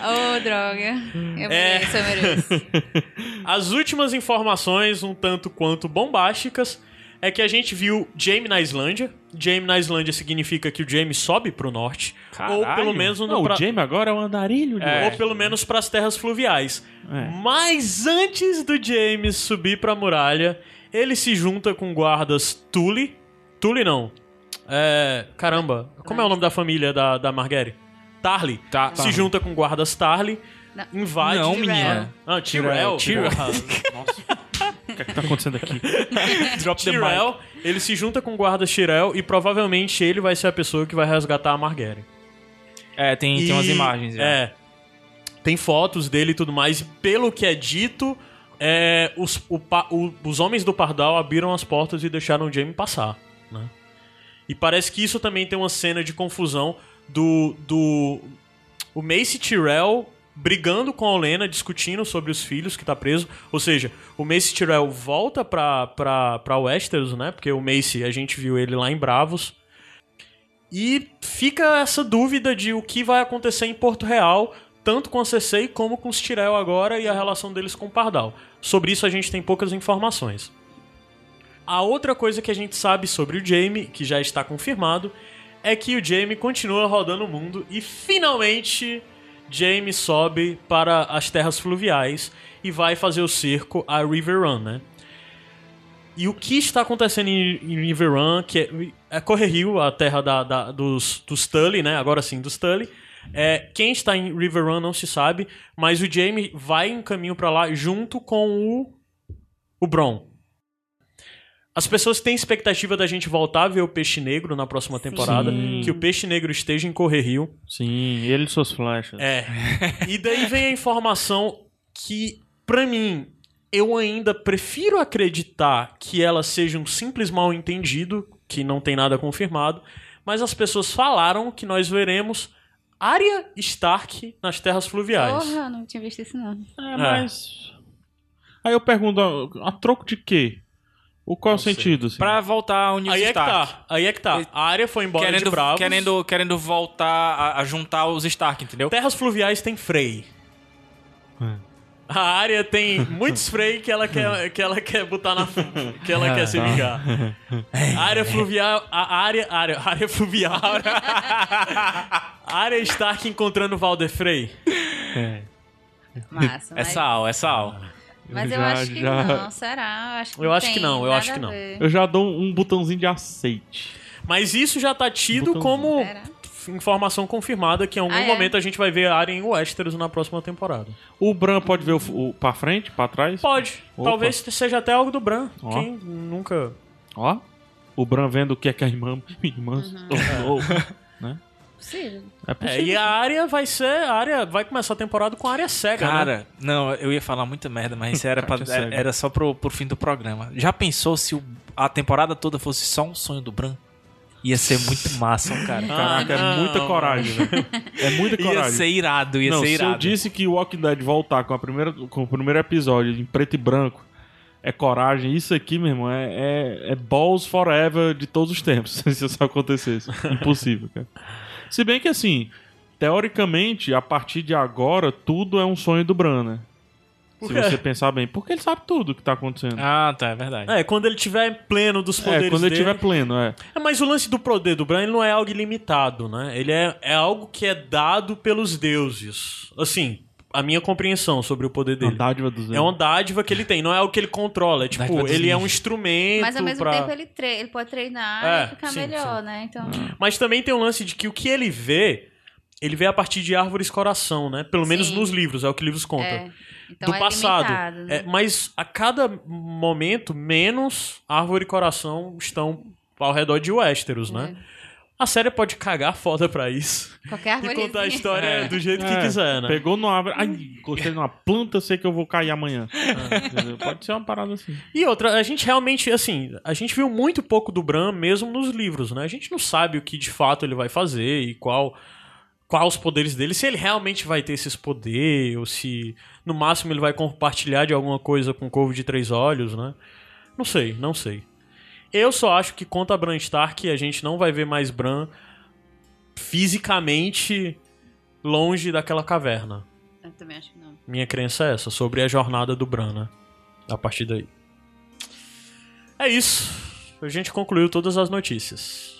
Ô, droga. Eu É. mereço, eu mereço. As últimas informações, um tanto quanto bombásticas, é que a gente viu Jaime na Islândia. Jaime na Islândia significa que o Jaime sobe pro norte. Ou pelo menos no Não, pra- o Jamie agora é um andarilho. É. ou pelo menos pras terras fluviais. É. Mas antes do James subir pra muralha, ele se junta com guardas Tully. Tully não. É. Caramba, como é o nome da família da, da Marguerite? Tarly. Tá. Se junta com guardas Tarly. Não. Invade. Não, menina. Ah, Tyrell. Tyrell. Porra. Nossa. O que é que tá acontecendo aqui? Drop the mic. Tyrell, ele se junta com o guarda Tyrell e provavelmente ele vai ser a pessoa que vai resgatar a Marguerite. É, tem, tem umas E- imagens. já. É. Tem fotos dele e tudo mais. E pelo que é dito, é, os, o o- os homens do Pardal abriram as portas e deixaram o Jaime passar. Né? E parece que isso também tem uma cena de confusão do. do o Mace Tyrell brigando com a Olena, discutindo sobre os filhos que tá preso. Ou seja, o Mace Tyrell volta pra, pra, pra Westeros, né? Porque o Mace, a gente viu ele lá em Bravos. E fica essa dúvida de o que vai acontecer em Porto Real, tanto com a Cersei como com os Tyrell agora e a relação deles com o Pardal. Sobre isso a gente tem poucas informações. A outra coisa que a gente sabe sobre o Jaime, que já está confirmado, é que o Jaime continua rodando o mundo e finalmente Jaime sobe para as terras fluviais e vai fazer o cerco a River Run, né? E o que está acontecendo em, em Riverrun, que é, é Correrio, a terra da, da- dos, dos Tully, né? Agora sim, dos Tully. É, quem está em Riverrun não se sabe, mas o Jaime vai um caminho pra lá junto com o, o Bron. As pessoas têm expectativa da gente voltar a ver o Peixe Negro na próxima temporada, Sim. que o Peixe Negro esteja em Correrio. Sim, ele e suas flechas. É. E daí vem a informação que, pra mim, eu ainda prefiro acreditar que ela seja um simples mal entendido, que não tem nada confirmado, mas as pessoas falaram que nós veremos Arya Stark nas Terras Fluviais. Porra, não tinha visto isso não. É, mas. Aí eu pergunto, a, a troco de quê? O qual é sentido? Assim? Pra voltar ao Nils Aí é que Stark. tá, aí é que tá. A Arya foi embora de Querendo, Bravos. querendo, querendo voltar a, a juntar os Stark, entendeu? Terras Fluviais tem Frey. É. A área tem muitos Frey que ela quer, que ela quer botar na que ela quer se vingar. A área fluvial, a área, área, área fluvial. A área Stark encontrando Valder Frey. É. Massa. É sal, é sal. Mas eu Já- acho que já- não, será? Eu acho que Eu não acho que não, eu acho que não. Eu já dou um botãozinho de aceite. Mas isso já tá tido Botãozinho. como Será? informação confirmada que em algum Ah, é? momento a gente vai ver a área em Westeros na próxima temporada. O Bran pode ver o, o pra frente, pra trás? Pode. Opa. Talvez seja até algo do Bran. Ó. Quem nunca Ó. O Bran vendo o que é que a irmã, minha irmã Uhum. tornou. né? Possível. É É, possível. e a área vai ser. A área vai começar a temporada com a área cega, né? Cara, não, eu ia falar muita merda, mas isso era, pra, Kátia cega. era só pro, pro fim do programa. Já pensou se o- a temporada toda fosse só um sonho do Bran? Ia ser muito massa, cara. Caraca, Ah, é muita coragem, velho. É muita Ia coragem. ser irado, ia não, ser se irado. eu disse que o Walking Dead voltar com, a primeira, com o primeiro episódio em preto e branco é coragem, isso aqui, meu irmão, é, é, é balls forever de todos os tempos, se isso acontecesse. Impossível, cara. Se bem que, assim, teoricamente, a partir de agora, tudo é um sonho do Bran, né? Se você pensar bem. Porque ele sabe tudo o que tá acontecendo. Ah, tá, é verdade. É, quando ele tiver pleno dos poderes é, quando ele dele. estiver pleno, é. É, mas o lance do poder do Bran ele não é algo ilimitado, né? Ele é, é algo que é dado pelos deuses. Assim, a minha compreensão sobre o poder dele. dádiva dos É uma dádiva que ele tem, não é algo que ele controla. É tipo, ele é um instrumento Mas ao mesmo pra... tempo ele, tre ele pode treinar É, e ficar sim, melhor, né? Então. Mas também tem o lance de que o que ele vê, ele vê a partir de árvores coração, né? Pelo menos Sim. nos livros, é o que livros contam. É. Então do é passado. limitado, né? É, mas a cada momento, menos árvore e coração estão ao redor de Westeros, né? A série pode cagar foda pra isso. Qualquer E contar a história É. do jeito que É, quiser, né? Pegou numa árvore. Ai, gostei de uma planta, sei que eu vou cair amanhã. Entendeu? Pode ser uma parada assim. E outra, a gente realmente, assim, a gente viu muito pouco do Bran mesmo nos livros, né? A gente não sabe o que de fato ele vai fazer e qual qual os poderes dele, se ele realmente vai ter esses poderes, ou se no máximo ele vai compartilhar de alguma coisa com o Corvo de Três Olhos, né? Não sei, não sei. Eu só acho que contra Bran Stark a gente não vai ver mais Bran fisicamente longe daquela caverna. Eu também acho que não. Minha crença é essa, sobre a jornada do Bran, né? A partir daí. É isso. A gente concluiu todas as notícias.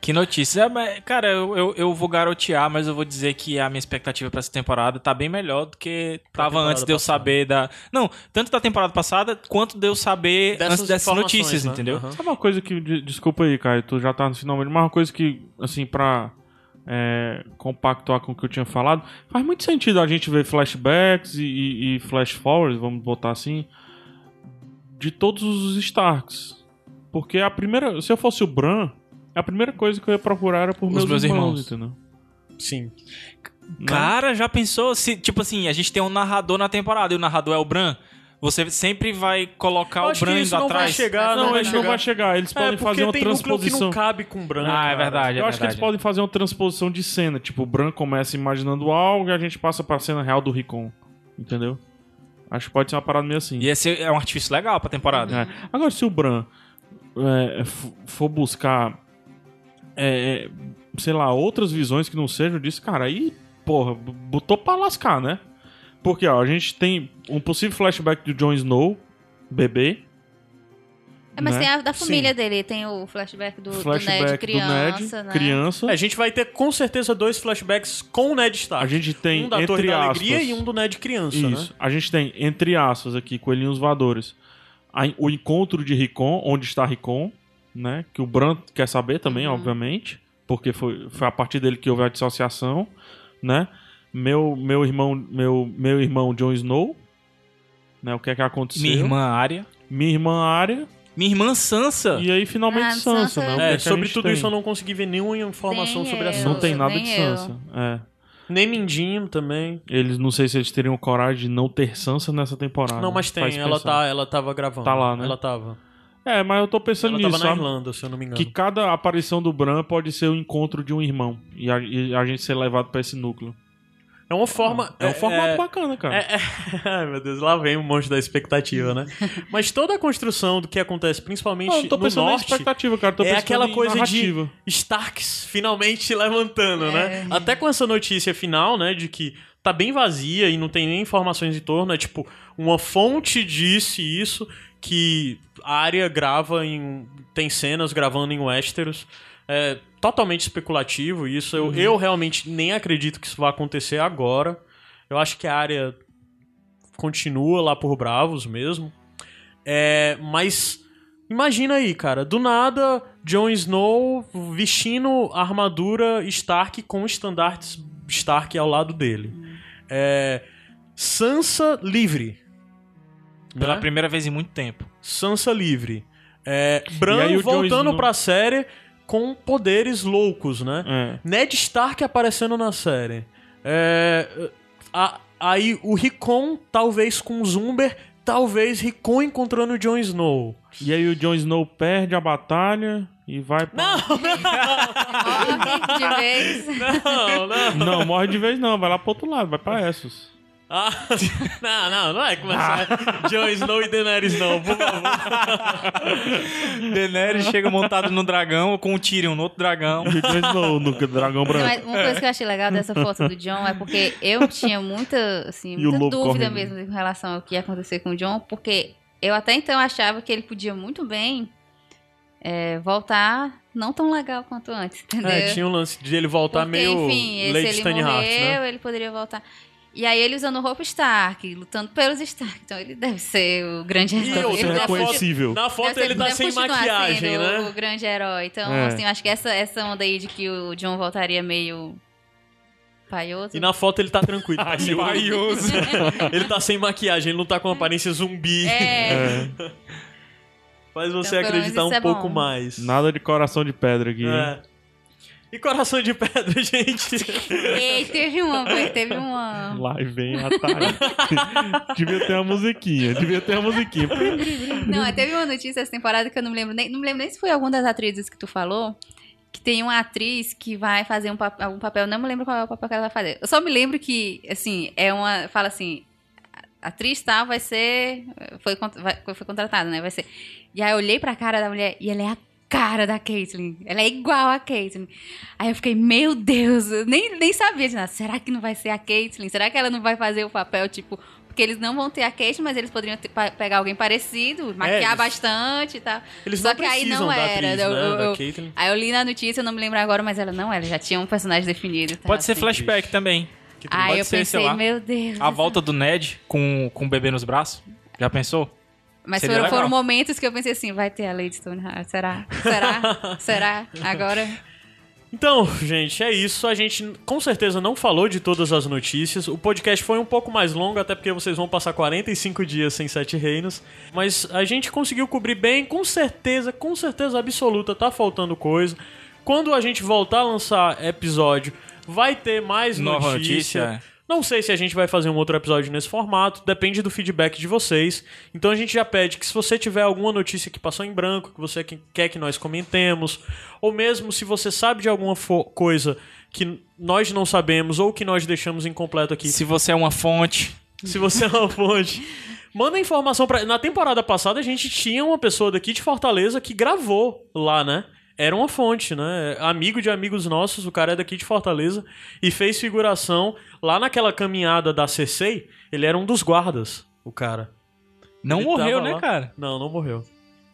Que notícia. É, cara, eu, eu, eu vou garotear, mas eu vou dizer que a minha expectativa pra essa temporada tá bem melhor do que Pra tava antes de eu passada. saber da. Não, tanto da temporada passada quanto de eu saber antes dessas informações, notícias, né? entendeu? Aham. Sabe uma coisa que. de- Desculpa aí, Caio, tu já tá no finalmente, mas uma coisa que, assim, pra é, compactuar com o que eu tinha falado, faz muito sentido a gente ver flashbacks e, e, e flash forwards, vamos botar assim, de todos os Starks. Porque a primeira. Se eu fosse o Bran, a primeira coisa que eu ia procurar era por Os meus, meus irmãos, irmãos. entendeu? Sim. Né? Cara, já pensou se, tipo assim, a gente tem um narrador na temporada e o narrador é o Bran? Você sempre vai colocar Eu o acho que Bran indo não vai atrás? chegar, não, não vai eles não chegar. vai chegar. Eles É, podem fazer uma tem núcleo que não transposição. cabe com Bran. Ah, cara. é verdade, é Eu acho que eles verdade. podem fazer uma transposição de cena. Tipo, o Bran começa imaginando algo e a gente passa pra cena real do Ricon. Entendeu? Acho que pode ser uma parada meio assim. E esse é um artifício legal pra temporada. É. Agora, se o Bran é, for buscar, é, é, sei lá, outras visões que não sejam disso, cara, aí, porra, botou pra lascar, né? Porque, ó, a gente tem um possível flashback do Jon Snow, bebê. É, mas né? tem a da Sim. família dele, tem o flashback do, do flashback Ned criança, né? criança. É, a gente vai ter com certeza dois flashbacks com o Ned Stark. A gente tem, um da Torre entre da aspas... Alegria e um do Ned criança, Isso. né? A gente tem, entre aspas, aqui, coelhinhos voadores. a- o encontro de Ricon, onde está Ricon, né? Que o Bran quer saber também, obviamente, porque foi, foi a partir dele que houve a dissociação, né? Meu, meu irmão, meu, meu irmão Jon Snow, né? O que é que aconteceu? Minha irmã Arya. Minha irmã Arya Minha irmã Sansa. e aí finalmente Ah, Sansa, Sansa- né? É, é a sobre tudo tem? isso eu não consegui ver nenhuma informação Nem sobre a eu. Sansa. Não tem nada nem de eu. Sansa. É. Nem Mindinho também. Eles não sei se eles teriam coragem de não ter Sansa nessa temporada. não, mas tem. Faz Ela, pensar. tá, ela tava gravando. Tá lá, né? Ela tava. É, mas eu tô pensando Ela tava nisso, na sabe? Irlanda, se eu não me engano. Que cada aparição do Bran pode ser o encontro de um irmão. E a, e a gente ser levado pra esse núcleo. É uma forma. É um formato é- bacana, cara. É, é... Ai, meu Deus, lá vem um monte da expectativa, né? Mas toda a construção do que acontece, principalmente Não, eu tô no pensando na norte, expectativa, cara. Tô é pensando aquela em coisa narrativa. de Starks finalmente levantando, né? Até com essa notícia final, né, de que tá bem vazia e não tem nem informações em torno, é tipo, uma fonte disse isso, que a área grava em... tem cenas gravando em Westeros, é totalmente especulativo isso, eu, eu realmente nem acredito que isso vai acontecer agora, eu acho que a área continua lá por Bravos mesmo, é, mas imagina aí, cara, do nada Jon Snow vestindo a armadura Stark com estandartes Stark ao lado dele. É, Sansa livre. Pela né? primeira vez em muito tempo. Sansa livre. É, Bran o voltando Snow- pra série com poderes loucos, né? É. Ned Stark aparecendo na série. É, a- aí o Rickon, talvez com Zumber, talvez Rickon encontrando o Jon Snow. E aí o Jon Snow perde a batalha e vai pra... Não, Morre de vez. não, não. Não, morre de vez não. Vai lá pro outro lado, vai pra Essos. Ah, não, não, não é começar Jon Snow e Daenerys não, por favor. Daenerys chega montado no dragão com o Tyrion no outro dragão. E Jon Snow no Dragão Branco. Mas uma coisa que eu achei legal dessa foto do John é porque eu tinha muita, assim, E muita dúvida correndo. mesmo em relação ao que ia acontecer com o John, porque eu até então achava que ele podia muito bem é, voltar não tão legal quanto antes, entendeu? É, tinha um lance de ele voltar Porque, meio enfim, Lady se ele Stanley Hart, né? ele poderia voltar. E aí ele usando roupa Stark, lutando pelos Stark. Então ele deve ser o grande E herói. outra, Ele Ser na deve foto, reconhecível. na foto ele tá sem maquiagem, né? o grande herói. Então, É. assim, eu acho que essa, essa onda aí de que o John voltaria meio paioso. E na foto ele tá tranquilo. tá Paioso. ele tá sem maquiagem, ele não tá com aparência zumbi. É, Faz você Então, acreditar um é pouco mais. Nada de coração de pedra aqui. É. E coração de pedra, gente? Ei, teve uma, teve uma. Lá vem a Thalia. devia ter uma musiquinha, devia ter uma musiquinha. Não, é, teve uma notícia essa temporada que eu não me lembro nem, não me lembro nem se foi alguma das atrizes que tu falou. Que tem uma atriz que vai fazer um papel, algum papel, não me lembro qual é o papel que ela vai fazer. Eu só me lembro que, assim, é uma. Fala assim, a atriz tal vai ser. Foi, foi contratada, né? Vai ser. E aí eu olhei pra cara da mulher e ela é a cara da Caitlyn. Ela é igual a Caitlyn. Aí eu fiquei, meu Deus, eu nem, nem sabia de nada. Será que não vai ser a Caitlyn? Será que ela não vai fazer o papel, tipo. Porque eles não vão ter a Caitlyn, mas eles poderiam ter- pegar alguém parecido, maquiar eles- bastante e tal. Eles Só não que aí não era. atriz, eu, né, eu- da eu- aí eu li na notícia, eu não me lembro agora, mas ela não, ela já tinha um personagem definido. tá, Pode ser assim. flashback também. Que Aí pode eu ser, sei pensei, lá. meu Deus. A volta do Ned com, com o bebê nos braços. Já pensou? Mas seria foram, foram momentos que eu pensei assim, vai ter a Lady Stoneheart, será? Será? será? Agora? Então, gente, é isso. A gente com certeza não falou de todas as notícias. O podcast foi um pouco mais longo, até porque vocês vão passar 45 dias sem Sete Reinos. Mas a gente conseguiu cobrir bem, com certeza, com certeza absoluta, tá faltando coisa. Quando a gente voltar a lançar episódio, vai ter mais Nova notícia. notícia. Não sei se a gente vai fazer um outro episódio nesse formato, depende do feedback de vocês. Então a gente já pede que se você tiver alguma notícia que passou em branco, que você que- quer que nós comentemos, ou mesmo se você sabe de alguma coisa que nós não sabemos ou que nós deixamos incompleto aqui, Se você é uma fonte. se você é uma fonte, manda informação pra. Na temporada passada a gente tinha uma pessoa daqui de Fortaleza que gravou lá, né? Era uma fonte, né? Amigo de amigos nossos, o cara é daqui de Fortaleza e fez figuração lá naquela caminhada da CC. Ele era um dos guardas, o cara. Não Ele morreu, né, lá. cara? Não, não morreu.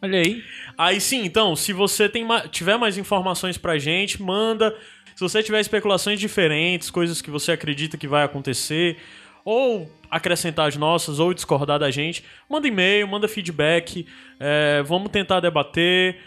Olha aí. Aí sim, então, se você tem ma- tiver mais informações pra gente, manda. Se você tiver especulações diferentes, coisas que você acredita que vai acontecer, ou acrescentar as nossas, ou discordar da gente, manda e-mail, manda feedback, é, vamos tentar debater.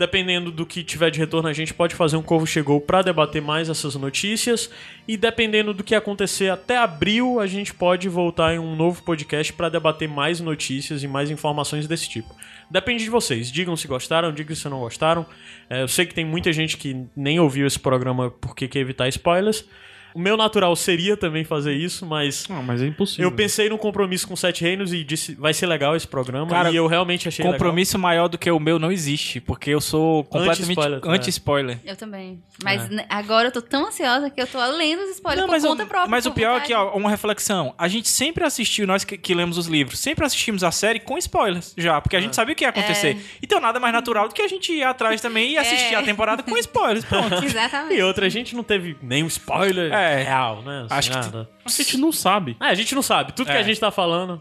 Dependendo do que tiver de retorno, a gente pode fazer um Corvo Chegou para debater mais essas notícias. E dependendo do que acontecer até abril, a gente pode voltar em um novo podcast para debater mais notícias e mais informações desse tipo. Depende de vocês. Digam se gostaram, digam se não gostaram. É, eu sei que tem muita gente que nem ouviu esse programa porque quer evitar spoilers. O meu natural seria também fazer isso, mas Ah, mas é impossível. eu pensei num compromisso com Sete Reinos e disse vai ser legal esse programa. Cara, e eu realmente achei Compromisso maior do que o meu não existe, porque eu sou completamente Anti-spoiler, é. anti-spoiler. Eu também. Mas né, agora eu tô tão ansiosa que eu tô lendo os spoilers Não, mas, conta o, própria. mas o pior é que, ó, uma reflexão. A gente sempre assistiu, nós que, que lemos os livros, sempre assistimos a série com spoilers já, porque a gente sabia o que ia acontecer. Então nada mais natural do que a gente ir atrás também e assistir É. a temporada com spoilers. Pronto. legal. Exatamente. E outra, a gente não teve nenhum spoiler É. real, né? Assim, Acho que nada. A gente não sabe. É, a gente não sabe. Tudo que É. a gente tá falando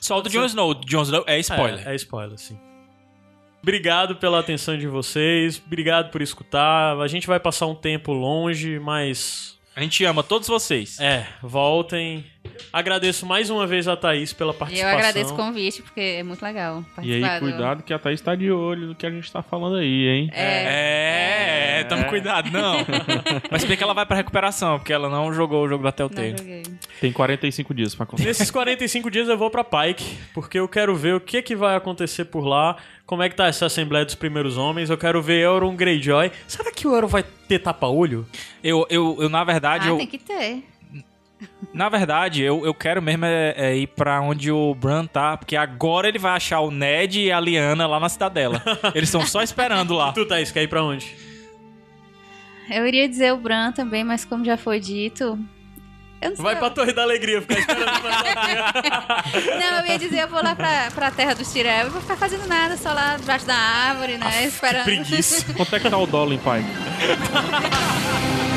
Só o do Jon Snow. Jon Snow é spoiler. É, é spoiler, sim. Obrigado pela atenção de vocês. Obrigado por escutar. A gente vai passar um tempo longe, mas. A gente ama todos vocês. É, voltem. Agradeço mais uma vez a Thaís pela E eu participação. agradeço o convite, porque é muito legal E participar. aí, do- cuidado que a Thaís tá de olho no que a gente tá falando aí, hein? É, tamo cuidado, não. Mas bem que ela vai pra recuperação, porque ela não jogou o jogo da Não Telltale. joguei. Tem 45 dias pra contar. Nesses 45 dias eu vou pra Pike, porque eu quero ver o que, que vai acontecer por lá, como é que tá essa Assembleia dos Primeiros Homens, eu quero ver Euron Greyjoy. Será que o Euron vai ter tapa-olho? Eu, eu, eu, na verdade, Ah, eu, tem que ter. na verdade, eu, eu quero mesmo é, é ir pra onde o Bran tá, porque agora ele vai achar o Ned e a Liana lá na cidadela. Eles estão só esperando lá. Tu, Thaís, quer ir pra onde? Eu iria dizer o Bran também, mas como já foi dito. Eu não sei. Vai pra Torre da Alegria, ficar esperando pra. Não, eu ia dizer, eu vou lá pra, pra terra dos Tirel e vou ficar fazendo nada, só lá debaixo da árvore, né? esperando. Preguiça. Quanto é que tá o dólar em pai?